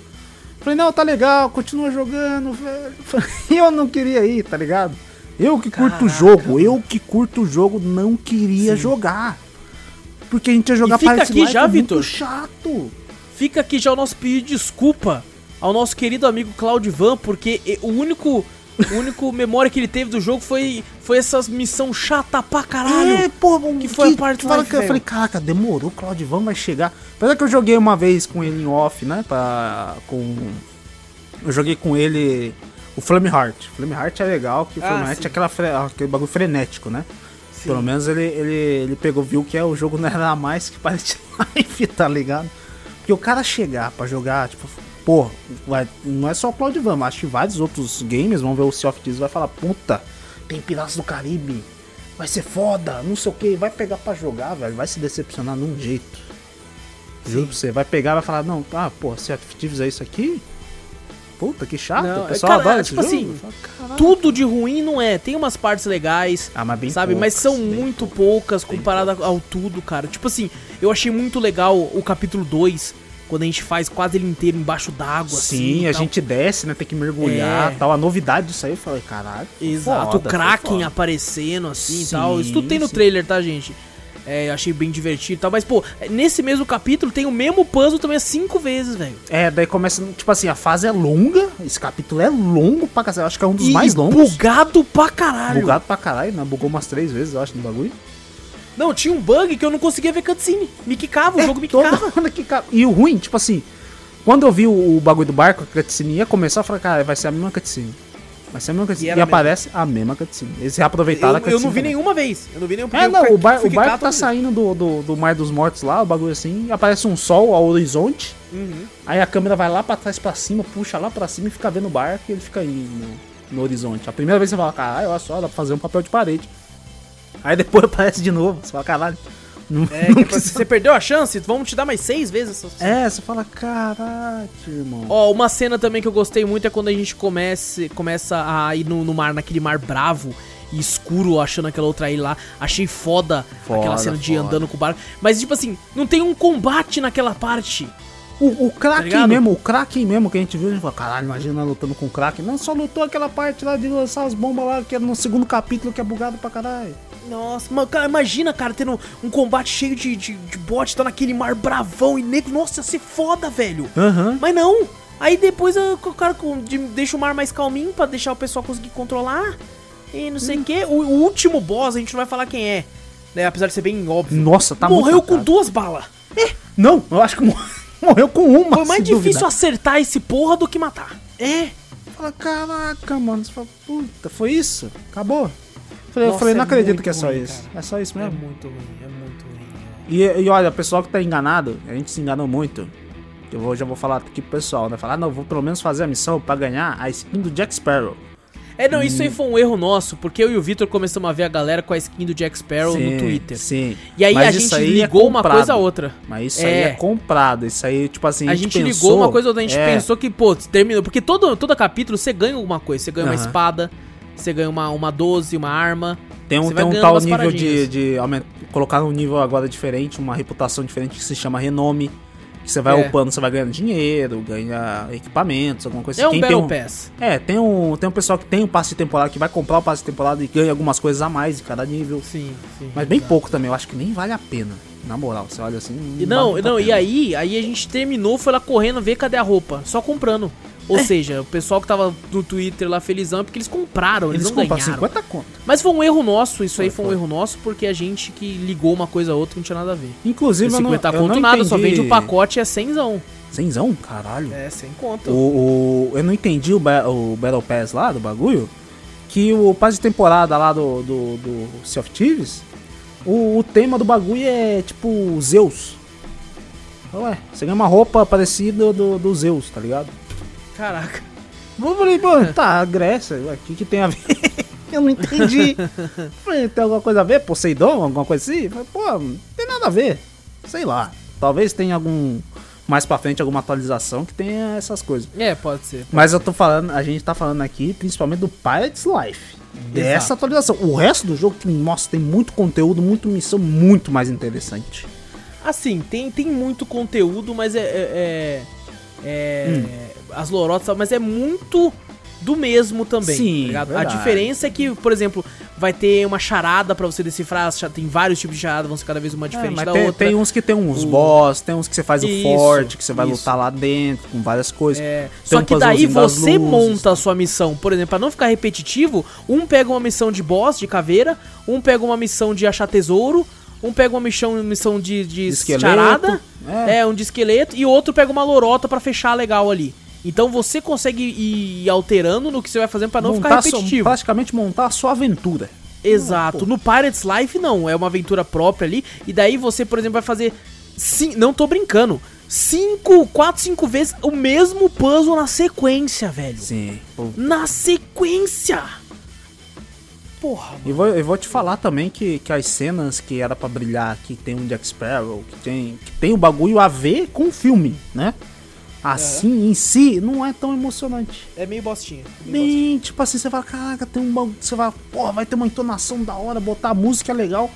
Falei, não, tá legal, continua jogando, velho. Eu não queria ir, tá ligado? Eu que curto o jogo, eu que curto o jogo, não queria jogar. Porque a gente ia jogar
fica
Pirates
aqui
Life,
já,
é muito
Vitor.
chato.
Fica aqui já o nosso pedido de desculpa ao nosso querido amigo Claudivan, porque e- o único, o único memória que ele teve do jogo foi, foi essas missão chata pra caralho.
É, pô,
Que foi a parte
fala
live,
que Eu falei, caraca, demorou, o Claudivan vai chegar. Apesar que eu joguei uma vez com ele em off, né? Pra, com, eu joguei com ele o Flame Heart. Flame Heart é legal, que o
Ah,
Flame Heart
sim.
é aquela, aquele bagulho frenético, né? Pelo menos ele, ele, ele pegou, viu que é, o jogo não era mais que Pirate Life, tá ligado? Porque o cara chegar pra jogar, tipo, pô, vai, não é só o Claudivan, mas acho que vários outros games vão ver o Sea of Thieves e vai falar, puta, tem Piratas do Caribe, vai ser foda, não sei o que, vai pegar pra jogar, velho, vai se decepcionar num jeito. Juro pra você, vai pegar e vai falar, não, ah, pô, Sea of Thieves é isso aqui? Puta, que chato,
Não,
o pessoal
cara,
adora esse
tipo
jogo.
assim. Tudo de ruim não é. Tem umas partes legais,
Ah, mas bem
sabe? mas
poucas,
são
bem
muito poucas comparado ao tudo, cara. Tipo assim, eu achei muito legal o capítulo 2, quando a gente faz quase ele inteiro embaixo d'água, assim.
Sim,
e
a
tal.
gente desce, né? Tem que mergulhar
É.
tal. A novidade disso aí, eu falei, caralho.
Exato,
foda,
o Kraken aparecendo assim e tal. Isso tudo tem no
sim.
trailer, tá, gente? É, eu achei bem divertido e tal. Mas, pô, nesse mesmo capítulo tem o mesmo puzzle também cinco vezes, velho.
É, daí começa, tipo assim, a fase é longa, esse capítulo é longo pra eu acho que é um dos
E
mais longos.
Bugado pra caralho.
Bugado pra caralho, né? Bugou umas três vezes, eu acho, no bagulho.
Não, tinha um bug que eu não conseguia ver cutscene. Me quicava, o
É,
jogo me quicava.
ca- E o ruim, tipo assim, Quando eu vi o, o bagulho do barco, a cutscene ia começar, eu falei, cara, vai ser a mesma cutscene. Vai ser a mesma cutscene. E,
era
aparece a mesma cutscene. Eles reaproveitaram a
Eu,
cutscene.
eu não vi
também.
nenhuma vez. Eu não vi nenhum
É, não, o, bar- o barco tá saindo do, do, do Mar dos Mortos lá, o bagulho assim, e aparece um sol ao horizonte,
Uhum.
aí a câmera vai lá pra trás pra cima, puxa lá pra cima e fica vendo o barco e ele fica aí no, no horizonte. A primeira vez você fala, caralho, olha só, dá pra fazer um papel de parede. Aí depois aparece de novo, você fala, caralho. Não,
É, que é pra- você perdeu a chance, vamos te dar mais seis vezes. essa-
é, você fala, caralho, irmão.
Ó, uma cena também que eu gostei muito é quando a gente comece, começa a ir no, no mar, naquele mar bravo e escuro, achando aquela outra ilha lá. Achei foda,
Foda,
aquela cena de
foda.
andando com o barco. Mas, tipo assim, não tem um combate naquela parte.
O, o Kraken
ligado?
mesmo, o Kraken mesmo que a gente viu, a gente falou, caralho, imagina lutando com o Kraken. Não, só lutou aquela parte lá de lançar as bombas lá, que era no segundo capítulo, que é bugado pra caralho.
Nossa, cara, imagina, cara, tendo um combate cheio de, de, de bot, tá naquele mar bravão e negro. Nossa, ia ser foda, velho.
Aham.
Mas não. Aí depois o cara deixa o mar mais calminho pra deixar o pessoal conseguir controlar. E não
Hum.
sei o que. O, último boss, a gente não vai falar quem é. Né, apesar de ser bem óbvio.
Nossa, tá
Morreu com duas balas.
Não, eu acho que mor- morreu com uma.
Foi mais difícil
duvidar.
acertar esse porra do que matar.
É. Fala, caraca, mano. Você fala, puta, foi isso? Acabou. Falei, eu
Nossa,
falei, não
é
acredito que é só
ruim,
isso.
cara.
É só isso
É
mesmo.
muito ruim, é muito ruim.
E, e olha, o pessoal que tá enganado, a gente se enganou muito. Eu vou, já vou falar aqui pro pessoal, né? Falar, ah, não, eu vou pelo menos fazer a missão pra ganhar a skin do Jack Sparrow.
É, não, isso aí foi um erro nosso, porque eu e o Vitor começamos a ver a galera com a skin do Jack Sparrow
Sim,
no Twitter.
Sim.
E aí
Mas
a gente
aí é
ligou uma
comprado.
coisa a outra.
Mas isso aí
É.
é comprado. Isso aí, tipo assim,
A gente
pensou-
ligou uma coisa outra, a gente
é,
pensou que, pô, terminou. Porque todo, todo capítulo você ganha alguma coisa. Você ganha uma espada, você ganha uma, uma 12, uma arma.
Tem um, tem um tal nível de, de aument- colocar um nível agora diferente, uma reputação diferente que se chama renome. Que você vai
É.
upando, você vai ganhando dinheiro, ganha equipamentos, alguma coisa
É um
Quem
Battle
tem
Pass.
É, tem um, tem um pessoal que tem um passe de temporada que vai comprar o passe de temporada e ganha algumas coisas a mais de cada nível.
Sim, sim.
Mas bem pouco também, eu acho que nem vale a pena. Na moral, você olha assim.
E não, não, e aí, aí a gente terminou, foi lá correndo ver cadê a roupa. Só comprando. Ou seja, o pessoal que tava no Twitter lá felizão é porque eles compraram, eles,
Eles
não
compram
ganharam.
50 conto.
Mas foi um erro nosso, isso aí
Foi,
foi um
foi.
erro nosso, porque a gente que ligou uma coisa a outra não tinha nada a ver.
Inclusive,
E
eu não,
50
eu
conto
não
nada, só
entendi-
vende o pacote é 100
Cenzão? Caralho.
É, sem conta.
O, o- eu não entendi o, o Battle Pass lá do bagulho. Que o passe de temporada lá do, do, do Sea of Thieves, o, o tema do bagulho é tipo Zeus. Ué, você ganha uma roupa parecida do, do Zeus, tá ligado?
Caraca.
Eu falei, pô, tá, Grécia, o que, que tem a ver? eu não entendi. falei, tem alguma coisa a ver? Poseidon, alguma coisa assim? Falei, pô, não tem nada a ver. Sei lá. Talvez tenha algum. Mais pra frente, alguma atualização que tenha essas coisas.
É, pode ser.
Mas eu tô falando, a gente tá falando aqui principalmente do Pirates Life. Dessa atualização. O resto do jogo, tem, nossa, tem muito conteúdo, muito missão, muito mais interessante.
Assim, tem, tem muito conteúdo, mas é. é, é- é-
Hum.
As lorotas, mas é muito do mesmo também.
Sim,
tá? A diferença é que, por exemplo, vai ter uma charada pra você decifrar. Tem vários tipos de charada, vão ser cada vez uma diferente
É,
da
tem,
outra.
tem uns que tem uns
O-
boss, tem uns que você faz o
Isso,
forte, que você vai
isso.
lutar lá dentro, com várias coisas.
É, só
um
que daí você monta a sua missão. Por exemplo, pra não ficar repetitivo, um pega uma missão de boss, de caveira, um pega uma missão de achar tesouro, um pega uma missão, missão de, de,
De
charada,
é.
é. um de esqueleto, e outro pega uma lorota pra fechar legal ali. Então você consegue ir alterando no que você vai fazendo pra não
Montar
ficar
sua-
repetitivo.
praticamente montar a sua aventura.
Exato. No Pirates Life, não. É uma aventura própria ali. E daí você, por exemplo, vai fazer. Sim, não tô brincando. Cinco, quatro, cinco vezes o mesmo puzzle na sequência, velho.
Sim. pô.
Na sequência! Porra,
E vou, eu vou te falar também que, que as cenas que era pra brilhar, que tem um Jack Sparrow, que tem, que tem o bagulho a ver com o filme, né? Assim, em si, não é tão emocionante.
é meio bostinha.
Nem, tipo assim, você fala, caraca, tem um bagulho. Você vai, porra, vai ter uma entonação da hora, botar a música é legal.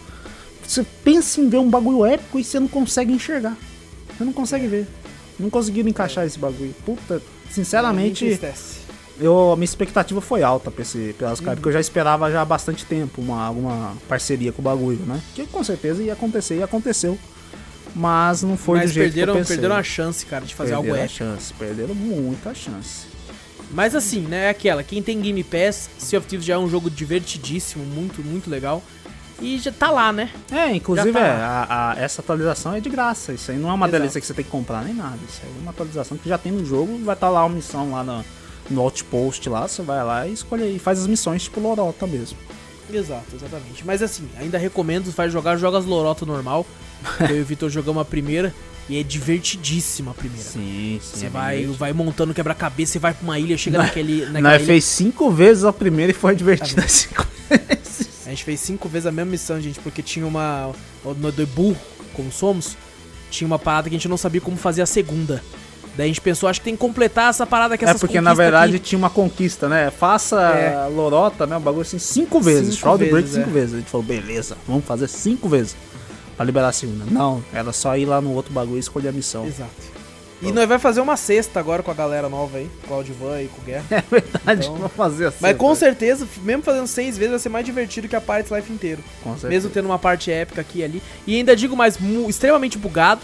Você pensa em ver um bagulho épico e você não consegue enxergar. Você não consegue ver. Não conseguiram encaixar esse bagulho. Puta, sinceramente, eu, a minha expectativa foi alta pra esse pelas caras, porque eu já esperava já há bastante tempo uma, alguma parceria com o bagulho, né? Que com certeza ia acontecer e aconteceu. Mas não foi
Mas
do jeito
perderam,
que eu pensei.
perderam a chance, cara, de fazer
Perderam
algo
a
épico.
chance, perderam muita chance.
Mas assim, né, é aquela, quem tem Game Pass, Sea of Thieves já é um jogo divertidíssimo, muito, muito legal. e já tá lá, né?
É, inclusive,
tá
é, a- a- essa atualização é de graça. Isso aí não é uma
Exato.
delícia que você tem que comprar nem nada. Isso aí é uma atualização que já tem no jogo. Vai estar lá uma missão lá no, no outpost lá. Você vai lá e escolhe aí. Faz as missões tipo Lorota mesmo.
Exato, exatamente. Mas assim, ainda recomendo, vai jogar, joga as lorotas normal. Eu e o Vitor jogamos a primeira e é divertidíssima a primeira.
Sim, sim.
Você vai, vai montando quebra-cabeça, você vai pra uma ilha, chega
Nós-
naquele. naquela
Nós
ilha-
fez cinco vezes a primeira e foi divertida cinco vezes.
A gente fez cinco vezes a mesma missão, gente, porque tinha uma. No burro, como somos, tinha uma parada que a gente não sabia como fazer a segunda. Daí a gente pensou, acho que tem que completar essa parada que
É
essas
porque na verdade
aqui.
tinha uma conquista, né? Faça
É.
Lorota, né? O bagulho assim cinco vezes.
Cinco
Shroud Break
vezes,
cinco
é.
vezes. A gente falou, beleza, vamos fazer cinco vezes. Pra liberar a segunda. Não, era só ir lá no outro bagulho e escolher a missão.
Exato. E nós vai fazer uma sexta agora com a galera nova aí, com o Aldivan e com o Guerra.
É verdade,
Então-
vamos fazer assim.
Mas com certeza, mesmo fazendo seis vezes, vai ser mais divertido que a Pirates Life inteiro.
Com certeza.
Mesmo tendo uma parte épica aqui e ali. E ainda digo mais, extremamente bugado.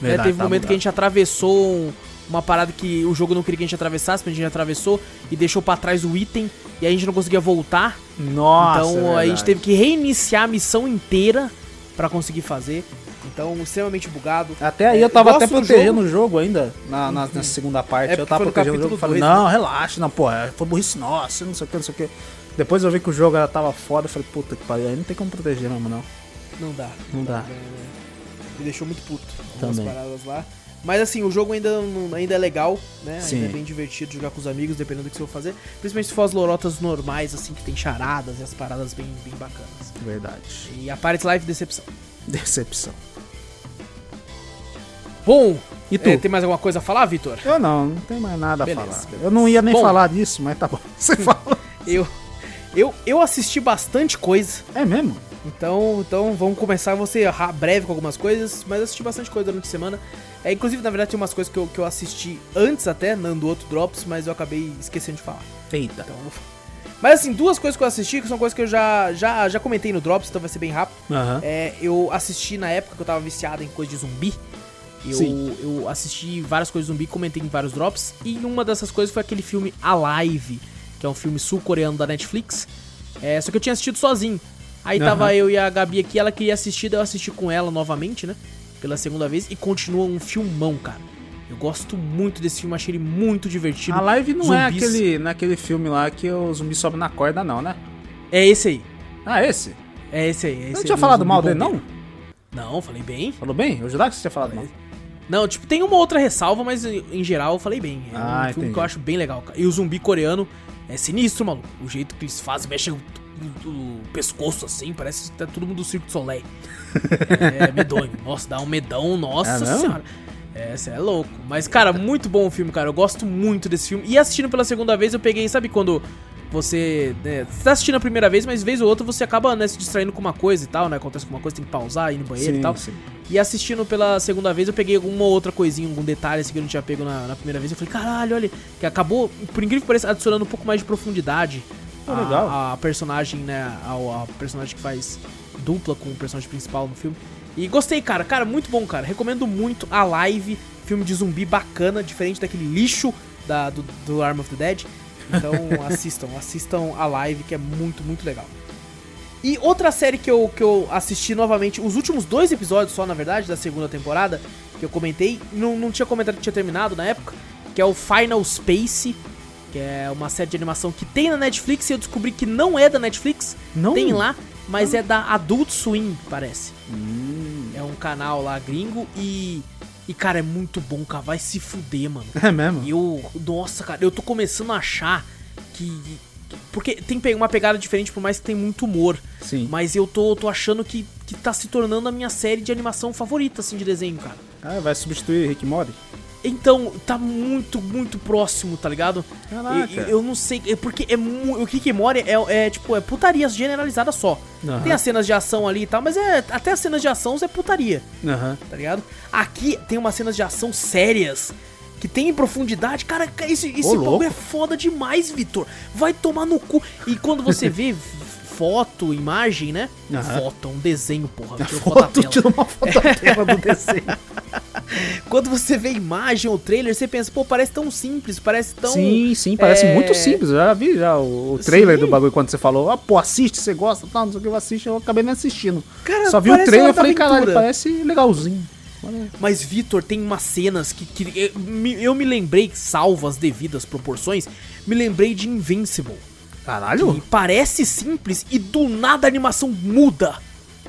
né?
Verdade,
Teve um
tá
momento que a gente atravessou um- uma parada que o jogo não queria que a gente atravessasse, mas a gente atravessou e deixou pra trás o item e a gente não conseguia voltar.
Nossa,
então
é
a gente teve que reiniciar a missão inteira pra conseguir fazer. Então, extremamente bugado.
Até aí
É,
eu tava
gosto
até
do
protegendo o jogo ainda, na, na, na segunda parte.
É,
eu tava protegendo o jogo e falei,
dois, né?
não, relaxa, não, pô, é, foi burrice nossa, não sei o que, não sei o que. Depois eu vi que o jogo já tava foda, eu falei, puta que pariu, aí não tem como proteger mesmo, não.
Não dá.
Não dá.
Me deixou muito puto. Algumas
Também.
paradas lá. Mas assim, o jogo ainda, não- ainda é legal, né?
Sim.
Ainda é bem divertido jogar com os amigos, dependendo do que você for fazer. Principalmente se for as lorotas normais, assim, que tem charadas e as paradas bem, bem bacanas.
Verdade.
E a Pirates Life, decepção.
Decepção.
Bom,
E tu?
é, tem mais alguma coisa a falar, Vitor?
Eu não, não tem mais nada a
Beleza,
falar.
beleza.
Eu não ia nem
Bom.
falar disso, mas tá bom. Você fala.
Eu, eu, eu assisti bastante coisa.
É mesmo?
Então, então vamos começar. Vou ser breve com algumas coisas, mas eu assisti bastante coisa durante a semana. É, inclusive, na verdade, tem umas coisas que eu, que eu assisti antes até, dando outro Drops, mas eu acabei esquecendo de falar.
Eita.
Então, mas assim, duas coisas que eu assisti, que são coisas que eu já, já, já comentei no Drops, então vai ser bem rápido.
Aham.
É, eu assisti na época que eu tava viciado em coisa de zumbi. Eu,
Sim.
eu assisti várias coisas de zumbi, comentei em vários drops. E uma dessas coisas foi aquele filme Alive, que é um filme sul-coreano da Netflix. É, só que eu tinha assistido sozinho. Aí
Aham.
tava eu e a Gabi aqui, ela queria assistir, daí eu assisti com ela novamente, né? Pela segunda vez. E continua um filmão, cara. Eu gosto muito desse filme, achei ele muito divertido.
A live não é
Zumbis.
aquele, naquele filme lá que o zumbi sobe na corda, não, né?
É esse aí.
Ah, esse?
É esse aí. É esse
Você
aí,
tinha
do
falado mal dele, não?
Não, falei bem.
Falou bem? Eu jurava que você tinha falado mal.
Não, tipo, tem uma outra ressalva, mas em geral eu falei bem. É
Ah,
um filme
entendi.
que eu acho bem legal, cara. E o zumbi coreano é sinistro, maluco. O jeito que eles fazem, mexem o, o- o pescoço assim, parece que tá todo mundo do Circo de Soleil. é medonho. Nossa, dá um medão, nossa
É mesmo?
senhora. É, você é louco. Mas, cara, muito bom o filme, cara. Eu gosto muito desse filme. E assistindo pela segunda vez, eu peguei, sabe quando você. Né, você tá assistindo a primeira vez, mas vez ou outra você acaba né, se distraindo com uma coisa e tal, né? Acontece com uma coisa, tem que pausar, ir no banheiro e tal.
sim.
E assistindo pela segunda vez, eu peguei alguma outra coisinha, algum detalhe assim que eu não tinha pego na, na primeira vez. Eu falei, caralho, olha, que acabou, por incrível que pareça, adicionando um pouco mais de profundidade A- a, personagem, né? A, a personagem que faz dupla com o personagem principal no filme. E gostei, cara. Cara, muito bom, cara. Recomendo muito a live, filme de zumbi bacana, diferente daquele lixo da, do, do Arm of the Dead. Então assistam, assistam a live, que é muito, muito legal. E outra série que eu, que eu assisti novamente, os últimos dois episódios só, na verdade, da segunda temporada, que eu comentei, não, não tinha comentado que tinha terminado na época, que é o Final Space, que é uma série de animação que tem na Netflix e eu descobri que não é da Netflix,
Não?
tem lá, mas é da Adult Swim, parece.
Hum.
É um canal lá gringo e. E, cara, é muito bom, cara. Vai se fuder, mano.
É mesmo?
E eu. Nossa, cara, eu tô começando a achar que. Porque tem uma pegada diferente, por mais que tem muito humor.
Sim.
Mas eu tô, tô achando que, que tá se tornando a minha série de animação favorita, assim, de desenho, cara.
Ah, vai substituir Rick Mori?
Então, tá muito, muito próximo, tá ligado?
Caraca.
E- e eu não sei, é porque é o Morty é, é, tipo, é putaria generalizada só.
Aham.
Tem as cenas de ação ali e tal, mas é até as cenas de ação é putaria,
Aham.
tá ligado? Aqui tem umas cenas de ação sérias que tem profundidade. Cara, ca- esse, esse
Ô,
é foda demais, Vitor. Vai tomar no cu. E quando você vê foto, imagem, né?
Aham.
Foto, um desenho, porra.
Foto, tirou uma foto da tela do desenho.
quando você vê imagem ou trailer, você pensa, pô, parece tão simples, parece tão.
sim, sim, parece
é,
muito simples. Eu já vi já o, o trailer
Sim.
do bagulho quando você falou, ah, pô, assiste, você gosta, tal, não sei o que, eu assisto, eu acabei nem assistindo.
Cara,
Só vi o trailer e falei, caralho, parece legalzinho.
Mas, Vitor, tem umas cenas que, que eu, me, eu me lembrei, salvo as devidas proporções, me lembrei de Invincible.
Caralho?
E parece simples e do nada a animação muda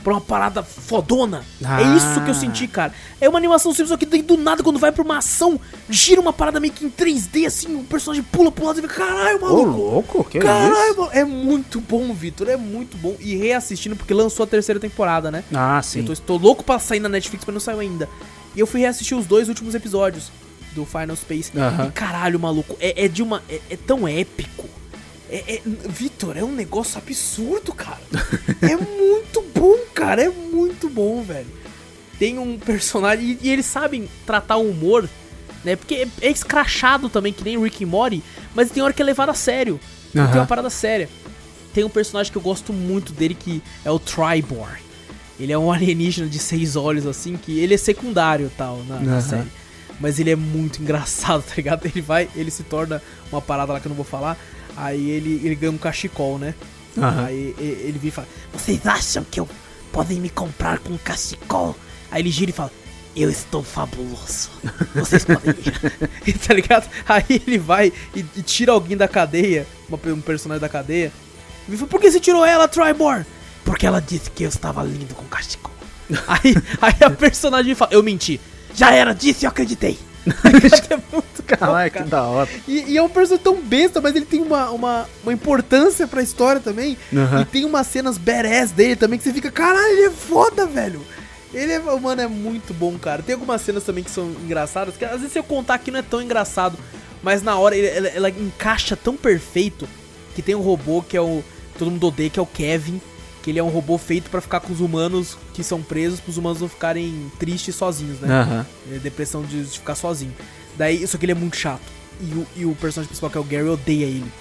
pra uma parada fodona.
Ah.
É isso que eu senti, cara. É uma animação simples, só que daí do nada, quando vai pra uma ação, gira uma parada meio que em 3D, assim, o personagem pula pro lado e fica, caralho,
Ô,
maluco.
louco, que
Caralho,
isso?
mano, é muito bom, Vitor, é muito bom. E reassistindo, porque lançou a terceira temporada, né?
Ah,
Eu
sim.
tô, estou louco pra sair na Netflix, mas não saiu ainda. E eu fui reassistir os dois últimos episódios do Final Space.
Aham.
E caralho, maluco, é, é de uma. É, é tão épico. É, é- Vitor, é um negócio absurdo, cara. é muito bom, cara. É muito bom, velho. Tem um personagem. E, e eles sabem tratar o humor, né? Porque é, é escrachado também, que nem Rick e Morty, mas tem hora que é levado a sério. Tem
Aham.
uma parada séria. Tem um personagem que eu gosto muito dele que é o Tribor. Ele é um alienígena de seis olhos, assim, que ele é secundário tal na, na
Aham.
série. Mas ele é muito engraçado, tá ligado? Ele vai, ele se torna uma parada lá que eu não vou falar. Aí ele, ele ganha um cachecol, né?
Aham.
Aí ele vem e fala: Vocês acham que eu podem me comprar com um cachecol? Aí ele gira e fala: Eu estou fabuloso. Vocês podem ir. Tá ligado? Aí ele vai e, e tira alguém da cadeia, uma um personagem da cadeia. E ele fala: Por que você tirou ela, Tribor? Porque ela disse que eu estava lindo com cachecol. aí, aí a personagem fala: Eu menti. Já era disso e eu acreditei. é muito
Caralho, que da hora.
E, e é um personagem tão besta, mas ele tem uma, uma, uma importância pra história também.
Aham.
E tem umas cenas badass dele também que você fica, caralho, ele é foda, velho. Ele é, mano, é muito bom, cara. Tem algumas cenas também que são engraçadas, que às vezes se eu contar aqui não é tão engraçado, mas na hora ele- ela, ela encaixa tão perfeito que tem um robô que é o. Todo mundo odeia, que é o Kevin. Que ele é um robô feito pra ficar com os humanos que são presos, pros humanos não ficarem tristes sozinhos, né? É, depressão de, de ficar sozinho. Daí, só que ele é muito chato. E o, e o personagem principal, que é o Gary, odeia ele.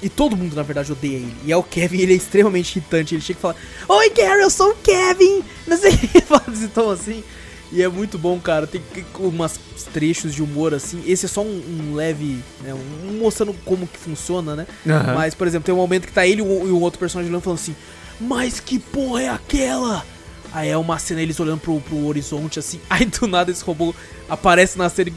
E todo mundo, na verdade, odeia ele. E é o Kevin, ele é extremamente irritante. Ele chega e fala: Oi, Gary, eu sou o Kevin! Não sei o que fala desse tom assim. E é muito bom, cara. Tem umas trechos de humor assim. Esse é só um, um leve. Né, um mostrando como que funciona, né?
Aham.
Mas, por exemplo, tem um momento que tá ele e um, e um outro personagem falando assim: Mas que porra é aquela? Aí é uma cena eles olhando pro, pro horizonte assim. Aí do nada esse robô aparece na cena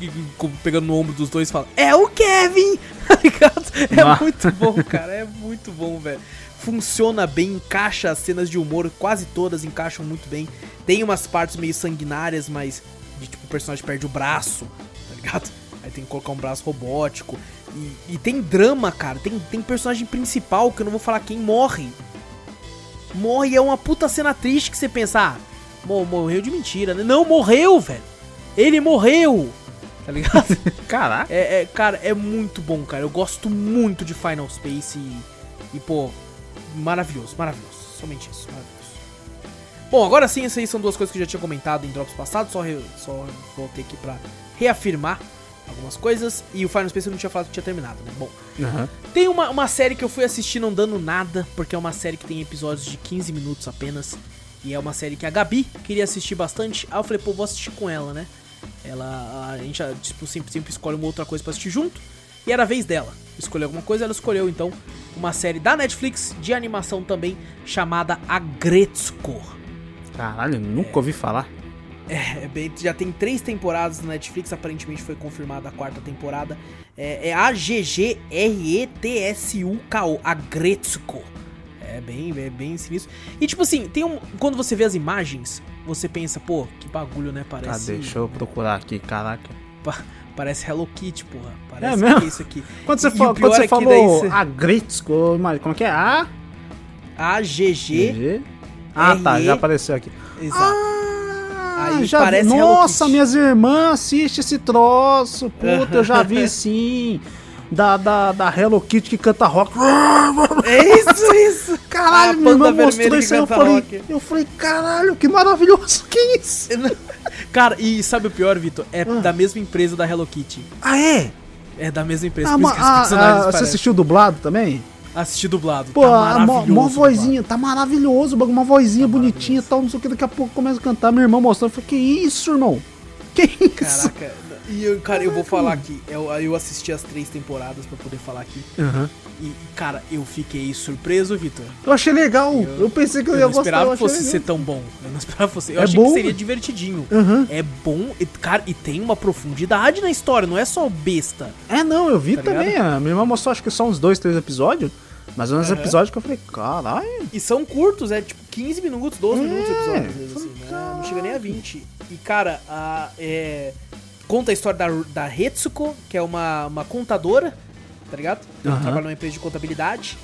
pegando no ombro dos dois e fala: É o Kevin! Tá ligado? É muito bom, cara. É muito bom, velho. Funciona bem, encaixa as cenas de humor, quase todas encaixam muito bem. Tem umas partes meio sanguinárias, mas de tipo o personagem perde o braço, tá ligado? Aí tem que colocar um braço robótico. E, e tem drama, cara. Tem, tem personagem principal que eu não vou falar quem morre. Morre e é uma puta cena triste que você pensa, ah, mo- morreu de mentira, né? Não, morreu, velho. Ele morreu. Tá ligado?
Caraca.
É, é, cara, é muito bom, cara. Eu gosto muito de Final Space e, e, pô, maravilhoso, maravilhoso. Somente isso, maravilhoso. Bom, agora sim, essas aí são duas coisas que eu já tinha comentado em drops passados, só, re- só voltei aqui pra reafirmar algumas coisas. E o Final Space eu não tinha falado que tinha terminado, né? Bom,
Aham.
tem uma, uma série que eu fui assistir não dando nada, porque é uma série que tem episódios de 15 minutos apenas. E é uma série que a Gabi queria assistir bastante. Aí eu falei, pô, vou assistir com ela, né? Ela, a gente tipo, sempre, sempre escolhe uma outra coisa pra assistir junto. E era a vez dela escolher alguma coisa. Ela escolheu então uma série da Netflix de animação também chamada Agretzko.
Caralho, nunca ouvi falar.
É, é bem- já tem três temporadas na Netflix, aparentemente foi confirmada a quarta temporada. É, é A-G-G-R-E-T-S-U-K-O, Agretzko. É bem, é bem sinistro. E tipo assim, tem um. Quando você vê as imagens, você pensa, pô, que bagulho, né?
Tá,
Parece.
deixa eu procurar aqui, caraca.
pa- parece Hello Kitty, porra. Parece
É mesmo?
que é isso aqui.
Quando você,
o
fa-
pior
quando você
é
falou
cê-
a Gretzko, imagina, como é que é? A,
A-G-G.
Ah, tá, já apareceu aqui.
Exato.
Ah,
Aí
já
parece
vi. Nossa, minhas irmãs assistem esse troço. Puta, eu já vi sim. Da, da, da Hello Kitty que canta rock.
É isso, isso.
Caralho,
A
minha irmã
panda
mostrou isso aí. Eu falei,
rock.
eu falei, caralho, que maravilhoso. Que isso?
Cara, e sabe o pior, Vitor? É
Ah.
da mesma empresa da Hello Kitty.
Ah, é?
É da mesma empresa.
Ah, ah, ah, você assistiu dublado também?
Assisti dublado.
Pô,
tá
a mó,
maravilhoso.
mó
dublado.
vozinha, tá maravilhoso, o bagulho, uma vozinha
Tá
bonitinha e tal, não sei o que, daqui a pouco começa a cantar, minha irmã mostrando, eu falei, que isso, irmão? Que isso?
Caraca, e eu, cara, eu vou falar aqui. Eu, eu assisti as três temporadas pra poder falar aqui.
Aham.
E, cara, eu fiquei surpreso, Vitor.
Eu achei legal. Eu, pensei que eu,
Eu
ia
não
gostar.
esperava
eu
que
achei
fosse
legal.
ser tão bom. Eu não esperava que fosse. Eu
É
achei
bom.
que seria divertidinho.
Aham.
É bom, e, cara, e tem uma profundidade na história, não é só besta.
É, não, eu vi
Tá
também. A minha irmã mostrou acho que só uns dois, três episódios. Mas uns
Aham.
episódios que eu falei, caralho.
E são curtos, é tipo 15 minutos, 12 minutos o
É,
episódio, às vezes, assim, né? Não chega nem a 20. E, cara, a, é, conta a história da, da Retsuko, que é uma, uma contadora, tá ligado? Ela
Aham.
trabalha numa empresa de contabilidade.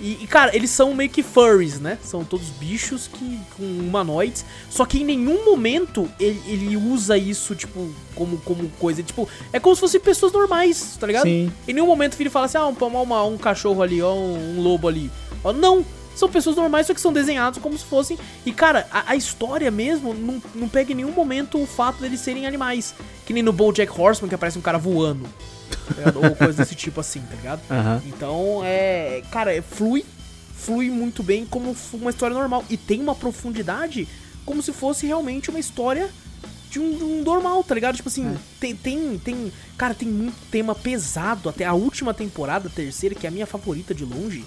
E, e, cara, eles são meio que furries, né? São todos bichos que com humanoides. Só que em nenhum momento ele, ele usa isso, tipo, como, como coisa. Tipo, é como se fossem pessoas normais, tá ligado?
Sim.
Em nenhum momento o filho fala assim, ah, um, uma- um cachorro ali, ó, um, um lobo ali. Ó, não, são pessoas normais, só que são desenhados como se fossem. E, cara, a, a história mesmo não, não pega em nenhum momento o fato deles serem animais. Que nem no Bojack Horseman, que aparece um cara voando. Tá? Ou coisa desse tipo assim, tá ligado? Então, é. Cara, é, flui. Flui muito bem como uma história normal. E tem uma profundidade como se fosse realmente uma história de um, de um normal, tá ligado? Tipo assim, tem, tem, tem. Cara, tem muito tema pesado. Até a última temporada, a terceira, que é a minha favorita de longe,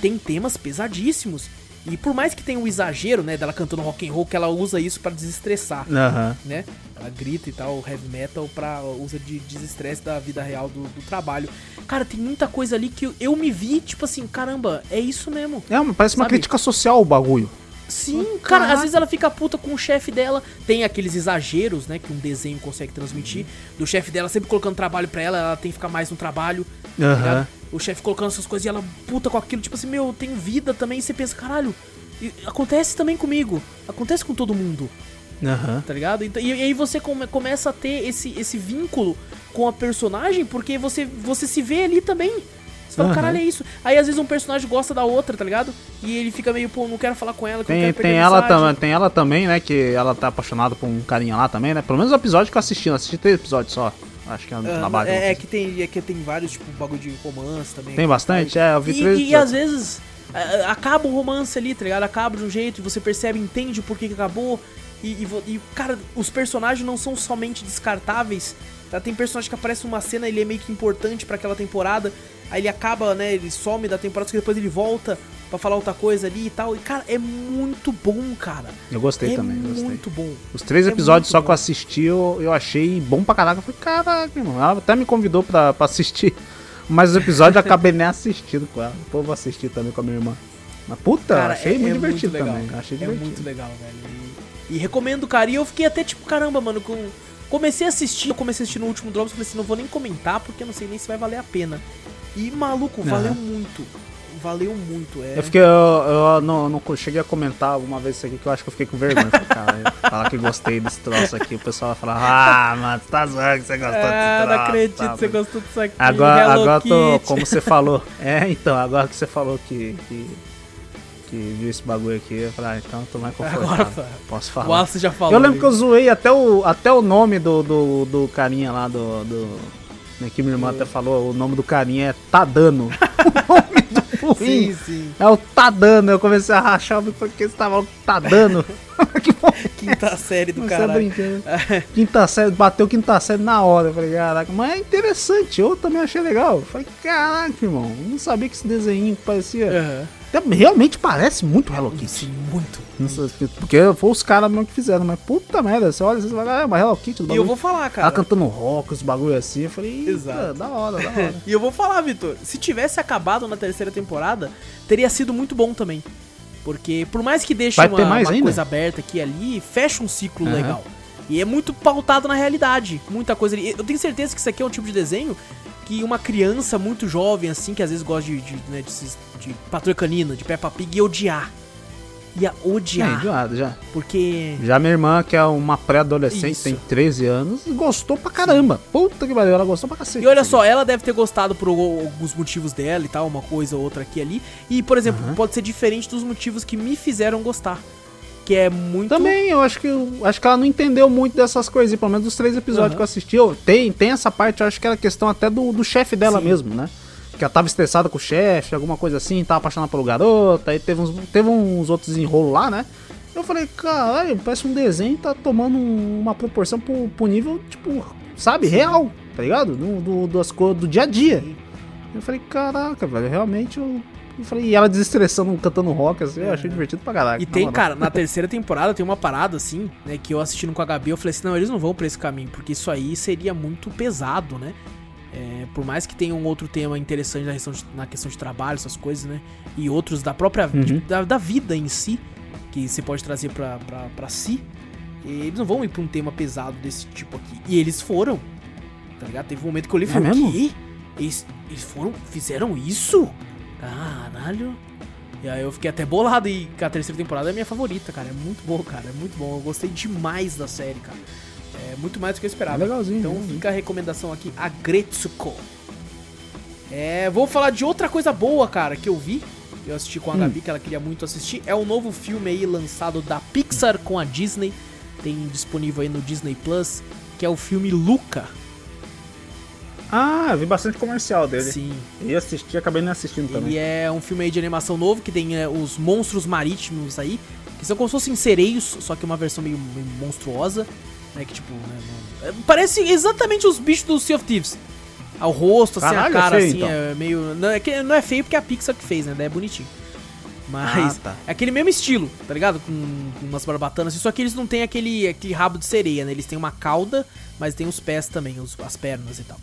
tem temas pesadíssimos. E por mais que tenha um exagero, né, dela cantando rock and roll, que ela usa isso pra desestressar
Aham.
né? Ela grita e tal, heavy metal pra usa de desestresse da vida real do, do trabalho. Cara, tem muita coisa ali que eu, eu me vi, tipo assim, caramba, é isso mesmo.
É, mas parece uma
Sabe?
crítica social o bagulho.
Sim, cara,
caraca.
às vezes ela fica puta com o chefe dela. Tem aqueles exageros, né, que um desenho consegue transmitir. Do chefe dela sempre colocando trabalho pra ela, ela tem que ficar mais no trabalho. tá
Aham.
ligado? O chefe colocando essas coisas e ela puta com aquilo, tipo assim, meu, tem vida também. E você pensa, caralho, acontece também comigo. Acontece com todo mundo.
Aham.
tá ligado? Então, e, e aí você come- começa a ter esse, esse vínculo com a personagem, porque você, você se vê ali também. Você fala,
Aham.
caralho, é isso. Aí às vezes um personagem gosta da outra, tá ligado? E ele fica meio, pô, não quero falar com ela, que eu
Tem,
quero perder
tem, ela também, tem ela também, né? Que ela tá apaixonada por um carinha lá também, né? Pelo menos o episódio que eu assisti, eu assisti três episódios só. Acho que é
Ah,
trabalho.
é, é que tem, é que tem vários, tipo, bagulho de romance também.
Tem bastante? É, eu vi
E,
três
e às vezes a- a- acaba o romance ali, tá ligado? Acaba de um jeito e você percebe, entende por que, que acabou. E, e e, cara, os personagens não são somente descartáveis. Tá? Tem personagem que aparece numa cena, ele é meio que importante pra aquela temporada. Aí ele acaba, né? Ele some da temporada, que depois ele volta pra falar outra coisa ali e tal. E, cara, é muito bom, cara.
Eu gostei
é
também, gostei.
muito bom.
Os três
é
episódios só
bom.
que eu assisti, eu, eu achei bom pra caraca. Eu falei, caraca, irmão. Ela até me convidou pra, pra assistir. Mas os episódios eu acabei nem assistindo com ela. Pô, eu vou assistir também com a minha irmã. Mas puta,
Cara,
achei
é-
muito
é
divertido
muito legal.
também. Achei
É
divertido.
muito legal, velho. E, e recomendo, cara. E eu fiquei até tipo, caramba, mano, com... comecei a assistir, eu comecei a assistir no último Drops, falei assim, não vou nem comentar porque eu não sei nem se vai valer a pena. E maluco, valeu muito. Valeu muito, é.
Eu fiquei, eu, eu não, não cheguei a comentar alguma vez isso aqui que eu acho que eu fiquei com vergonha. Cara, falar que gostei desse troço aqui, o pessoal vai falar, ah, mano, tá zoando que você gostou desse
Ah,
troço.
não acredito
tá,
que você gostou disso aqui.
Agora,
Hello
agora tô, como você falou. É, então, agora que você falou que, que, que viu esse bagulho aqui, eu falei, ah, então eu tô mais confortável.
Agora,
Posso
O
falar.
Wallace já falou.
Eu lembro que eu zoei até o, até o nome do, do, do carinha lá do. do né, que minha irmã até falou, o nome do carinha é Tadano. o nome do ruim
Sim, sim.
é o Tadano. Eu comecei a rachar o bico porque você tava o Tadano. que bom.
Quinta série do
Você tá brincando. Quinta série, bateu quinta série na hora. Eu falei, caraca, mas é interessante. Eu também achei legal. Eu falei, caraca, irmão, não sabia que esse desenho parecia. Até Realmente parece muito Hello Kitty.
Muito.
Sei, Porque foi os caras mesmo que fizeram, mas puta merda, você olha, você vai lá, é uma Hello Kitty do
E eu vou falar, cara.
Ela cantando rock, os bagulho assim, eu falei,
Exato.
da hora, da hora.
E eu vou falar, Vitor, se tivesse acabado na terceira temporada, teria sido muito bom também. Porque por mais que deixe
Vai
uma, uma coisa aberta aqui e ali, fecha um ciclo
Aham.
legal. E é muito pautado na realidade. Muita coisa ali. Eu tenho certeza que isso aqui é um tipo de desenho que uma criança muito jovem, assim, que às vezes gosta de, de, né, de, de Patrulha Canina, de Peppa Pig, ia odiar. Ia odiar.
já, já.
Porque.
Já minha irmã, que é uma pré-adolescente, tem 13 anos, gostou pra caramba. Puta que pariu, ela gostou pra cacete.
E olha só, ela deve ter gostado por alguns motivos dela e tal, uma coisa ou outra aqui e ali. E, por exemplo, pode ser diferente dos motivos que me fizeram gostar. Que é muito.
Também, eu acho que eu acho que ela não entendeu muito dessas coisas, e pelo menos dos três episódios que eu assisti. Eu, tem, tem essa parte, eu acho que era questão até do, do chefe dela
Sim.
mesmo, né? Que ela tava estressada com o chefe, alguma coisa assim, tava apaixonada pelo garoto, aí teve uns, teve uns outros enrolos lá, né? Eu falei, caralho, parece um desenho tá tomando uma proporção pro, pro nível, tipo, sabe, real, tá ligado? Do, do, das coisas do dia a dia. Eu falei, caraca, velho, realmente eu. eu falei, e ela desestressando, cantando rock, assim, eu achei divertido pra caralho.
E tem, cara, na terceira temporada tem uma parada assim, né, que eu assistindo com a Gabi, eu falei assim, não, eles não vão pra esse caminho, porque isso aí seria muito pesado, né? É, por mais que tenha um outro tema interessante na questão, de, na questão de trabalho, essas coisas, né? E outros da própria
Uhum.
de- da, da vida em si, que você pode trazer pra si, eles não vão ir pra um tema pesado desse tipo aqui. E eles foram, tá ligado? Teve um momento que eu olhei e
É
falei, quê? Eles, eles foram, fizeram isso? Caralho. E aí eu fiquei até bolado e a terceira temporada é minha favorita, cara. É muito bom, cara. É muito bom. Eu gostei demais da série, cara. É muito mais do que eu esperava.
É legalzinho,
Então
legalzinho.
fica a recomendação aqui, a Gretsuko. É, vou falar de outra coisa boa, cara, que eu vi. Eu assisti com a
Hum.
Gabi, que ela queria muito assistir. É o novo filme aí lançado da Pixar com a Disney. Tem disponível aí no Disney Plus, que é o filme Luca.
Ah, vi bastante comercial dele.
Sim.
E assisti, acabei nem assistindo também.
Ele é um filme aí de animação novo que tem é, os monstros marítimos aí, que são como se fossem sereios, só que uma versão meio, meio monstruosa, né? Que tipo, né, é, parece exatamente os bichos do Sea of Thieves. Ao rosto, assim,
Caralho,
a cara,
é feio,
assim,
então.
é meio. Não é, que, não é feio porque é a Pixar que fez, né? daí É bonitinho. Mas
Ah, tá.
é aquele mesmo estilo, tá ligado? Com, com umas barbatanas, assim, só que eles não têm aquele, aquele rabo de sereia, né? Eles têm uma cauda, mas tem os pés também, os- as pernas e tal.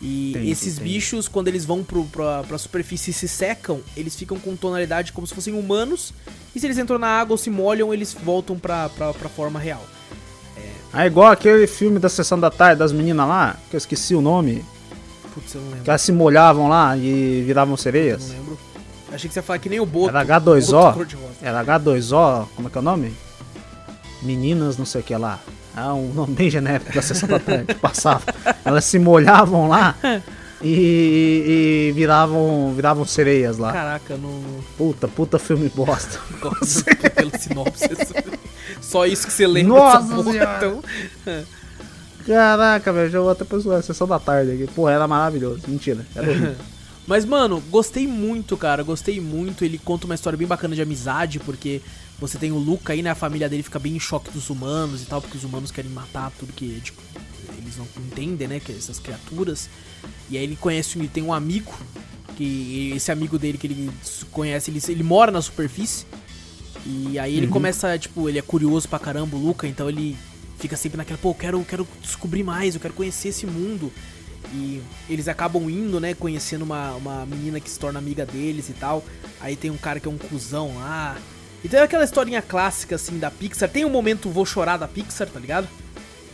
E
Entendi,
esses
entendi.
bichos, quando eles vão pro, pra, pra superfície e se secam, eles ficam com tonalidade como se fossem humanos. E se eles entram na água ou se molham, eles voltam pra, pra, pra forma real.
Ah, igual aquele filme da sessão da tarde das meninas lá, que eu esqueci o nome,
Putz, eu não lembro.
que elas se molhavam lá e viravam sereias.
não lembro. Achei que você ia falar que nem o Boto.
Era H2O.
Boto cor-de-rosa.
Era H2O, como é que é o nome? Meninas, não sei o que lá. É um nome bem genérico da sessão da tarde que passava. Elas se molhavam lá e, e viravam, viravam sereias lá.
Caraca, não
Puta, puta filme bosta.
pelo sinopse. Só isso que você lembra
Nossa
dessa porra, então.
Caraca, velho, já vou até pra sessão da tarde aqui. Pô, era maravilhoso. Mentira, era horrível.
Mas, mano, gostei muito, cara. Gostei muito. Ele conta uma história bem bacana de amizade, porque você tem o Luca aí, né? A família dele fica bem em choque dos humanos e tal, porque os humanos querem matar tudo que tipo, eles não entendem, né? Que essas criaturas. E aí ele conhece, ele tem um amigo, que esse amigo dele que ele conhece, ele, ele mora na superfície. E aí ele começa, tipo, ele é curioso pra caramba, o Luca, então ele fica sempre naquela, pô, eu quero, eu quero descobrir mais, eu quero conhecer esse mundo. E eles acabam indo, né, conhecendo uma, uma menina que se torna amiga deles e tal. Aí tem um cara que é um cuzão lá. E tem aquela historinha clássica, assim, da Pixar. Tem um momento vou chorar da Pixar, tá ligado?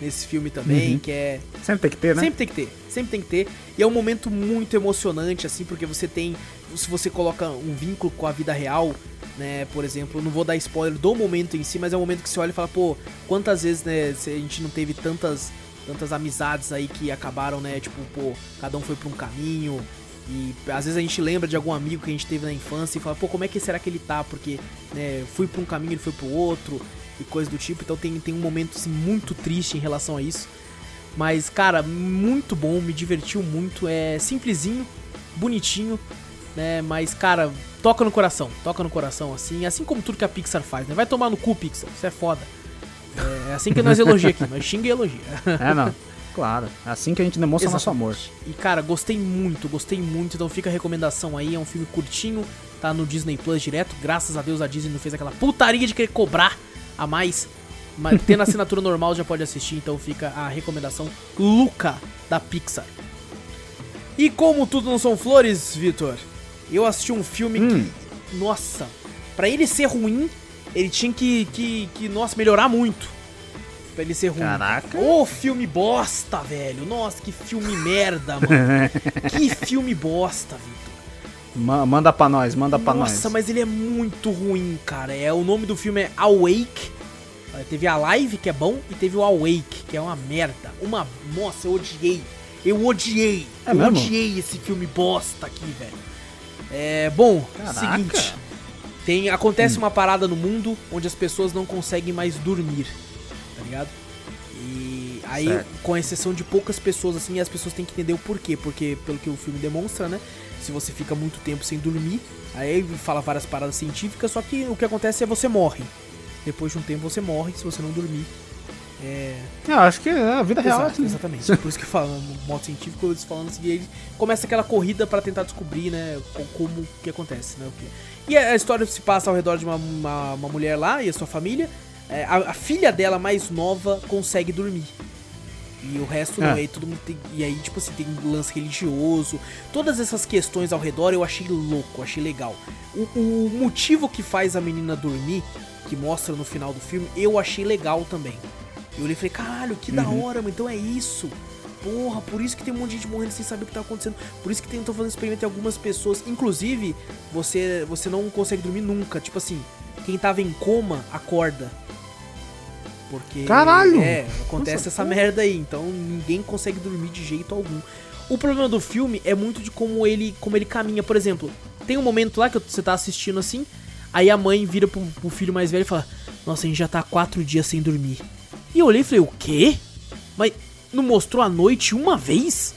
Nesse filme também,
Uhum.
que é
Sempre tem que ter, né?
Sempre tem que ter, sempre tem que ter. E é um momento muito emocionante, assim, porque você tem. Se você coloca um vínculo com a vida real, né? Por exemplo, não vou dar spoiler do momento em si, mas é um momento que você olha e fala, pô, quantas vezes, né, a gente não teve tantas. Tantas amizades aí que acabaram, né? Tipo, pô, cada um foi pra um caminho. E às vezes a gente lembra de algum amigo que a gente teve na infância e fala, pô, como é que será que ele tá? Porque, né, fui pra um caminho, ele foi pro outro, e coisa do tipo. Então tem, tem um momento assim, muito triste em relação a isso. Mas, cara, muito bom, me divertiu muito. É simplesinho, bonitinho, né? Mas, cara, toca no coração, toca no coração, assim. Assim como tudo que a Pixar faz, né? Vai tomar no cu, Pixar, isso é foda. É assim que nós elogia aqui, nós xinga e elogia.
É, não. Claro. É assim que a gente demonstra nosso amor.
E, cara, gostei muito, gostei muito. Então fica a recomendação aí. É um filme curtinho, tá no Disney Plus direto. Graças a Deus a Disney não fez aquela putaria de querer cobrar a mais. Mas tendo assinatura normal já pode assistir. Então fica a recomendação Luca da Pixar. E como tudo não são flores, Vitor, eu assisti um filme
Hum.
que. Nossa, pra ele ser ruim, ele tinha que, que, que nossa, melhorar muito. Pra ele ser ruim.
Caraca.
Ô, filme bosta, velho. Nossa, que filme merda, mano. que filme bosta, Vitor.
Ma- manda pra nós, manda pra nós.
Nossa, mas ele é muito ruim, cara. É, o nome do filme é Awake. Eh, Teve a Live, que é bom, e teve o Awake, que é uma merda. Uma. Nossa, eu odiei. Eu odiei.
É
eu
mesmo?
odiei esse filme bosta aqui, velho. É. Bom,
Caraca.
seguinte. Tem, acontece uma parada no mundo onde as pessoas não conseguem mais dormir, tá ligado? E aí,
Certo.
com exceção de poucas pessoas, assim, as pessoas têm que entender o porquê. Porque, pelo que o filme demonstra, né? Se você fica muito tempo sem dormir, aí fala várias paradas científicas, só que o que acontece é você morre. depois de um tempo você morre se você não dormir. É,
Eu acho que é, a vida real é
Exato,
assim.
exatamente. Por isso que fala no modo científico, eles falando assim, e aí começa aquela corrida pra tentar descobrir, né, co- como que acontece, né? o que- E a a história se passa ao redor de uma, uma, uma mulher lá e a sua família. É, a, a filha dela mais nova consegue dormir. E o resto não.
É.
E aí todo mundo tem, E aí, tipo assim, tem um lance religioso. Todas essas questões ao redor eu achei louco, achei legal. O, o motivo que faz a menina dormir, que mostra no final do filme, eu achei legal também. Eu olhei e falei, caralho, que da hora, mano, então é isso. Porra, por isso que tem um monte de gente morrendo sem saber o que tá acontecendo. Por isso que tentam fazer experimento em algumas pessoas. Inclusive, você, você não consegue dormir nunca. Tipo assim, quem tava em coma, acorda. Porque.
Caralho!
É, acontece
Nossa,
essa
porra.
merda aí. Então ninguém consegue dormir de jeito algum. O problema do filme é muito de como ele, como ele caminha. Por exemplo, tem um momento lá que você tá assistindo assim. Aí a mãe vira pro, pro filho mais velho e fala: Nossa, a gente já tá há quatro dias sem dormir. E eu olhei e falei: O quê? Mas não mostrou a noite uma vez?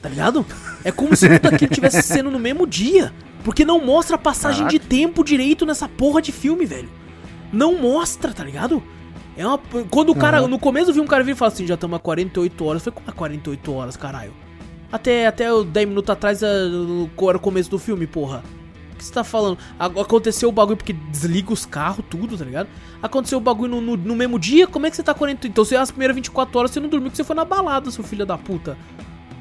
Tá ligado? É como se tudo aquilo tivesse sendo no mesmo dia. Porque não mostra a passagem de tempo direito nessa porra de filme, velho. Não mostra, tá ligado? É uma. Quando o cara.
Aham.
No começo do filme o cara vira e fala assim: já estamos há 48 horas. Eu falei, como é 48 horas, caralho? Até, até o 10 minutos atrás era o era o começo do filme, porra. O que você tá falando? Aconteceu o bagulho porque desliga os carros, tudo, tá ligado? Aconteceu o bagulho no, no, no mesmo dia, como é que você tá 40. Então, você as primeiras 24 horas você não dormiu porque você foi na balada, seu filho da puta.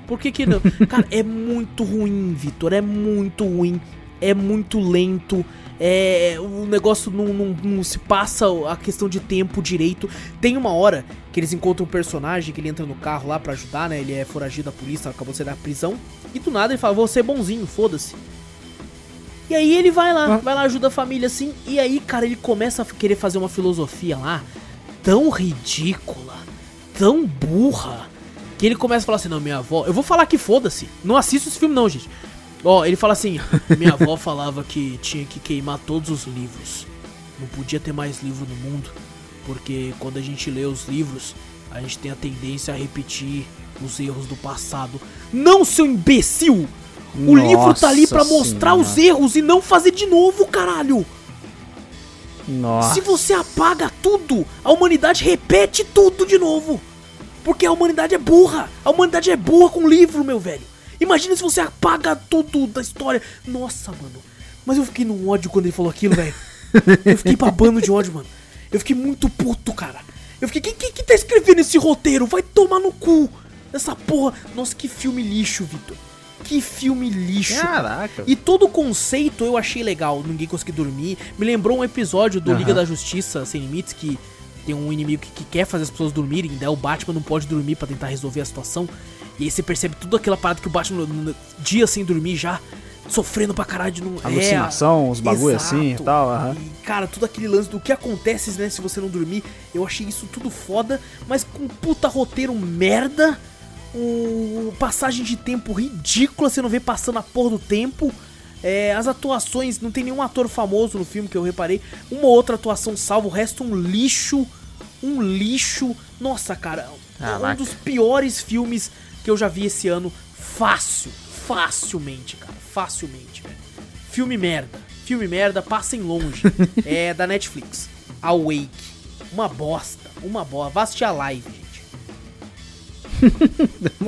Por que que não? Cara, é muito ruim, Vitor. É muito ruim. É muito lento. É. O negócio não, não, não se passa a questão de tempo direito. Tem uma hora que eles encontram um personagem que ele entra no carro lá pra ajudar, né? Ele é foragido da polícia, acabou de sair da prisão. E do nada ele fala: Vou ser bonzinho, foda-se. E aí ele vai lá,
Ah.
vai lá, ajuda a família assim. E aí, cara, ele começa a querer fazer uma filosofia lá tão ridícula, tão burra, que ele começa a falar assim: Não, minha avó. Eu vou falar que foda-se. Não assisto esse filme, não, gente. Ó, ele fala assim: Minha avó falava que tinha que queimar todos os livros. Não podia ter mais livro no mundo. Porque quando a gente lê os livros, a gente tem a tendência a repetir os erros do passado. Não, seu imbecil! O livro tá ali pra
Nossa
mostrar os
Senhora.
erros e não fazer de novo, caralho!
Nossa.
Se você apaga tudo, a humanidade repete tudo de novo. Porque a humanidade é burra. A humanidade é burra com livro, meu velho. Imagina se você apaga tudo da história. Nossa, mano. Mas eu fiquei num ódio quando ele falou aquilo, velho. Eu fiquei babando de ódio, mano. Eu fiquei muito puto, cara. Eu fiquei, quem, quem que tá escrevendo esse roteiro? Vai tomar no cu. Essa porra. Nossa, que filme lixo, Vitor. Que filme lixo. cara.
Caraca.
E todo o conceito eu achei legal. Ninguém conseguiu dormir. Me lembrou um episódio do
Aham.
Liga da Justiça Sem Limites que tem um inimigo que, que quer fazer as pessoas dormirem. Daí o Batman não pode dormir pra tentar resolver a situação. E aí você percebe tudo aquela parada que o Batman, no- no- dia sem dormir já, sofrendo pra caralho de não.
Alucinação,
É,
uns bagulho
exato.
assim e tal. aham.
E, cara, tudo aquele lance do que acontece, né, se você não dormir. Eu achei isso tudo foda, mas com puta roteiro merda. Um passagem de tempo ridícula, você não vê passando a porra do tempo. É, as atuações, não tem nenhum ator famoso no filme que eu reparei. Uma ou outra atuação salva, o resto um lixo. Um lixo. Nossa, cara, um dos piores filmes que eu já vi esse ano. Fácil, facilmente, cara, facilmente, velho. Filme merda. Filme merda, passem longe. é da Netflix. Awake. Uma bosta. Uma bosta. Vá assistir a live, gente.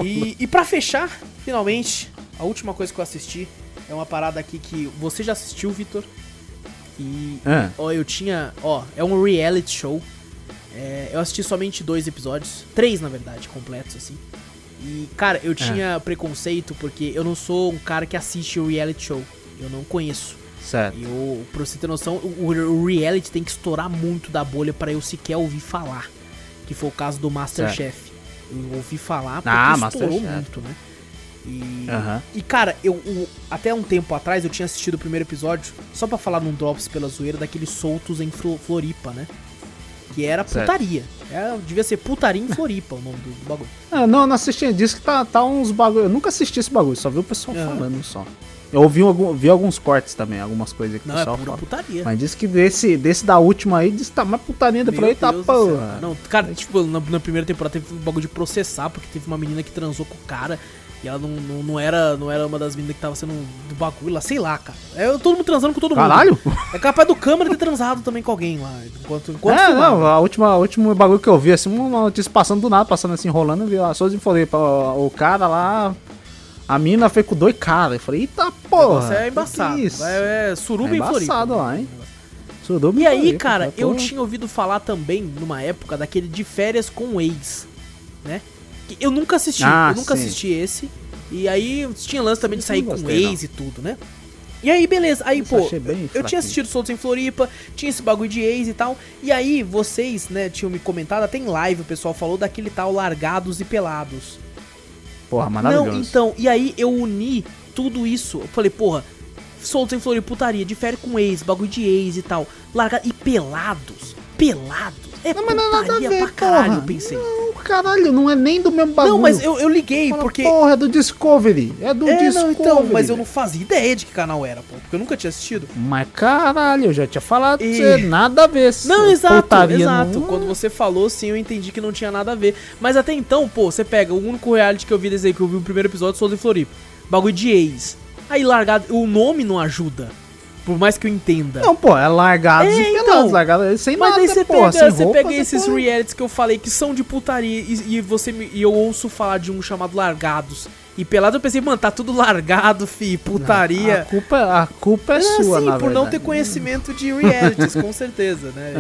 e, e pra fechar, finalmente, a última coisa que eu assisti é uma parada aqui que você já assistiu, Vitor. E
Ah.
ó, eu tinha. Ó, é um reality show. É, eu assisti somente dois episódios. Três, na verdade, completos, assim. E, cara, eu tinha preconceito porque eu não sou um cara que assiste o reality show. Eu não conheço.
Certo.
E eu, pra você ter noção, o, o reality tem que estourar muito da bolha pra eu sequer ouvir falar. Que foi o caso do Masterchef. Eu ouvi falar porque
Ah,
estourou muito, né? E,
Aham.
e cara, eu, o- até um tempo atrás eu tinha assistido o primeiro episódio só pra falar num Drops pela zoeira daqueles soltos em Flo- Floripa, né? Que era
Certo.
putaria. É, devia ser putaria em Floripa o nome do, do bagulho.
Ah, não, não assisti. Diz que tá, tá uns bagulho. Eu nunca assisti esse bagulho, só vi o pessoal
Aham.
falando só. Eu ouvi algum, vi alguns cortes também, algumas coisas que
Não,
o
é
pessoal
pura
fala.
putaria.
Mas disse que desse, desse da última aí, disse que tá mais putaria. Eu falei, eita porra.
Não, cara, tipo, na, na primeira temporada teve um bagulho de processar, porque teve uma menina que transou com o cara. E ela não, não, não era, não era uma das meninas que tava sendo do bagulho lá, sei lá, cara. É todo mundo transando com todo mundo.
Caralho!
É capaz do câmera ter transado também com alguém lá. Enquanto, enquanto
É,
filmava.
não, a última, o último bagulho que eu vi, assim, uma notícia passando do nada, passando assim, rolando, eu vi a Souza e falei, o cara lá, a mina foi com dois caras. Eu falei, eita porra.
negócio é
que
embaçado.
isso?
É, é suruba
É embaçado lá, hein? Suruba
E aí,
Floripa,
cara, eu
tô-
tinha ouvido falar também, numa época, daquele de férias com o ex, né? Eu nunca assisti,
Ah,
eu nunca
sim.
assisti esse. E aí tinha lance também de sair
eu
com
não gostei,
ex e tudo, né? E aí, beleza. Aí,
Esse
pô,
eu
eu tinha assistido Soltos em Floripa, tinha esse bagulho de ex e tal. E aí, vocês, né, tinham me comentado, até em live o pessoal falou daquele tal Largados e Pelados.
Porra, maravilhoso.
Não, então, e aí eu uni tudo isso. Eu falei, porra, soltos em Floripa, putaria, férias com ex, bagulho de ex e tal. Larga e pelados. Pelados. É
Não, mas não é nada a ver,
caralho,
porra.
eu pensei.
Não, caralho, não é nem do mesmo bagulho.
Não, mas eu, eu liguei,
Fala,
porque.
Porra, é do Discovery. É do
É,
Discovery.
não, então, mas eu não fazia ideia de que canal era, pô, porque eu nunca tinha assistido.
Mas caralho, eu já tinha falado
E-
você, nada a ver.
Não, exato,
putaria
exato.
não-
Quando você falou, sim, eu entendi que não tinha nada a ver. Mas até então, pô, você pega o único reality que eu vi desse aí, que eu vi o primeiro episódio, Souza em Floripa. Bagulho de ex. Aí largado, o nome não ajuda. Por mais que eu entenda.
Não, pô, é largados
É,
e
então.
pelados, largados sem
Mas
nada,
você
porra,
pega, você pega esses
porra.
realities que eu falei que são de putaria e, e você me- e eu ouço falar de um chamado Largados. E pelado eu pensei, mano, tá tudo largado, fi, putaria.
A culpa, a culpa é
É,
sua,
sim, por não
verdade.
ter conhecimento de realities, com certeza, né?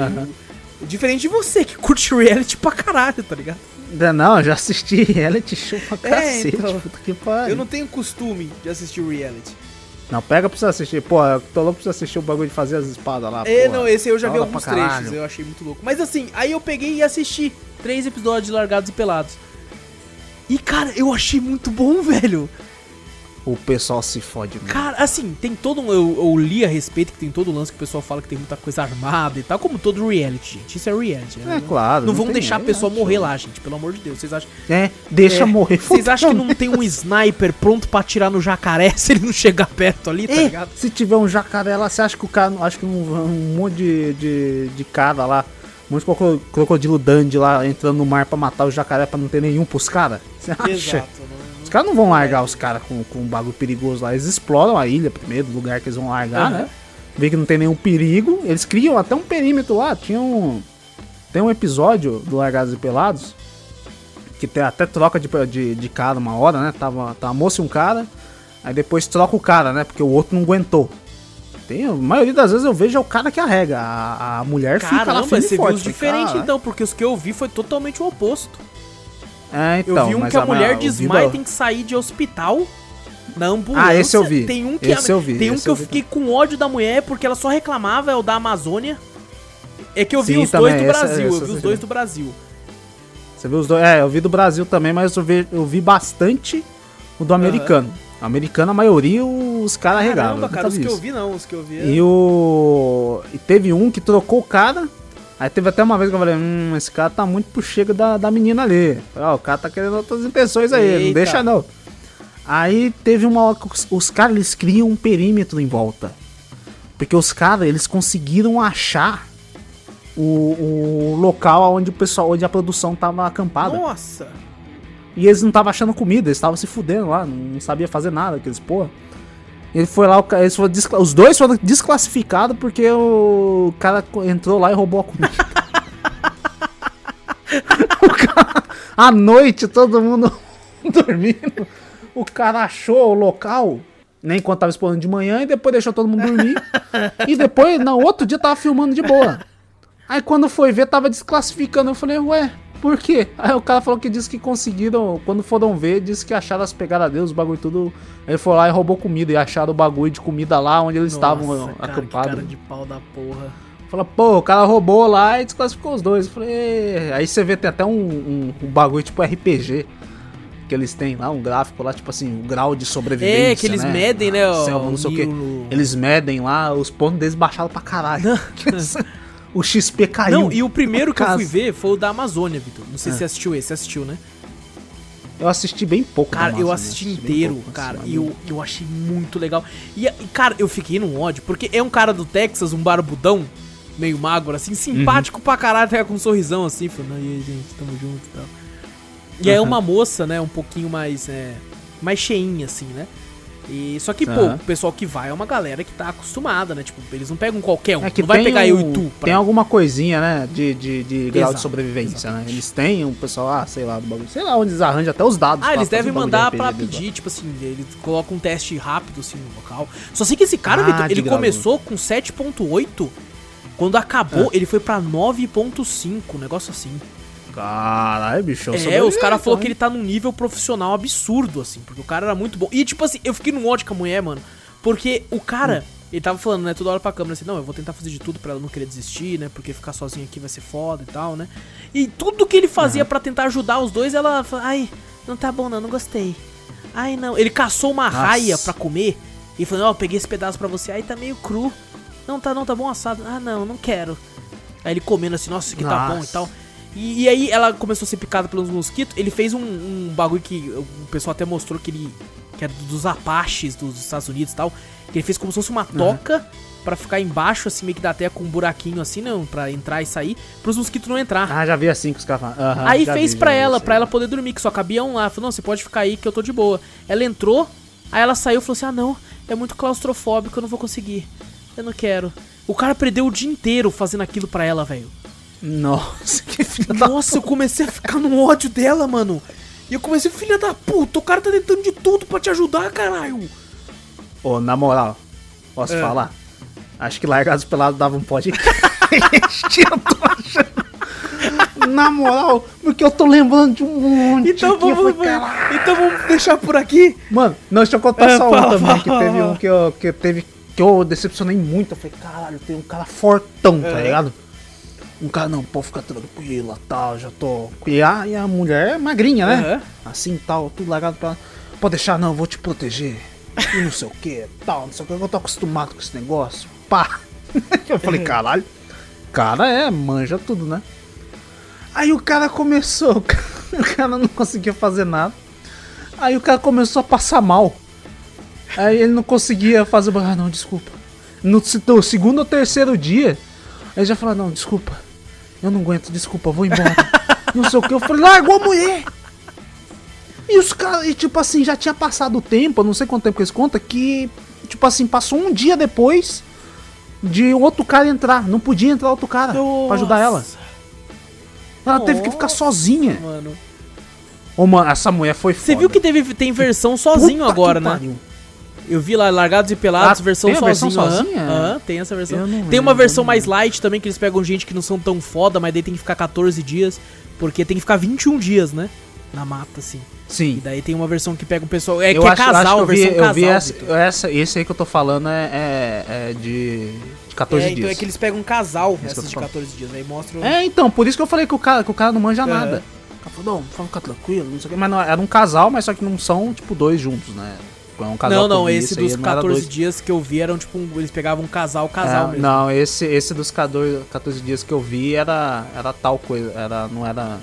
Eu- diferente de você, que curte reality pra caralho, tá ligado?
Não, Não, eu já assisti reality show pra
É,
cacete.
então.
puta que pariu.
Eu não tenho costume de assistir reality.
Não, pega pra você assistir. Pô, eu tô louco pra você assistir o bagulho de fazer as espadas lá.
é,
porra.
não, esse eu já vi
Da hora
alguns
caralho.
trechos, eu achei muito louco. Mas assim, aí eu peguei e assisti três episódios de Largados e Pelados. E, cara, eu achei muito bom, velho.
O pessoal se fode mesmo.
Cara, assim, tem todo um. Eu, eu li a respeito que tem todo um lance que o pessoal fala que tem muita coisa armada e tal, como todo reality, gente. Isso é reality. né?
É claro.
Não vão
tem
deixar a pessoa morrer lá, gente, pelo amor de Deus. Vocês acham,
É, deixa
É,
morrer.
vocês acham que não tem um sniper pronto pra atirar no jacaré se ele não chegar perto ali, tá
É,
ligado?
se tiver um jacaré lá, você acha que o cara. Acho que um, um monte de, de, de cara lá. Um monte de crocodilo- dandy lá entrando no mar pra matar o jacaré pra não ter nenhum pros caras? Você acha?
Exato. não-
Os caras não vão largar os caras com, com um bagulho perigoso lá. Eles exploram a ilha primeiro, o lugar que eles vão largar,
Aham.
né? Vê que não tem nenhum perigo. Eles criam até um perímetro lá. Tinha um. Tem um episódio do Largados e Pelados. Que tem até troca de, de, de cara uma hora, né? Tava, tava a moça e um cara. Aí depois troca o cara, né? Porque o outro não aguentou. Tem, a maioria das vezes eu vejo é o cara que arrega. A, a mulher fica lá
Caramba,
firme
você viu
forte.
os
Falei,
diferentes
"Caralho".
então, porque os que eu vi foi totalmente o oposto.
É,
Eu
então,
vi um que a mulher
o
de
vida-
Smile tem que sair de hospital na ambulância.
Ah, esse eu vi.
Tem um que,
Esse eu vi,
Tem um que eu
eu
fiquei com ódio da mulher porque ela só reclamava, é o da Amazônia. É que eu vi
Sim,
os dois
também,
do
essa-
Brasil,
essa
eu vi
eu
os dois do Brasil.
Você viu os dois? É, eu vi do Brasil também, mas eu vi, eu vi bastante o do americano. O americano, a maioria, os caras.
Caramba,
eu
cara, os que eu vi não, os que eu vi.
E o. E teve um que trocou o cara. Aí teve até uma vez que eu falei, hum, esse cara tá muito pro chega da, da menina ali. Falei, Ó, o cara tá querendo outras intenções aí, não
Eita.
deixa não. Aí teve uma hora que os, os caras, eles criam um perímetro em volta. Porque os caras, eles conseguiram achar o, o local onde o pessoal, onde a produção tava acampada.
Nossa!
E eles não estavam achando comida, eles estavam se fudendo lá, não sabia fazer nada, aqueles porra. Ele foi lá, eles foram os dois foram desclassificados porque o cara entrou lá e roubou a comida. O cara- à noite, todo mundo dormindo. O cara achou o local, né, enquanto tava explorando de manhã, e depois deixou todo mundo dormir. e depois, no outro dia, tava filmando de boa. Aí quando foi ver, tava desclassificando. Eu falei, ué, por quê? Aí o cara falou que disse que conseguiram, quando foram ver, disse que acharam as pegadas deles, os bagulho tudo. Ele foi lá e roubou comida e acharam o bagulho de comida lá onde eles estavam
Nossa, cara, que
acampados.
cara de pau da porra.
Fala, pô, o cara roubou lá e desclassificou os dois. Eu falei, aí você vê tem até um, um, um bagulho tipo RPG. Que eles têm lá, um gráfico lá, tipo assim, o grau de sobrevivência.
É, que eles
né?
medem, né, o-
selva, não sei o quê.
o-
Eles medem lá, os pontos deles baixaram pra caralho. o XP caiu.
Não, e o primeiro que eu fui ver foi o da Amazônia, Vitor. Não sei
É.
se você assistiu esse, você assistiu, né?
Eu assisti bem pouco.
Cara,
da
eu
Amazônia,
assisti
bem
inteiro,
pouco,
cara,
assim,
e eu, eu achei muito legal. E, e, cara, eu fiquei num ódio, porque é um cara do Texas, um barbudão, meio magro, assim, simpático pra caralho, tá com um sorrisão assim, falando, e aí, gente, tamo junto e tal. E aí
Uhum.
uma moça, né, um pouquinho mais, é, mais cheinha, assim, né? E, só que, pô,
Aham.
o pessoal que vai é uma galera que tá acostumada, né? Tipo, eles não pegam qualquer um.
É que
não vai pegar
um-
eu e tu.
Tem alguma coisinha, né? De, de, de grau
Exato,
de sobrevivência, né? Eles têm um pessoal, ah, sei lá, do bagulho. Sei lá onde eles arranjam até os dados.
Ah,
pra
eles devem mandar
de
pra
lá.
pedir, tipo assim, eles colocam um teste rápido, assim, no local. Só sei que esse cara,
Ah,
ele
grau,
começou com 7.8, quando
É.
acabou, ele foi pra 9.5, um negócio assim.
Caralho, bicho.
É, os caras falaram
então,
que ele tá num nível profissional absurdo, assim, porque o cara era muito bom. E, tipo assim, eu fiquei num ódio com a mulher, mano, porque o cara,
Hum.
ele tava falando, né, toda hora pra câmera, assim, não, eu vou tentar fazer de tudo pra ela não querer desistir, né, porque ficar sozinho aqui vai ser foda e tal, né. E tudo que ele fazia pra tentar ajudar os dois, ela falou, ai, não tá bom não, não gostei. Ai, não. Ele caçou uma raia pra comer e falou, ó, peguei esse pedaço pra você, aí tá meio cru. Não, tá não, tá bom assado. Ah, não, não quero. Aí ele comendo assim, nossa, isso aqui tá bom e
Nossa.
tal. E, e aí ela começou a ser picada pelos mosquitos. Ele fez um, um bagulho que o pessoal até mostrou que ele. que era dos Apaches dos Estados Unidos e tal. Que ele fez como se fosse uma toca pra ficar embaixo, assim, meio que da terra com um buraquinho assim, não, pra entrar e sair, pros mosquitos não entrar.
Ah, já vi assim que os caras. Aham,
Aí fez
vi
ela,
aí.
ela poder dormir, que só cabia um lá. Falou, não, você pode ficar aí que eu tô de boa. Ela entrou, aí ela saiu e falou assim: ah, não, é muito claustrofóbico, eu não vou conseguir. Eu não quero. O cara perdeu o dia inteiro fazendo aquilo pra ela, velho.
Nossa, que filha da.
Nossa, eu comecei a ficar no ódio dela, mano. E eu comecei, filha da puta, o cara tá tentando de tudo pra te ajudar, caralho.
Ô, na moral, posso
É.
falar? Acho que Largados Pelados dava um podcast. eu tô achando. Na moral, porque eu tô lembrando de um monte.
Então vamos,
falei,
então vamos deixar por aqui.
Mano, não, deixa eu contar
É,
só
fala,
um também,
fala,
que teve
fala.
um que eu, que teve, que eu decepcionei muito. Eu falei, caralho, tem um cara fortão, tá
É.
ligado? Um cara, não, pode ficar tranquila, tal, já tô... E a, e a mulher é magrinha, né?
Aham.
Assim, tal, tudo largado pra ela. Pode deixar, não, eu vou te proteger. E não sei o que, tal, não sei o que, eu tô acostumado com esse negócio. Pá! Eu falei, caralho, cara é, manja tudo, né? Aí o cara começou, o cara- o cara não conseguia fazer nada. Aí o cara começou a passar mal. Aí ele não conseguia fazer. Ah, não, desculpa. No, no segundo ou terceiro dia, ele já falou: Não, desculpa. Eu não aguento, desculpa, vou embora. não sei o que. Eu falei: Largou a mulher. E os caras, e tipo assim, já tinha passado o tempo, eu não sei quanto tempo que eles contam, que, tipo assim, passou um dia depois de outro cara entrar. Não podia entrar outro cara pra ajudar ela. Ela teve que ficar
Nossa,
sozinha.
Mano.
Ô, mano, essa mulher foi
Você
foda.
viu que teve, tem versão sozinho
Puta
agora, né?
pariu.
Eu vi lá Largados e Pelados,
Ah,
versão
tem versão
sozinho. aham,
sozinha?
aham, tem essa versão. Tem uma
lembro,
versão
não
mais light também, que eles pegam gente que não são tão foda, mas daí tem que ficar 14 dias. Porque tem que ficar 21 dias, né? Na mata, assim. E
Sim.
daí tem uma versão que pega um pessoal. É
eu
que é
acho,
casal,
acho que eu vi,
versão
eu
casal.
vi essa, essa, esse aí que eu tô falando é, é, é de, de 14
é,
dias.
então é que eles pegam um casal
eu
essas de
falando.
14 dias. Aí mostram.
É, então, por isso que eu falei que o cara, que o cara não manja
Aham.
nada. O cara falou, não, ficar tranquilo, não sei o que. Mas não, era um casal, mas só que não são, tipo, dois juntos, né? É um casal
não, não, esse dos
não era
14
dois.
dias que eu vi eram tipo. um- eles pegavam um casal, casal
É,
mesmo.
Não, esse, esse dos 14, 14 dias que eu vi era, era tal coisa, era, não era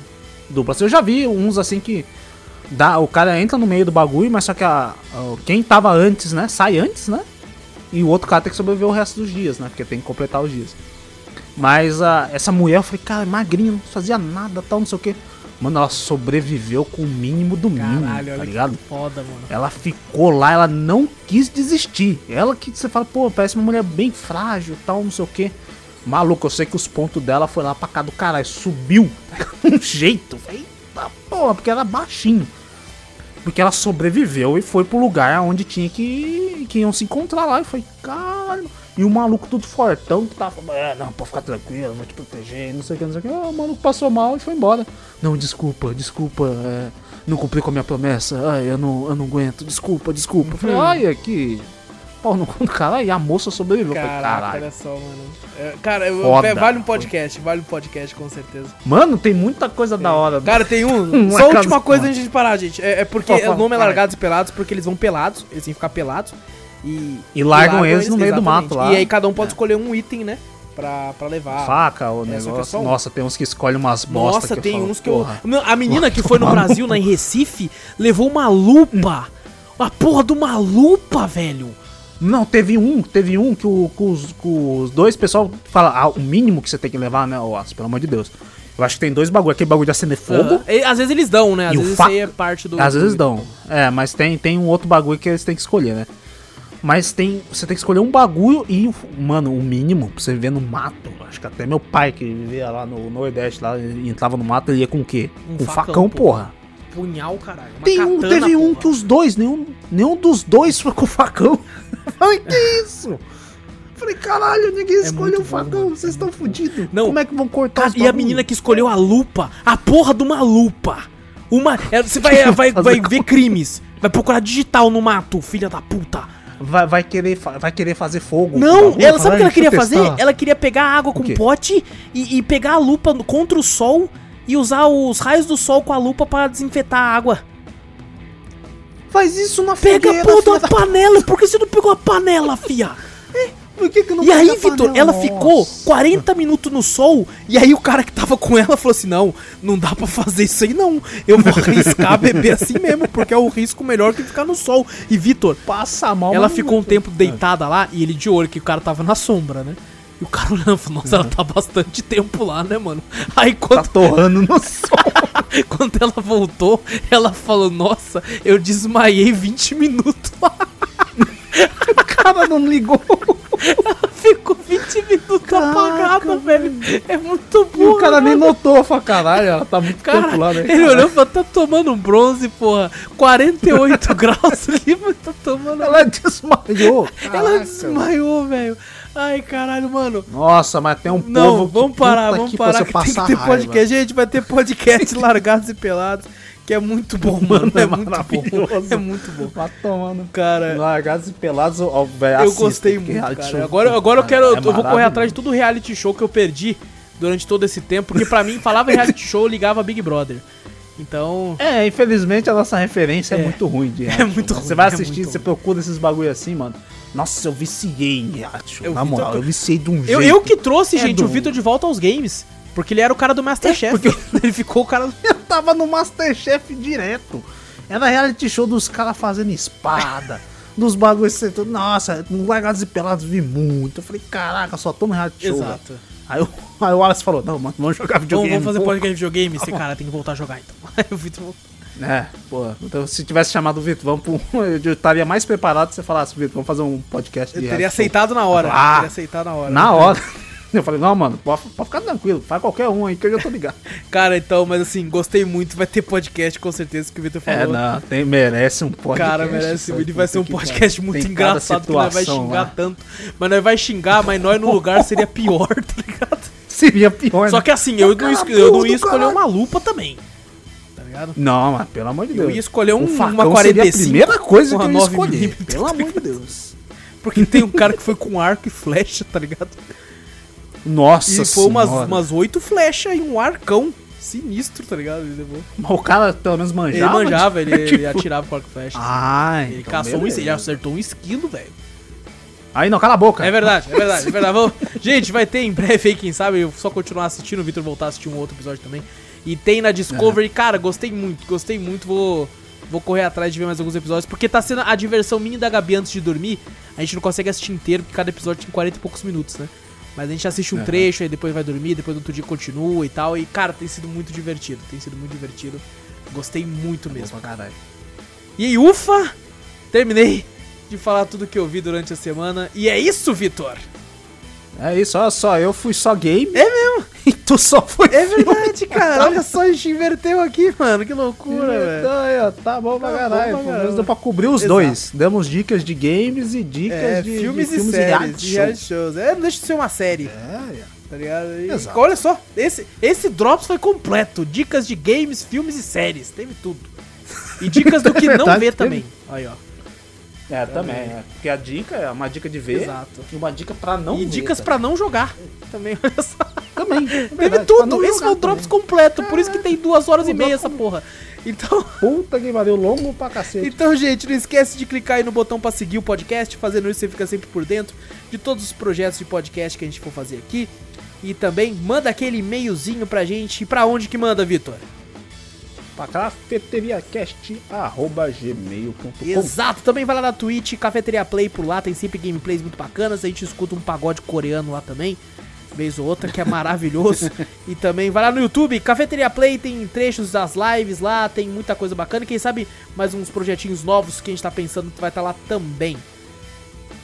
dupla. Assim, Eu já vi uns assim que dá, o cara entra no meio do bagulho, mas só que a, a- quem tava antes, né, sai antes, né? E o outro cara tem que sobreviver o resto dos dias, né? Porque tem que completar os dias. Mas a, essa mulher, eu falei, cara, é magrinha, não fazia nada, tal, não sei o que. Mano, ela sobreviveu com o mínimo do mínimo,
Caralho,
tá
olha
ligado?
que foda, mano.
Ela ficou lá, ela não quis desistir. Ela que você fala, pô, parece uma mulher bem frágil tal, não sei o que. Maluco, eu sei que os pontos dela foi lá pra cá do caralho, subiu de um jeito. Eita porra, porque era baixinho. Porque ela sobreviveu e foi pro lugar onde tinha que, que iam se encontrar lá. E foi, caralho. E o maluco tudo fortão que tava falando, é, não, pode ficar tranquilo, vou te proteger, não sei o que, não sei o que. Ah, o maluco passou mal e foi embora. Não, desculpa, desculpa, é, não cumpri com a minha promessa. Ai, eu não, eu não aguento, desculpa, desculpa. Eu falei, ai, aqui. Pau no cu do cara, e a moça sobreviveu. Eu
Caraca,
caralho.
olha só, mano. É, cara, eu-
Foda.
vale um podcast, vale um podcast, com certeza.
Mano, tem muita coisa da hora.
Cara, tem um.
Uma
só a última coisa antes de parar, gente. É, é porque o nome é. Largados e Pelados porque eles vão pelados, eles têm que ficar pelados. E,
E largam eles no meio do
exatamente.
mato lá.
E aí cada um pode
É.
escolher um item, né? Pra, pra levar.
Faca, o
É, é
negócio.
um.
Nossa, tem uns que escolhem umas bosta
Nossa, tem
falo,
uns que eu.
porra.
Meu, A menina que foi no Brasil, na em Recife, levou uma lupa. A porra de uma lupa, velho.
Não, teve um, teve um que, o, que os, que os dois pessoal fala, ah, o mínimo que você tem que levar, né, Oas, pelo amor de Deus. Eu acho que tem dois bagulho. Aquele bagulho de acender fogo.
E, às vezes eles dão, né? Às vezes
fa-
isso aí é parte do.
Às vezes dão. É, mas tem, tem um outro bagulho que eles têm que escolher, né? Mas tem. Você tem que escolher um bagulho e, mano, o mínimo pra você viver no mato. Acho que até meu pai, que vivia lá no Nordeste, lá, e entrava no mato, ele ia com o quê?
Um
com
facão,
facão,
porra.
porra.
Punhal, caralho.
Tem um,
katana,
teve um
porra.
que os dois, nenhum, nenhum dos dois foi com facão. Falei, que isso? Falei, caralho, ninguém escolheu
muito
o facão, vocês estão fodidos.
Não.
Como é que vão cortar
Cara,
os
e a menina que escolheu a lupa, a porra de uma lupa. Uma. é, Você vai, vai, vai ver crimes. Vai procurar digital no mato, filha da puta.
vai, vai, querer, vai querer fazer fogo. o
Não,
bagulho?
ela sabe o que ela
"Deixa
queria fazer?
testar."
Ela queria pegar água com pote e, e pegar a lupa contra o sol e usar os raios do sol com a lupa pra desinfetar a água.
Faz isso na
Pega a porra
da-
panela, por que você não pegou a panela, fia?
Por que que não
E aí, Vitor, ela
Nossa.
ficou 40 minutos no sol, e aí o cara que tava com ela falou assim: não, não dá pra fazer isso aí, não. Eu vou arriscar beber assim mesmo, porque é o risco melhor que ficar no sol. E, Vitor,
Passa mal.
ela ficou um tempo deitada lá e ele de olho, que o cara tava na sombra, né? E o cara olhando, falou, nossa, ela tá bastante tempo lá, né, mano? Aí
Tá
quando,
torrando no sol.
quando ela voltou, ela falou, nossa, eu desmaiei 20 minutos lá.
o cara não ligou.
Ficou 20 minutos
Caraca,
apagada, velho. É muito
E
burro.
o cara nem notou. Fala, caralho, ela tá muito
Cara,
tempo lá, né?
ele olhou e falou, tá tomando um bronze, porra. 48 graus ali, mas tá tomando...
Ela desmaiou.
Ela
Caraca.
desmaiou, velho. Ai, caralho, mano.
Nossa, mas tem um
Não,
povo
vamos parar, vamos parar, que tem que ter
raiva.
podcast. Gente, vai ter podcast Largados e Pelados, que é muito bom, mano. É,
é
muito bom.
maravilhoso.
É muito bom.
Vai tomando.
Cara,
Largados e pelados, ó, velho,
eu gostei muito, cara.
show,
Agora, agora eu
cara,
quero,
é
eu vou correr atrás de todo reality show que eu perdi durante todo esse tempo, porque pra mim, falava reality show, ligava Big Brother. Então,
É, infelizmente a nossa referência é,
É.
muito ruim de
É muito ruim,
Você vai
é
assistir,
muito
você
ruim.
procura esses bagulho assim, mano. Nossa, eu viciei em.
Eu
Na
vi
moral, eu viciei de um jeito.
eu, eu que trouxe,
É
gente, o
do-
Vitor de volta aos games. Porque ele era o cara do Masterchef. ele ficou o cara.
Eu tava no Masterchef direto. Era reality show dos caras fazendo espada. dos bagulhos. Nossa, no Largados e Pelados vi muito. Eu falei, caraca, só no reality show.
Exato.
Aí, o- aí o Wallace falou, não, mano, vamos jogar
Vamos,
videogame.
vamos fazer
pô.
podcast de videogame? Esse cara tem que voltar a jogar então. Aí o Vitor voltou.
É, pô. Então, se tivesse chamado o Vitor, vamos pro. Eu estaria mais preparado se você falasse, Vitor, vamos fazer um podcast
Eu teria
reality show."
aceitado na hora.
Ah,
teria aceitado na hora.
Na hora. Eu falei, não, mano, pode, pode ficar tranquilo, faz qualquer um aí que eu já tô ligado.
Cara, então, mas assim, gostei muito. Vai ter podcast com certeza que o Vitor falou.
É, não, tem, merece um podcast.
Cara, merece. Ele vai ser um podcast muito
Tem
engraçado, que nós vai xingar
lá.
tanto. Mas nós vai xingar, mas nós no lugar seria pior, tá ligado?
Seria pior,
Só
né?
que assim, eu não, eu não ia escolher uma lupa também. Ligado?
Não, mas pelo amor de Deus.
Eu ia escolher um, uma
seria
45.
a primeira coisa que eu ia
9
escolher.
milímetros,
Pelo amor de? Deus.
Porque tem um cara que foi com arco e flecha, tá ligado?
Nossa
E foi umas, umas oito flechas e um arcão sinistro, tá ligado? Ele, levou.
Mas o cara pelo menos manjava.
ele manjava, ele, ele
Tipo-
atirava com arco e flecha.
Ah,
ele
então
caçou um
beleza.
ele acertou um esquilo, velho.
Aí não, cala a boca.
É verdade, é verdade, é verdade. Vamos- Gente, vai ter em breve aí, quem sabe, eu só continuar assistindo, o Victor voltar a assistir um outro episódio também. E tem na Discovery, cara, gostei muito, gostei muito, vou, vou correr atrás de ver mais alguns episódios, porque tá sendo a diversão minha da Gabi antes de dormir. A gente não consegue assistir inteiro, porque cada episódio tem 40 e poucos minutos, né? Mas a gente assiste um
Aham.
trecho, aí depois vai dormir, depois no outro dia continua e tal. E, cara, tem sido muito divertido, tem sido muito divertido. Gostei muito mesmo.
Pra caralho.
E aí, ufa! Terminei de falar tudo que eu vi durante a semana. E é isso, Vitor!
É isso, olha só, eu fui só game.
É mesmo?
E tu só foi
É verdade, cara. Olha só, a gente inverteu aqui, mano. Que loucura, velho.
Então, aí, ó, tá bom pra
Tá
caralho. Pelo menos deu pra cobrir os
Exato.
dois. Demos dicas de games e dicas
É,
de,
filmes,
de
e séries, de reality
shows.
É, não deixa de ser uma série,
É,
tá ligado? E
Exato.
olha só, esse, esse Drops foi completo. Dicas de games, filmes e séries. Teve tudo. E dicas do que não
verdade,
ver
teve.
também. Aí, ó.
É, também. É. Porque a dica é uma dica de ver
Exato.
e uma dica pra não
e
ver.
dicas
tá?
pra não jogar. Também, olha só.
Também. é
Teve tudo. Esse foi o Drops
também.
completo. Por isso que tem duas horas
o
e meia essa porra. Então.
Puta que pariu, longo pra cacete.
Então, gente, não esquece de clicar aí no botão pra seguir o podcast. Fazendo isso, você fica sempre por dentro de todos os projetos de podcast que a gente for fazer aqui. E também manda aquele e-mailzinho pra gente. E pra onde que manda, Vitor?
Pra cafeteriacast.gmail.com
Exato, também vai lá na Twitch, Cafeteria Play por lá, tem sempre gameplays muito bacanas. A gente escuta um pagode coreano lá também. vez ou outra, que é maravilhoso. e também vai lá no YouTube, Cafeteria Play, tem trechos das lives lá, tem muita coisa bacana. E quem sabe mais uns projetinhos novos que a gente tá pensando vai estar tá lá também.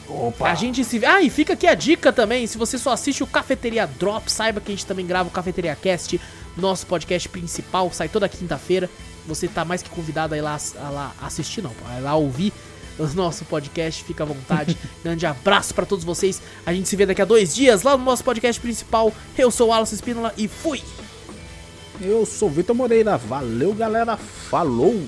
Opa!
A gente se. Ah, e fica aqui a dica também: se você só assiste o Cafeteria Drop, saiba que a gente também grava o Cafeteria Cast, nosso podcast principal, sai toda quinta-feira. Você tá mais que convidado a ir lá, a lá assistir, não, a ir lá ouvir o nosso podcast, fica à vontade. Grande abraço para todos vocês. A gente se vê daqui a dois dias lá no nosso podcast principal. Eu sou o Alan Espínola e fui!
Eu sou o Vitor Moreira. Valeu, galera. Falou!